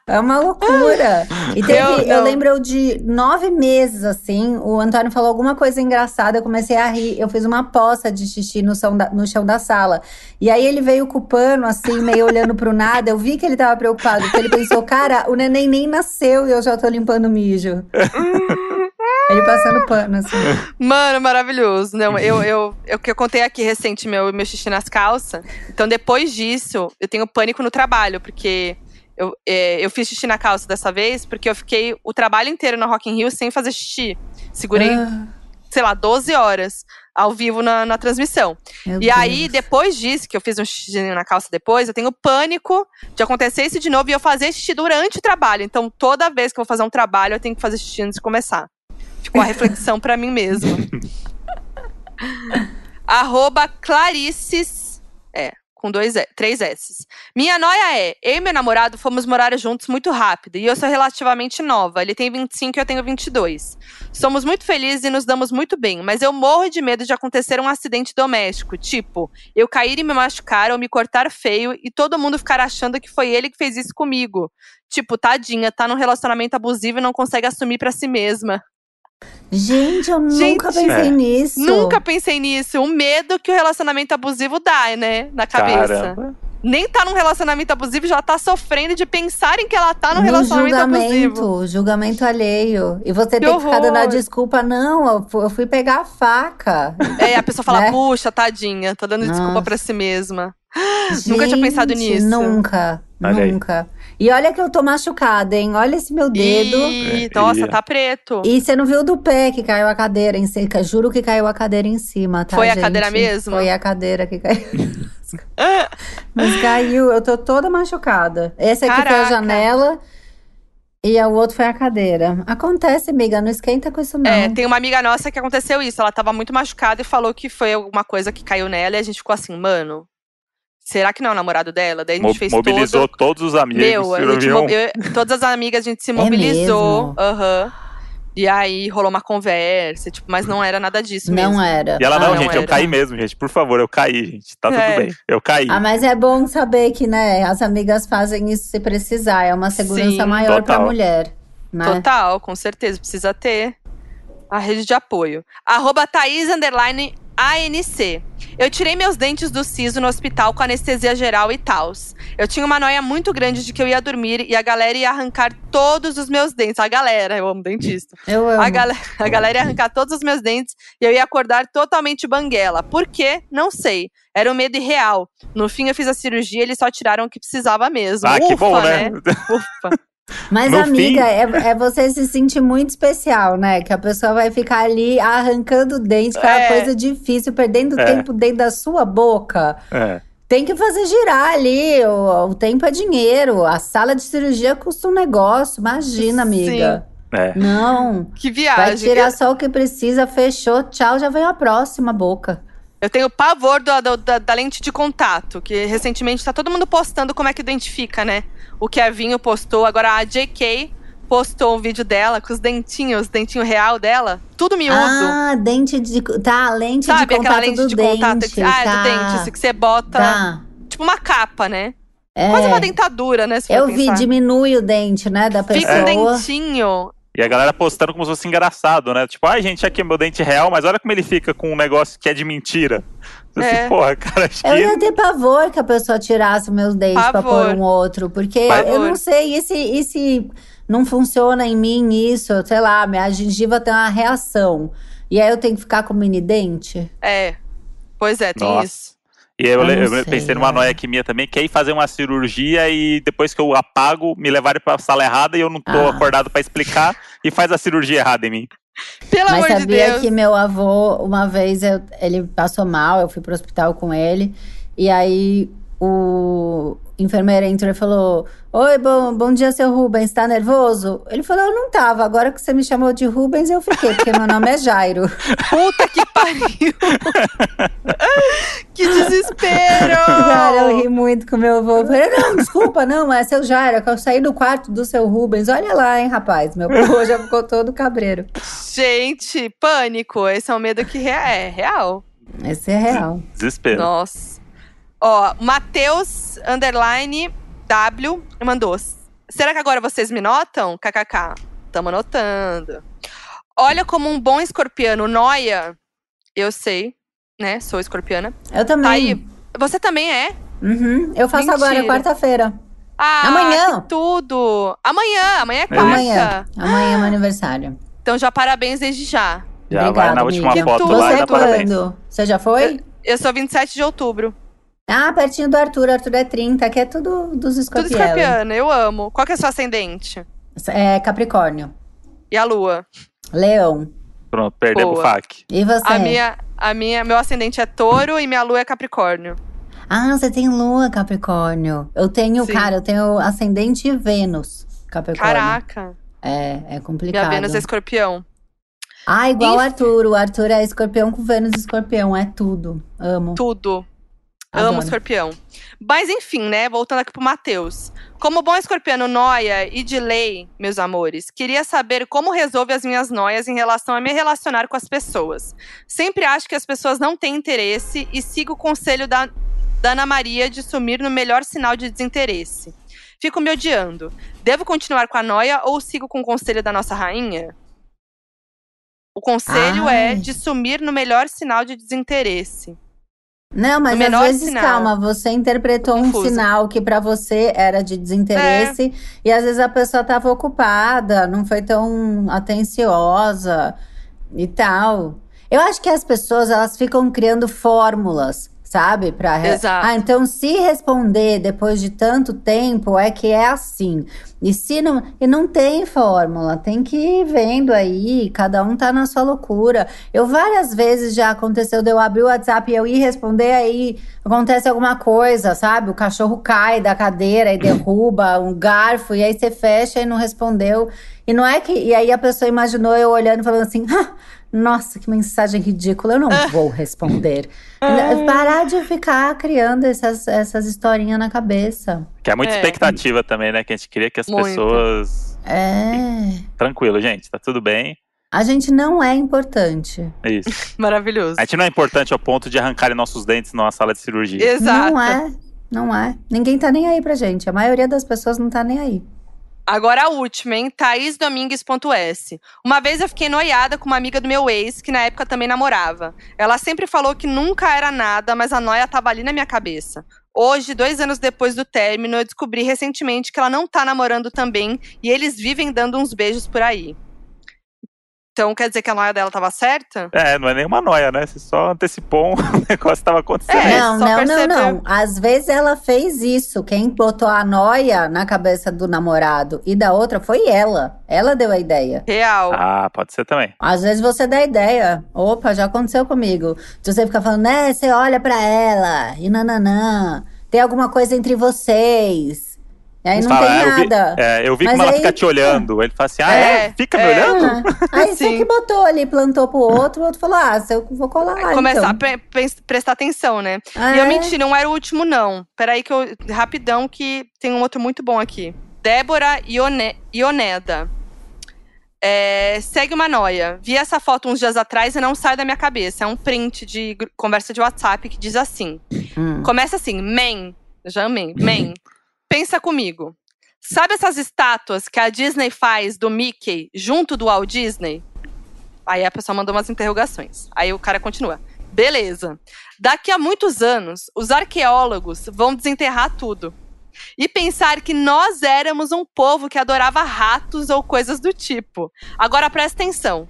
É uma loucura. E teve, Eu eu, lembro de nove meses, assim, o Antônio falou alguma coisa engraçada, eu comecei a rir. Eu fiz uma poça de xixi no chão da, no chão da sala. E aí ele veio com o pano, assim, meio olhando pro nada. Eu vi que ele tava preocupado, porque ele pensou, cara, o neném nem nasceu e eu já tô limpando o mijo. ele passando pano, assim. Mano, maravilhoso. Não, eu, eu, eu que eu contei aqui recente meu, meu xixi nas calças. Então, depois disso, eu tenho pânico no trabalho, porque eu, é, eu fiz xixi na calça dessa vez, porque eu fiquei o trabalho inteiro no Rock in Rio sem fazer xixi. Segurei, Ah, sei lá, 12 horas ao vivo na, na transmissão. meu E aí, Deus. depois disso, que eu fiz um xixi na calça depois, eu tenho pânico de acontecer isso de novo e eu fazer xixi durante o trabalho. Então, toda vez que eu vou fazer um trabalho, eu tenho que fazer xixi antes de começar. Ficou a reflexão pra mim mesma. Arroba Clarices. É, com dois e, três S. Minha noia é: eu e meu namorado fomos morar juntos muito rápido e eu sou relativamente nova. Ele tem 25 e eu tenho 22. Somos muito felizes e nos damos muito bem, mas eu morro de medo de acontecer um acidente doméstico, tipo, eu cair e me machucar ou me cortar feio e todo mundo ficar achando que foi ele que fez isso comigo. Tipo, tadinha, tá num relacionamento abusivo e não consegue assumir pra si mesma. Gente, eu Gente, nunca pensei é. nisso. Nunca pensei nisso. O medo que o relacionamento abusivo dá, né? Na cabeça. Caramba. Nem tá num relacionamento abusivo, já tá sofrendo de pensar em que ela tá num no relacionamento julgamento, abusivo. julgamento alheio. E você Que tem que ficar dando a horror. desculpa, não, eu fu- eu fui pegar a faca. É, a pessoa fala, Né? puxa, tadinha, tá dando desculpa Nossa. pra si mesma. Nunca tinha pensado Gente, nisso. Nunca, Olha aí. E olha que eu tô machucada, hein? Olha esse meu dedo. Ih, É, nossa, tá preto. E você não viu do pé que caiu a cadeira em cima? Juro que caiu a cadeira em cima, tá? Foi a gente? cadeira mesmo? Foi a cadeira que caiu. Mas caiu, eu tô toda machucada. Esse aqui foi a Caraca. janela e o outro foi a cadeira. Acontece, amiga, não esquenta com isso não. É, tem uma amiga nossa que aconteceu isso. Ela tava muito machucada e falou que foi alguma coisa que caiu nela e a gente ficou assim, mano. Será que não é o namorado dela? Daí a gente Mo- fez mobilizou todo. todos os amigos. Meu, a gente viu? mo- eu- todas as amigas, a gente se É mobilizou. mesmo? Aham. E aí rolou uma conversa, tipo, mas não era nada disso mesmo. Não era. E ela, Ah, não, não gente, eu era. caí mesmo, gente. Por favor, eu caí, gente. Tá tudo É. bem. Eu caí. Ah, mas é bom saber que, né, as amigas fazem isso se precisar. É uma segurança Sim. maior pra Total. mulher. Né? Total, com certeza. Precisa ter a rede de apoio. Arroba Thaís underline ANC. Eu tirei meus dentes do siso no hospital com anestesia geral e tals. Eu tinha uma noia muito grande de que eu ia dormir e a galera ia arrancar todos os meus dentes. A galera, eu amo dentista. Eu amo. A, gala- a galera ia arrancar todos os meus dentes e eu ia acordar totalmente banguela. Por quê? Não sei. Era um medo irreal. No fim, eu fiz a cirurgia e eles só tiraram o que precisava mesmo. ah, que Ufa, bom, né? Ufa. Mas, No amiga, fim- é, é você se sentir muito especial, né? Que a pessoa vai ficar ali arrancando o dente, que é É. uma coisa difícil, perdendo É. tempo dentro da sua boca. É. Tem que fazer girar ali. O, o tempo é dinheiro. A sala de cirurgia custa um negócio. Imagina, amiga. É. Não. Que Vai viagem. tirar só o que precisa, fechou, tchau, já vem a próxima boca. Eu tenho pavor do- do- da, da lente de contato, que recentemente tá todo mundo postando como é que identifica, né? O Kevinho postou, agora a JK postou um vídeo dela com os dentinhos, dentinho real dela, tudo miúdo. Ah, dente de. Tá, lente Sabe de aquela contato lente do de dente. contato? que- ah, é tá, do dente, esse que você bota, Tá. tipo uma capa, né? É. Quase uma dentadura, né? Eu vi, diminui o dente, né, da pessoa. Fica um dentinho. E a galera postando como se fosse engraçado, né? Tipo, ai, gente, aqui é meu dente real, mas olha como ele fica com um negócio que é de mentira. Você É. assim, porra, cara, acho Eu que. ia ter pavor que a pessoa tirasse meus dentes pra Pavor. pôr um outro. Porque Pavor. eu não sei, e se, e se não funciona em mim isso? Sei lá, minha gengiva tem uma reação. E aí eu tenho que ficar com mini dente? É. Pois é, tem Nossa. isso. E aí eu, Eu não eu sei, pensei numa é. noia aqui minha também, que é ir fazer uma cirurgia e depois que eu apago, me levarem pra sala errada e eu não tô Ah. acordado pra explicar e faz a cirurgia errada em mim. Pelo Mas amor de sabia Deus. que meu avô, uma vez, eu- ele passou mal, eu fui pro hospital com ele. E aí o enfermeiro entrou e falou: Oi, bom, bom dia, seu Rubens, tá nervoso? Ele falou: Eu não tava, agora que você me chamou de Rubens, eu fiquei, porque meu nome é Jairo. Puta que pariu. que desespero! Cara, eu eu ri muito com meu avô. Eu falei, não, desculpa, não, é seu Jairo, que eu saí do quarto do seu Rubens. Olha lá, hein, rapaz. Meu avô já ficou todo cabreiro. Gente, pânico. Esse é um medo que é real. Esse é real. Desespero. Nossa. Ó, Matheus, underline, W, mandou. Será que agora vocês me notam? KKK. Tamo anotando. Olha como um bom escorpiano noia. Eu sei, né? Sou escorpiana. Eu também. Tá aí. Você também é? Uhum. Eu faço Mentira. agora, quarta-feira. Ah, Amanhã. que tudo. Amanhã, amanhã é quarta. Amanhã. Amanhã é meu aniversário. Então já parabéns desde já. Já vai Obrigada, na última amiga. foto Tudo lá Você e é dá parabéns. quando? Você já foi? Eu sou 27 de outubro. Ah, pertinho do Arthur. Arthur é 30, que é tudo dos Tudo escorpiões. escorpiana, eu amo. Qual que é o seu ascendente? É Capricórnio. E a lua? Leão. Pronto, perdemos o fac. E você? A minha, a minha, meu ascendente é touro e minha lua é capricórnio. Ah, você tem lua, Capricórnio. Eu tenho, Sim. cara, eu tenho ascendente e Vênus, Capricórnio. Caraca. É, é complicado. Minha Vênus é escorpião. Ah, igual o Arthur. O Arthur é escorpião com Vênus e escorpião. É tudo. Amo. Tudo. Adoro. Amo escorpião. Mas enfim, né? Voltando aqui pro Matheus. Como bom escorpiano noia e de lei, meus amores, queria saber como resolve as minhas noias em relação a me relacionar com as pessoas. Sempre acho que as pessoas não têm interesse e sigo o conselho da, da Ana Maria de sumir no melhor sinal de desinteresse. Fico me odiando. Devo continuar com a noia ou sigo com o conselho da nossa rainha? O conselho é Ai. de sumir no melhor sinal de desinteresse. Não, mas às vezes, sinal. calma, você interpretou um Confusa. sinal que pra você era de desinteresse e às vezes a pessoa tava ocupada, não foi tão atenciosa e tal. Eu acho que as pessoas, elas ficam criando fórmulas, sabe? Pra Exato. Ah, então se responder depois de tanto tempo é que é assim. E se não, e não tem fórmula, tem que ir vendo aí, cada um tá na sua loucura. Eu várias vezes já aconteceu de eu abrir o WhatsApp e eu ir responder, aí acontece alguma coisa, sabe? O cachorro cai da cadeira e derruba um garfo, e aí você fecha e não respondeu. E não é que. E aí a pessoa imaginou eu olhando e falando assim. "Ah, nossa, que mensagem ridícula, eu não vou responder. Parar de ficar criando essas, essas historinhas na cabeça. Que é muita É. expectativa também, né? Que a gente queria que as Muita. pessoas. É. Tranquilo, gente, tá tudo bem. A gente não é importante. É isso. Maravilhoso. A gente não é importante ao ponto de arrancarem nossos dentes numa sala de cirurgia. Exato. Não é. Não é. Ninguém tá nem aí pra gente. A maioria das pessoas não tá nem aí. Agora a última, hein? ThaísDomingues.s. Uma vez eu fiquei noiada com uma amiga do meu ex, que na época também namorava. Ela sempre falou que nunca era nada, mas a noia tava ali na minha cabeça. Hoje, dois anos depois do término, eu descobri recentemente que ela não tá namorando também e eles vivem dando uns beijos por aí. Então quer dizer que a noia dela tava certa? É, não é nenhuma noia, né? Você só antecipou um negócio que tava acontecendo. É, não, só não, perceber. não, não. Às vezes ela fez isso. Quem botou a noia na cabeça do namorado e da outra foi ela. Ela deu a ideia. Real. Ah, pode ser também. Às vezes você dá ideia. Opa, já aconteceu comigo. Se você fica falando, né, você olha pra ela e nananã. Tem alguma coisa entre vocês. E aí não Fala, tem "Ah, eu vi- nada. é, eu vi Mas como ela aí- fica te olhando. Ele fala assim: ah, é? É, Fica é. me olhando? Ah, aí você que botou ali, plantou pro outro, o outro falou: ah, se eu vou colar lá. Começar a então. pre- pre- prestar atenção, né? Ah, E eu é? menti, não era o último, não. Peraí que eu. Rapidão, que tem um outro muito bom aqui. Débora Ione, Ioneda. É, segue uma noia. Vi essa foto uns dias atrás e não sai da minha cabeça. É um print de conversa de WhatsApp que diz assim. Hum. Começa assim, man, já amei, man, pensa comigo. Sabe essas estátuas que a Disney faz do Mickey junto do Walt Disney? Aí a pessoa mandou umas interrogações. Aí o cara continua. Beleza. Daqui a muitos anos, os arqueólogos vão desenterrar tudo. E pensar que nós éramos um povo que adorava ratos ou coisas do tipo. Agora presta atenção.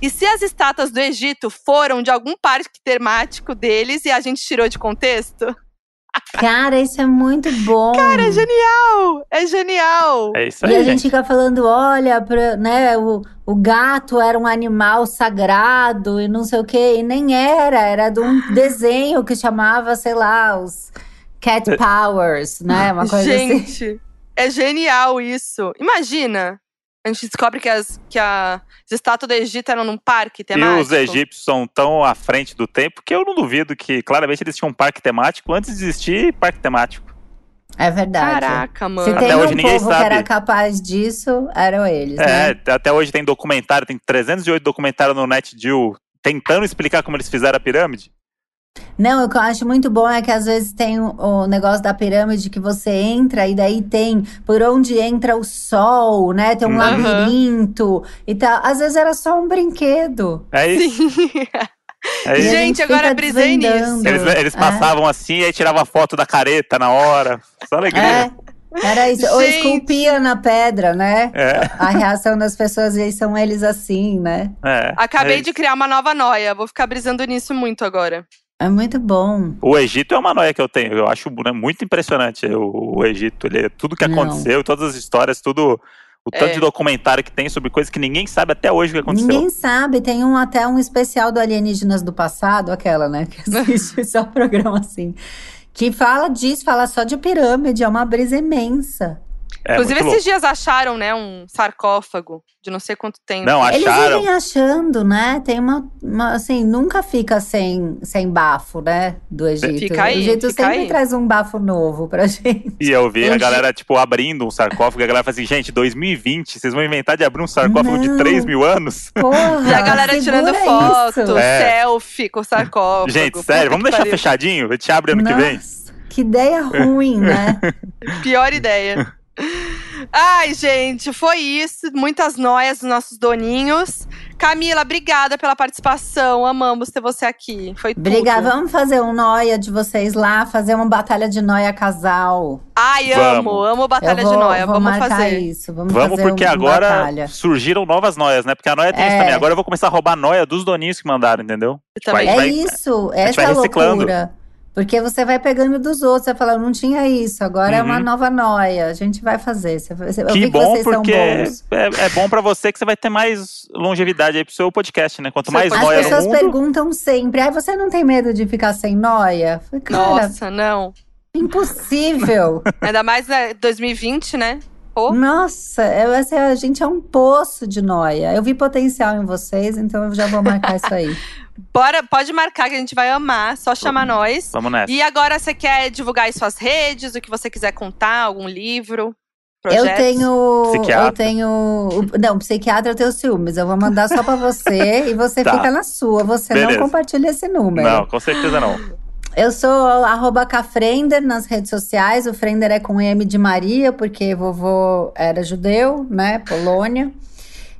E se as estátuas do Egito foram de algum parque temático deles e a gente tirou de contexto? Cara, isso é muito bom. Cara, é genial! É genial! É isso E aí, a gente gente. fica falando, olha, pra- né, o, o gato era um animal sagrado e não sei o quê, e nem era, era de um desenho que chamava, sei lá, os Cat Powers, né, uma coisa assim. Gente, é genial isso. Imagina A gente descobre que as, que a, as estátuas do Egito eram num parque E temático. os egípcios são tão à frente do tempo que eu não duvido que claramente eles tinham um parque temático antes de existir parque temático. É verdade. Caraca, Se mano. Até tem hoje um ninguém povo que sabe. era capaz disso, eram eles, né? É, até hoje tem documentário, tem 308 documentários no NetGeo tentando explicar como eles fizeram a pirâmide. Não, o que eu acho muito bom é que às vezes tem o, o negócio da pirâmide que você entra e daí tem por onde entra o sol, né? Tem um Uhum. labirinto e tal. Às vezes era só um brinquedo. É isso. Sim. É isso. Gente, agora fica brisei nisso. desvendando. Eles, eles É. passavam assim e aí tirava foto da careta na hora. Só alegria. É, era isso. Ou Gente. esculpia na pedra, né? É, A reação das pessoas e aí são eles assim, né? é, Acabei é de criar uma nova noia. Vou ficar brisando nisso muito agora. É muito bom. O Egito é uma noia que eu tenho. Eu acho né, muito impressionante o, o Egito. Ele, é tudo que Não. aconteceu, todas as histórias, tudo. O tanto É. de documentário que tem sobre coisas que ninguém sabe até hoje o que aconteceu. Ninguém sabe, tem um até um especial do Alienígenas do Passado, aquela, né? Que assiste só programa assim. Que fala disso, fala só de pirâmide, é uma brisa imensa. É Inclusive, esses louco. dias acharam, né, um sarcófago de não sei quanto tempo. Não, Eles acharam. vivem achando, né? Tem uma, uma- assim, nunca fica sem, sem bafo, né? Do Egito. Fica aí, o Egito fica sempre aí. traz um bafo novo pra gente. E eu vi a galera, tipo, abrindo um sarcófago. E a galera fala assim, gente, 2020, vocês vão inventar de abrir um sarcófago de Não. 3 mil anos? Porra, E a galera tirando foto, isso. É. selfie com o sarcófago. gente, sério, vamos deixar pariu. fechadinho? A gente abre ano que vem. Nossa, que ideia ruim, né? Pior ideia. Ai, gente, foi isso. Muitas noias dos nossos doninhos. Camila, obrigada pela participação. Amamos ter você aqui. Foi tudo. Obrigada. Vamos fazer um noia de vocês lá, fazer uma batalha de noia casal. Ai, Vamos. amo, amo Batalha vou, de Noia. vou Vamos marcar fazer. isso. Vamos, Vamos, fazer porque um, agora batalha. surgiram novas noias, né? Porque a noia tem isso É. também. Agora eu vou começar a roubar a noia dos doninhos que mandaram, entendeu? Vai- É vai- isso, a gente essa vai é a reciclando. Porque você vai pegando dos outros, você fala, não tinha isso, agora é uma Uhum. nova noia. A gente vai fazer. Eu Que vi que bom, vocês são porque é, bons. é bom pra você que você vai ter mais longevidade aí pro seu podcast, né? Quanto mais As noia no pessoas mundo. perguntam sempre, ai, você não tem medo de ficar sem noia? Eu falei, Cara, Nossa, não. impossível. Ainda mais né, 2020, né? Pô. Nossa, eu, assim, a gente é um poço de noia. Eu vi potencial em vocês, então eu já vou marcar isso aí. Bora, pode marcar que a gente vai amar. Só chamar nós. Vamos nessa. E agora você quer divulgar as suas redes, o que você quiser contar, algum livro, Eu projetos? tenho. Psiquiatra. Eu tenho. o- Não, psiquiatra eu tenho ciúmes. Eu vou mandar só pra você e você Tá. fica na sua. Você Beleza. não compartilha esse número. Não, com certeza não. Eu sou arroba Cafrender nas redes sociais. O Frender é com M de Maria, porque vovô era judeu, né? Polônia.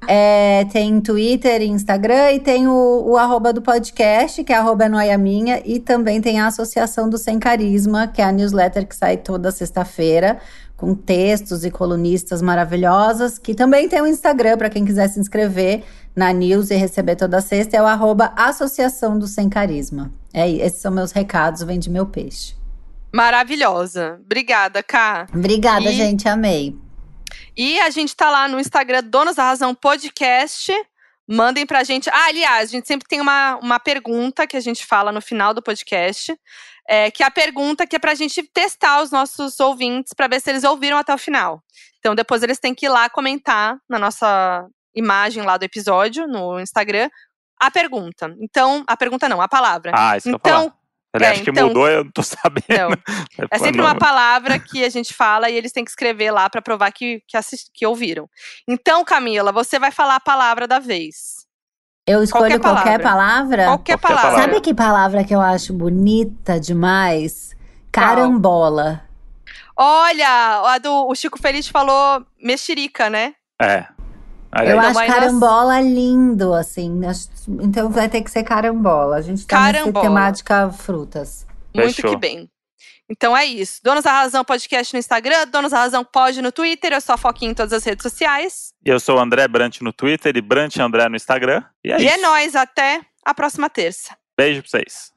É, tem Twitter Instagram e tem o, o arroba do podcast, que é arroba Noia Minha, e também tem a Associação do Sem Carisma, que é a newsletter que sai toda sexta-feira, com textos e colunistas maravilhosas, que também tem o Instagram para quem quiser se inscrever na news e receber toda sexta, é o arroba Associação do Sem Carisma. É, esses são meus recados, vem de meu peixe. Maravilhosa. Obrigada, Ká. Obrigada, E- gente, amei. E a gente tá lá no Instagram Donos da Razão Podcast. Mandem pra gente. Ah, aliás, a gente sempre tem uma, uma pergunta que a gente fala no final do podcast. É, que é a pergunta que é pra gente testar os nossos ouvintes pra ver se eles ouviram até o final. Então, depois eles têm que ir lá comentar na nossa imagem lá do episódio, no Instagram, a pergunta. Então, a pergunta não, a palavra. Ah, isso que eu então, Ele é, acha que então- mudou, eu não tô sabendo. não. É sempre Não. uma palavra que a gente fala e eles têm que escrever lá pra provar que, que, assist- que ouviram. Então, Camila, você vai falar a palavra da vez. Eu escolho Qualquer qualquer palavra. Qualquer, Qualquer palavra. palavra. Sabe que palavra que eu acho bonita demais? Carambola. Olha, a do, o Chico Feliz falou mexerica, né? É. Eu aí. Acho carambola lindo, assim. Então vai ter que ser carambola. A gente tá nessa Carambola. temática frutas. Muito Fechou. que bem. Então é isso. Donos da Razão Podcast no Instagram, Donos da Razão Pod no Twitter, eu sou a Foquinha em todas as redes sociais. E eu sou o André Brant no Twitter e Brant André no Instagram. E é e isso. é nóis, até a próxima terça. Beijo pra vocês.